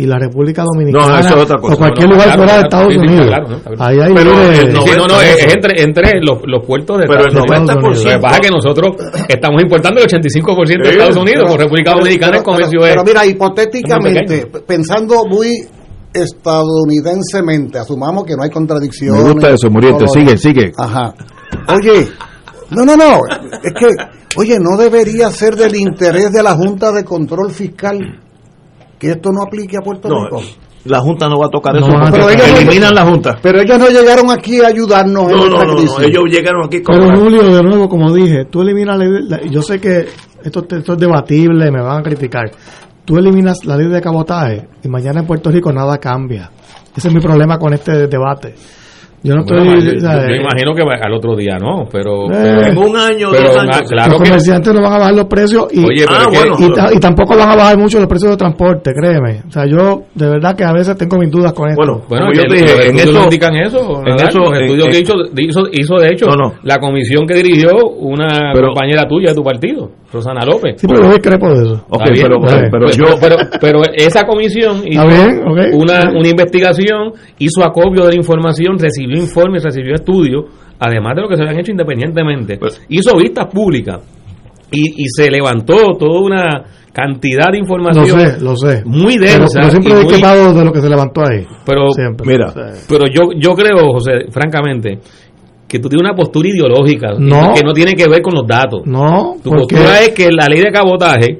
y la República Dominicana No, eso es otra cosa. o cualquier No, no, lugar claro, fuera de Estados Unidos. claro. Ahí hay Pero libre- el Sí, no, no, es, es entre, entre los, los puertos de Pero el Estados Unidos. 90%. Lo que pasa es que nosotros estamos importando el 85% de Estados Unidos, Pero- con República Dominicana pero- el comercio pero- es... pero mira, hipotéticamente, pensando muy estadounidensemente, asumamos que no hay contradicciones. Me gusta eso, Muriente, sigue, sigue. Ajá. Oye, no, no, no, es que, oye, no debería ser del interés de la Junta de Control Fiscal que esto no aplique a Puerto No, Rico. la Junta no va a tocar No eso. pero ellos eliminan la Junta. Pero ellos no llegaron aquí a ayudarnos en No, no, nuestra no, crisis. no, ellos llegaron aquí con Pero Julio, de nuevo, como dije, tú eliminas la la- yo sé que esto, esto es debatible, me van a criticar. Tú eliminas la ley de cabotaje y mañana en Puerto Rico nada cambia. Ese es mi problema con este debate. Yo no estoy. Bueno, yo, yo imagino que va- al otro día no, pero. Eh, pero- En un año, pero dos años. Claro los que. comerciantes no van a bajar los precios y, Oye, Ah, bueno. y, ta- y tampoco van a bajar mucho los precios de transporte, créeme. O sea, yo de verdad que a veces tengo mis dudas con esto. Bueno, Bueno, yo te dije, en eso- indican eso. en eso, los en- estudios que hizo, hizo, hizo, de hecho, No, no. la comisión que dirigió una Pero- compañera tuya de tu partido, Rosana López. Sí, pero yo discrepo de eso. Ok, Está bien, pero, pero yo, pero, pero esa comisión hizo bien, una, una investigación, hizo acopio de la información, recibió informes, recibió estudios, además de lo que se habían hecho independientemente. Pues- hizo vistas públicas y, y se levantó toda una cantidad de Lo información sé, lo sé. muy densa. pero siempre he muy- de lo que se levantó ahí. pero, Siempre. mira, O sea, pero yo, yo creo, José, francamente, que tú tienes una postura ideológica No. que no tiene que ver con los datos. no, Tu postura es que la ley de cabotaje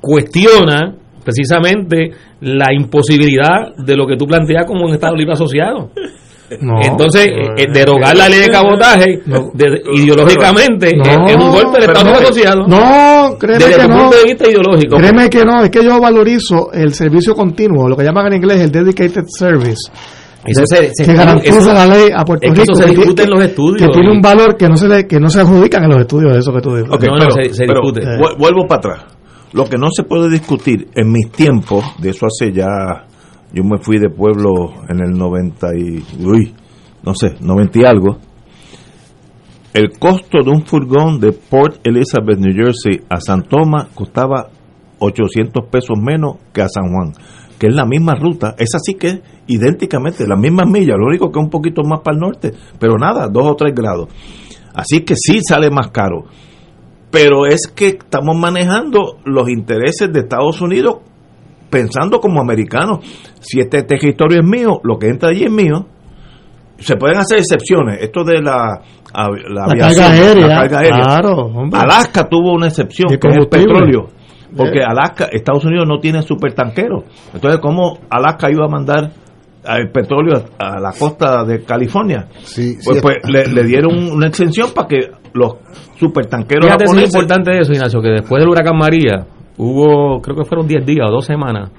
cuestiona precisamente la imposibilidad de lo que tú planteas como un Estado libre asociado. No. Entonces, eh, eh, derogar la ley de cabotaje No. de- ideológicamente No, es, es un golpe del Estado asociado. No, créeme desde que tu no. punto de vista ideológico. Créeme que no, es que yo valorizo el servicio continuo, lo que llaman en inglés el dedicated service. Eso se- se- que garantiza eso- la ley a Puerto es que Rico eso se que discute en los estudios que tiene un valor que no se le, que no se adjudican en los estudios de eso que tú dices Ok, No, pero, se- se pero discute. vu- vuelvo para atrás. Lo que no se puede discutir en mis tiempos, de eso hace ya, yo me fui de pueblo en el 90 y, uy, no sé, 90 y algo. El costo de un furgón de Port Elizabeth, New Jersey a San Tomás costaba 800 pesos menos que a San Juan, que es la misma ruta. Es así que es idénticamente, las mismas millas, lo único que es un poquito más para el norte, pero nada, dos o tres grados. Así que sí sale más caro pero es que estamos manejando los intereses de Estados Unidos pensando como americanos. Si este territorio es mío, lo que entra allí es mío. Se pueden hacer excepciones. Esto de la, a- la, La aviación, carga aérea, la carga aérea. claro, hombre. Alaska tuvo una excepción, que es el petróleo. Porque. Alaska, Estados Unidos no tiene supertanqueros. Entonces, ¿cómo Alaska iba a mandar el petróleo a la costa de California? Sí, Pues, sí. pues le, le dieron una exención para que los supertanqueros Fíjate es importante eso, Ignacio, que después del huracán María hubo, creo que fueron 10 días o 2 semanas,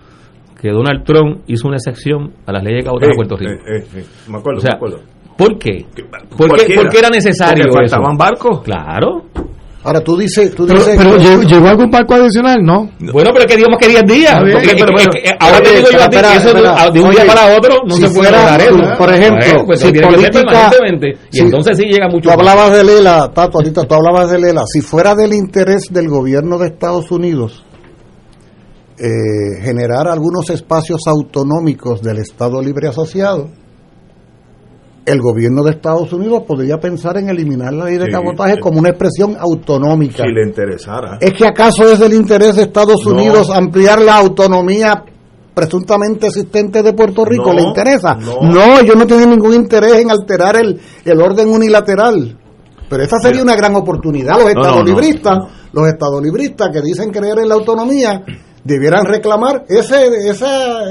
que Donald Trump hizo una excepción a las leyes de cabotaje de Puerto Rico. Eh, eh, eh, me acuerdo, O sea, me acuerdo. ¿Por qué? ¿Por qué, Cualquiera. por qué era necesario Porque eso? faltaban barcos. Claro. Ahora tú dices, tú Pero, dices pero que- llegó, algún barco adicional, ¿no? Bueno, pero es que digamos que 10 días. Porque- Pero, es que- ahora te digo yo a ti que eso de- espera. de un día para otro no si se puede eso. tú, por ejemplo, Bueno, pues si tiene que ser política- permanentemente. Y si- entonces sí llega mucho Tú más. hablabas de Lela, Tato, ahorita tú hablabas de Lela. Si fuera del interés del gobierno de Estados Unidos eh, generar algunos espacios autonómicos del Estado Libre Asociado, el gobierno de Estados Unidos podría pensar en eliminar la ley de Sí, cabotaje sí. como una expresión autonómica. Si le interesara. ¿Es que acaso es del interés de Estados No. Unidos ampliar la autonomía presuntamente existente de Puerto Rico? No, ¿Le interesa? no. ellos no tienen ningún interés en alterar el, el orden unilateral. Pero esa sería Mira. una gran oportunidad. Los No, no, estados no, libristas, no. los estados libristas que dicen creer en la autonomía, debieran reclamar ese, ese,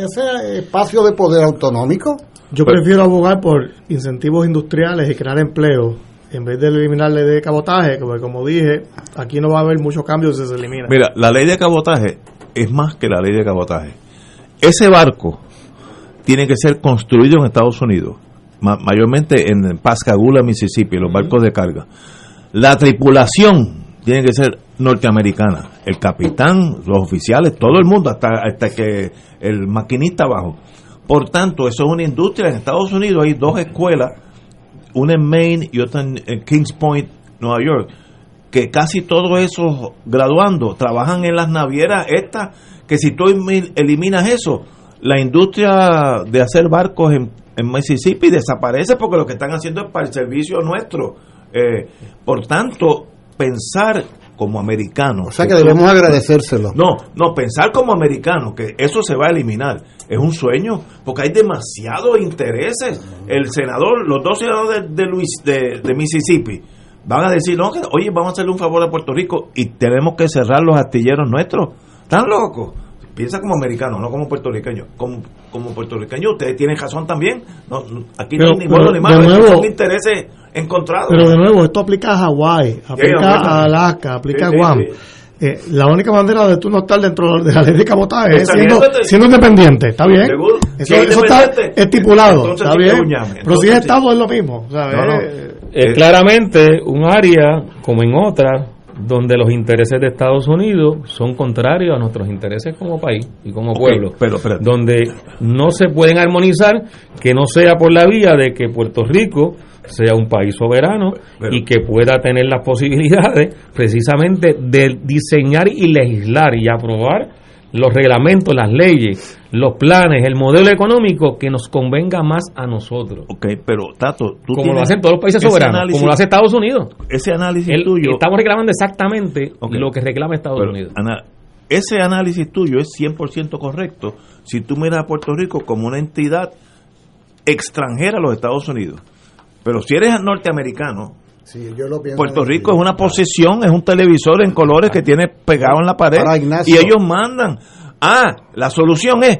ese espacio de poder autonómico. Yo Pero- prefiero abogar por incentivos industriales y crear empleo en vez de eliminar la ley de cabotaje, porque como dije, aquí no va a haber mucho cambio si se elimina. Mira, la ley de cabotaje es más que la ley de cabotaje. Ese barco tiene que ser construido en Estados Unidos, ma- mayormente en Pascagoula, Mississippi, los barcos de carga. La tripulación tiene que ser norteamericana. El capitán, los oficiales, todo el mundo, hasta, hasta que el maquinista abajo. Por tanto, eso es una industria. En Estados Unidos hay dos escuelas, una en Maine y otra en Kings Point, Nueva York, que casi todos esos graduandos trabajan en las navieras estas, que si tú elimi- eliminas eso, la industria de hacer barcos en, en Mississippi desaparece porque lo que están haciendo es para el servicio nuestro. Eh, por tanto, pensar como americano. O sea que debemos agradecérselo. No, no, pensar como americano, que eso se va a eliminar, es un sueño, porque hay demasiados intereses. El senador, los dos senadores de, de Luis, de, de Mississippi, van a decir, no, que, oye, vamos a hacerle un favor a Puerto Rico y tenemos que cerrar los astilleros nuestros. ¿Están locos? Piensa como americano, no como puertorriqueño. Como, como puertorriqueño, ustedes tienen razón también. No, aquí Pero- no hay ni bueno ni malo, son intereses encontrados. Pero de nuevo, esto aplica a Hawái, aplica a Alaska, aplica Sí, a Guam. sí. eh, la única manera de tú no estar dentro de la ley de cabotaje es siendo, siendo independiente, ¿está bien? Eso, está estipulado, entonces ¿está bien? Pero si es sí. Estado es lo mismo, ¿sabes? No, no. Eh, claramente un área, como en otras, donde los intereses de Estados Unidos son contrarios a nuestros intereses como país y como pueblo. pero, espérate. donde no se pueden armonizar, que no sea por la vía de que Puerto Rico sea un país soberano Pero- y que pueda tener las posibilidades precisamente de diseñar y legislar y aprobar los reglamentos, las leyes, los planes, el modelo económico que nos convenga más a nosotros. Ok, pero Tato, tú como lo hacen todos los países soberanos, análisis- como lo hace Estados Unidos. Ese análisis El- tuyo. Estamos reclamando exactamente lo que reclama Estados Pero, Unidos. Ana, ese análisis tuyo es 100% correcto si tú miras a Puerto Rico como una entidad extranjera a los Estados Unidos. Pero si eres norteamericano, Sí, yo lo pienso Puerto. Rico es una posesión, es un televisor en colores que tiene pegado en la pared y ellos mandan. Ah, la solución es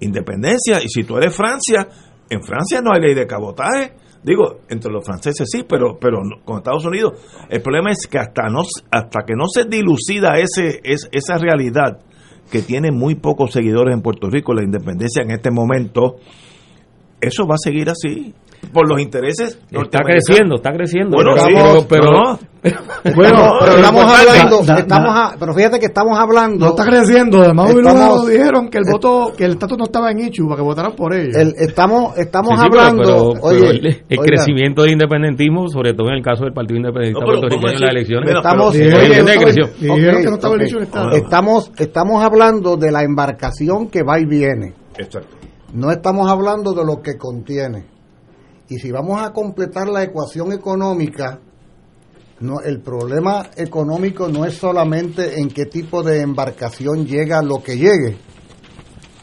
independencia. Y si tú eres Francia, en Francia no hay ley de cabotaje. Digo, entre los franceses sí, pero pero con Estados Unidos el problema es que hasta no hasta que no se dilucida ese es, esa realidad que tiene muy pocos seguidores en Puerto Rico la independencia en este momento eso va a seguir así por los intereses Está creciendo, está creciendo. Bueno, pero, sí, pero, pero- no. Bueno, pero No, estamos hablando, Da- da- estamos a- pero fíjate que estamos hablando. no está creciendo, además Estamos- dijeron que el voto, que el estatus no estaba en Ichu para que votaran por ellos. el- estamos estamos Sí, sí, pero- hablando. pero- pero oye, el, el oiga, crecimiento del independentismo, sobre todo en el caso del Partido Independentista No, pero puertorriqueño en ¿cómo las elecciones, Estamos, no no. Estamos, estamos hablando de la embarcación que va y viene. Exacto. No estamos hablando de lo que contiene. Y si vamos a completar la ecuación económica, no, el problema económico no es solamente en qué tipo de embarcación llega lo que llegue.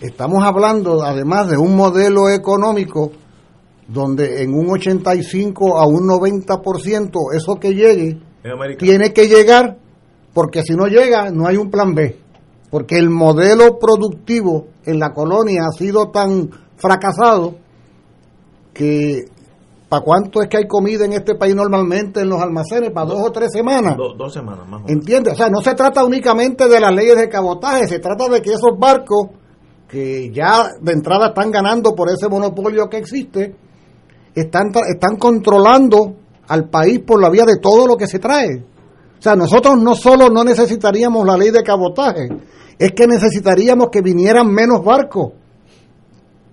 Estamos hablando además de un modelo económico donde en un 85 a un 90% eso que llegue tiene que llegar porque si no llega no hay un plan B. Porque el modelo productivo en la colonia ha sido tan fracasado que ¿para cuánto es que hay comida en este país normalmente en los almacenes? ¿Para dos o tres semanas? Do- dos semanas más o menos. ¿Entiendes? O sea, no se trata únicamente de las leyes de cabotaje, se trata de que esos barcos que ya de entrada están ganando por ese monopolio que existe, están, están controlando al país por la vía de todo lo que se trae. O sea, nosotros no solo no necesitaríamos la ley de cabotaje, es que necesitaríamos que vinieran menos barcos,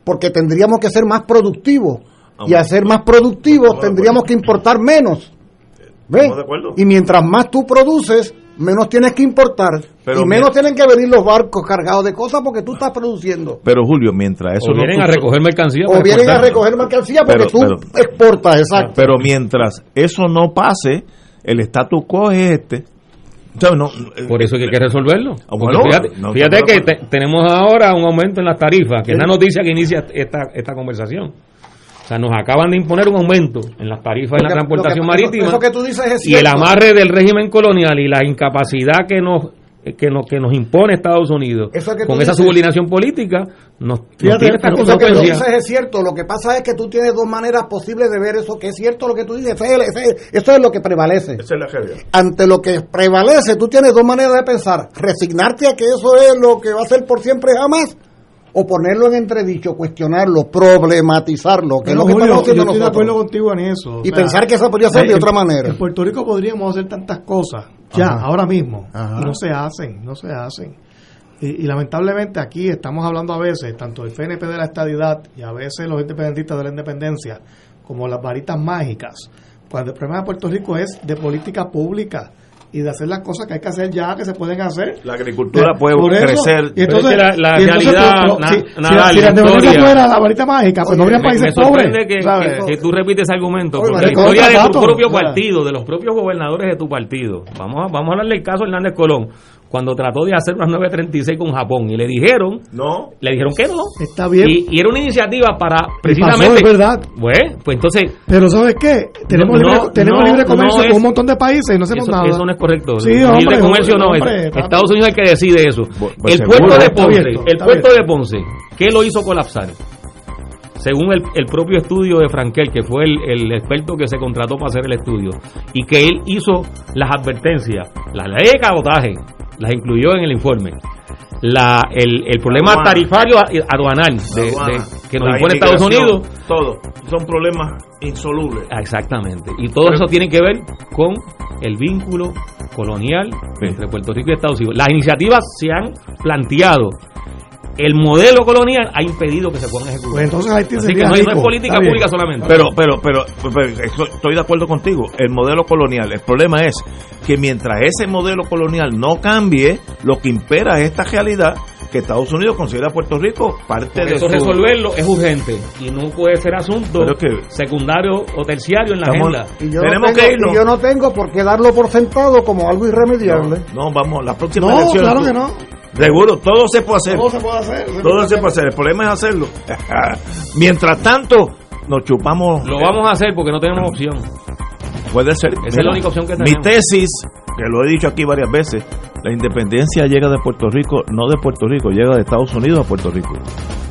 porque tendríamos que ser más productivos. Y a ser más productivos tendríamos que importar menos. ¿Ves? Estamos de acuerdo. Y mientras más tú produces, menos tienes que importar. Pero y menos mira- tienen que venir los barcos cargados de cosas porque tú estás produciendo. Pero Julio, mientras eso o vienen no a recoger mercancía. O vienen a recoger mercancía porque Pero- tú pero- exportas, exacto. Pero mientras eso no pase, el status quo es este. O sea, no, eh, Por eso es que hay que resolverlo. Ah, bueno, fíjate, no, fíjate no, que no. te- tenemos ahora un aumento en las tarifas, que es la noticia que inicia esta, esta conversación. O sea, nos acaban de imponer un aumento en las tarifas en la transportación que- marítima. Eso que tú dices es y el amarre del régimen colonial y la incapacidad que nos que nos, que nos impone Estados Unidos Eso que tú con esa dices- subordinación política nos, nos Fíjate, tiene estas eso que tú dices es cierto. Lo que pasa es que tú tienes dos maneras posibles de ver eso, que es cierto lo que tú dices. Eso es lo que prevalece. es la realidad. Ante lo que prevalece, tú tienes dos maneras de pensar. Resignarte a que eso es lo que va a ser por siempre jamás. O ponerlo en entredicho, cuestionarlo, problematizarlo, que Pero, es lo que Julio, estamos haciendo yo estoy de nosotros. acuerdo contigo en eso. o Y sea, pensar que eso podría ser de en- otra manera. En Puerto Rico podríamos hacer tantas cosas, ya, Ajá. ahora mismo, Ajá. no se hacen, no se hacen. Y, y lamentablemente aquí estamos hablando a veces, tanto el FNP de la estadidad y a veces los independentistas de la independencia, como las varitas mágicas, cuando el problema de Puerto Rico es de política pública y de hacer las cosas que hay que hacer ya, que se pueden hacer. La agricultura puede Por eso, crecer. Y entonces, la- la y entonces, realidad, pero- na- si, nada, si, la- si la fuera la varita mágica, pues no habría me, países me pobres. que, que- que tú repites ese argumento, Oye, porque la historia de tu propio ¿sabes? partido, de los propios gobernadores de tu partido, vamos a, vamos a hablarle el caso de Hernández Colón, cuando trató de hacer unas 936 con Japón y le dijeron, No, le dijeron que no. Está bien. Y, y era una iniciativa para precisamente... pasó, es verdad. Pues, pues entonces... Pero ¿sabes qué? Tenemos, No, libre, no, tenemos no, libre comercio no con es- un montón de países y no hacemos Eso, nada. eso no es correcto. Sí, Libre hombre, comercio no es. hombre, Estados Unidos es el que decide eso. pues el puerto de Ponce, abierto, el puerto abierto. de Ponce, ¿qué lo hizo colapsar? según el, el propio estudio de Frankel, que fue el, el experto que se contrató para hacer el estudio, y que él hizo las advertencias, la ley de cabotaje, las incluyó en el informe. La, el, el problema Aduana. tarifario aduanal de- de- Aduana, que nos impone Estados Unidos. Todo. Son problemas insolubles. Ah, Exactamente. Y todo eso tiene que ver con el vínculo colonial entre Puerto Rico y Estados Unidos. Las iniciativas se han planteado. El modelo colonial ha impedido que se puedan ejecutar. Pues entonces Haití Así que no, es- no es rico. política Está bien. pública solamente. Pero, pero, pero, pero, estoy de acuerdo contigo. El modelo colonial. El problema es que mientras ese modelo colonial no cambie, lo que impera es esta realidad que Estados Unidos considera a Puerto Rico parte Por de eso su- resolverlo es urgente y no puede ser asunto Pero es que- secundario o terciario en la Estamos- agenda. Y yo, Tenemos no que irnos. y yo no tengo por qué darlo por sentado como algo irremediable. No, vamos, la próxima No, elección. claro que no. Seguro, todo se puede hacer. Todo se puede hacer. Todo se puede hacer. El problema es hacerlo. Mientras tanto, nos chupamos. Lo vamos a hacer porque no tenemos opción. Puede ser. Esa es la única opción que Mi tenemos. tesis, que lo he dicho aquí varias veces, la independencia llega de Puerto Rico, no de Puerto Rico, llega de Estados Unidos a Puerto Rico.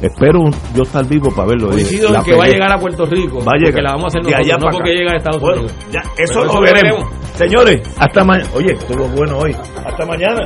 Espero un- yo estar vivo para verlo. Coincido en que va a llegar a Puerto Rico. Va a llegar. Porque la vamos a hacer nosotros, allá no para porque acá. llega a Estados Bueno, Unidos. ya, eso Pero lo eso lo veremos. veremos. Señores, hasta mañana. Oye, estuvo bueno hoy. Hasta mañana.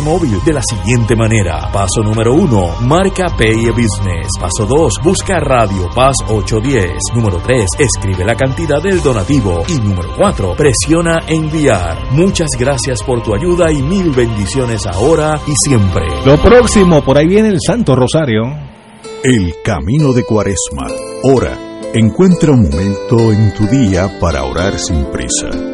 Móvil de la siguiente manera. Paso número uno, marca Pay Business. Paso 2, busca Radio Paz 810. Número 3, escribe la cantidad del donativo. Y número 4, presiona enviar. Muchas gracias por tu ayuda y mil bendiciones ahora y siempre. Lo próximo, por ahí viene el Santo Rosario. El camino de Cuaresma. Ora. Encuentra un momento en tu día para orar sin prisa.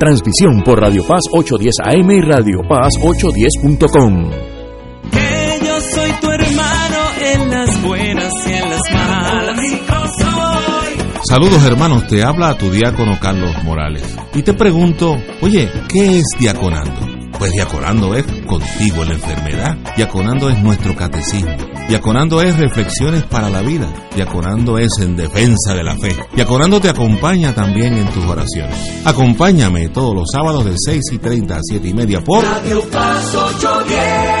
Transmisión por Radio Paz 810 AM y Radio Paz 810.com. Que yo soy tu hermano en las buenas y en las malas. Saludos hermanos, te habla tu diácono Carlos Morales. Y te pregunto, oye, ¿qué es diaconando? Pues diaconando es contigo en la enfermedad. Diaconando es nuestro catecismo. Diaconando es reflexiones para la vida. Diaconando es en defensa de la fe. Diaconando te acompaña también en tus oraciones. Acompáñame todos los sábados de 6 y 30 a 7 y media por Radio Paz 810.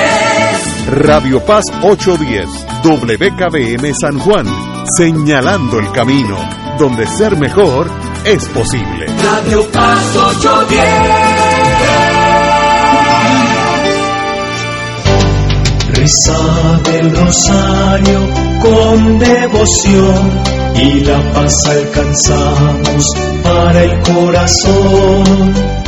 Radio Paz 810, WKBM San Juan, señalando el camino, donde ser mejor es posible. Radio Paz 810. Rezad el rosario con devoción y la paz alcanzamos para el corazón.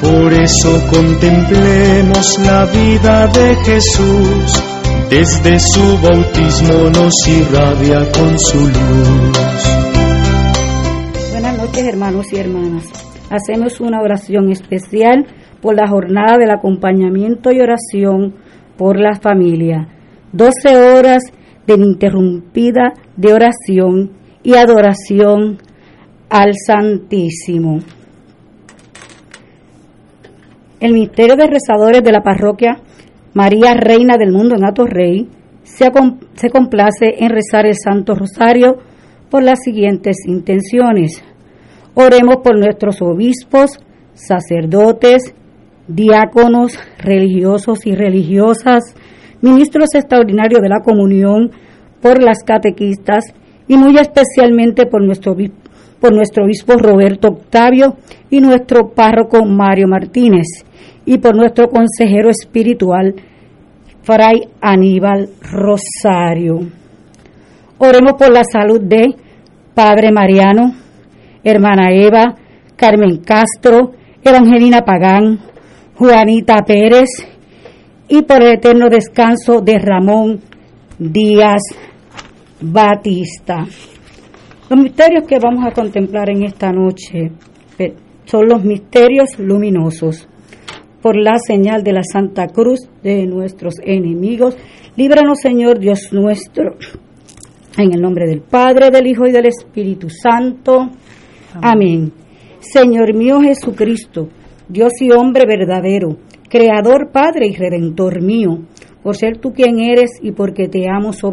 Por eso contemplemos la vida de Jesús, desde su bautismo nos irradia con su luz. Buenas noches hermanos y hermanas. Hacemos una oración especial por la jornada del acompañamiento y oración por la familia. 12 horas de ininterrumpida de oración y adoración al Santísimo. El Ministerio de Rezadores de la Parroquia María Reina del Mundo en Atorrey se, se complace en rezar el Santo Rosario por las siguientes intenciones. Oremos por nuestros obispos, sacerdotes, diáconos, religiosos y religiosas, ministros extraordinarios de la comunión, por las catequistas y muy especialmente por nuestro, por nuestro obispo Roberto Octavio y nuestro párroco Mario Martínez y por nuestro consejero espiritual Fray Aníbal Rosario. Oremos por la salud de Padre Mariano, hermana Eva, Carmen Castro, Evangelina Pagán, Juanita Pérez y por el eterno descanso de Ramón Díaz Batista. Los misterios que vamos a contemplar en esta noche eh, son los misterios luminosos. Por la señal de la Santa Cruz de nuestros enemigos, líbranos Señor Dios nuestro. En el nombre del Padre, del Hijo y del Espíritu Santo. Amén. Señor mío Jesucristo, Dios y hombre verdadero, Creador, Padre y Redentor mío, por ser tú quien eres y porque te amo sobre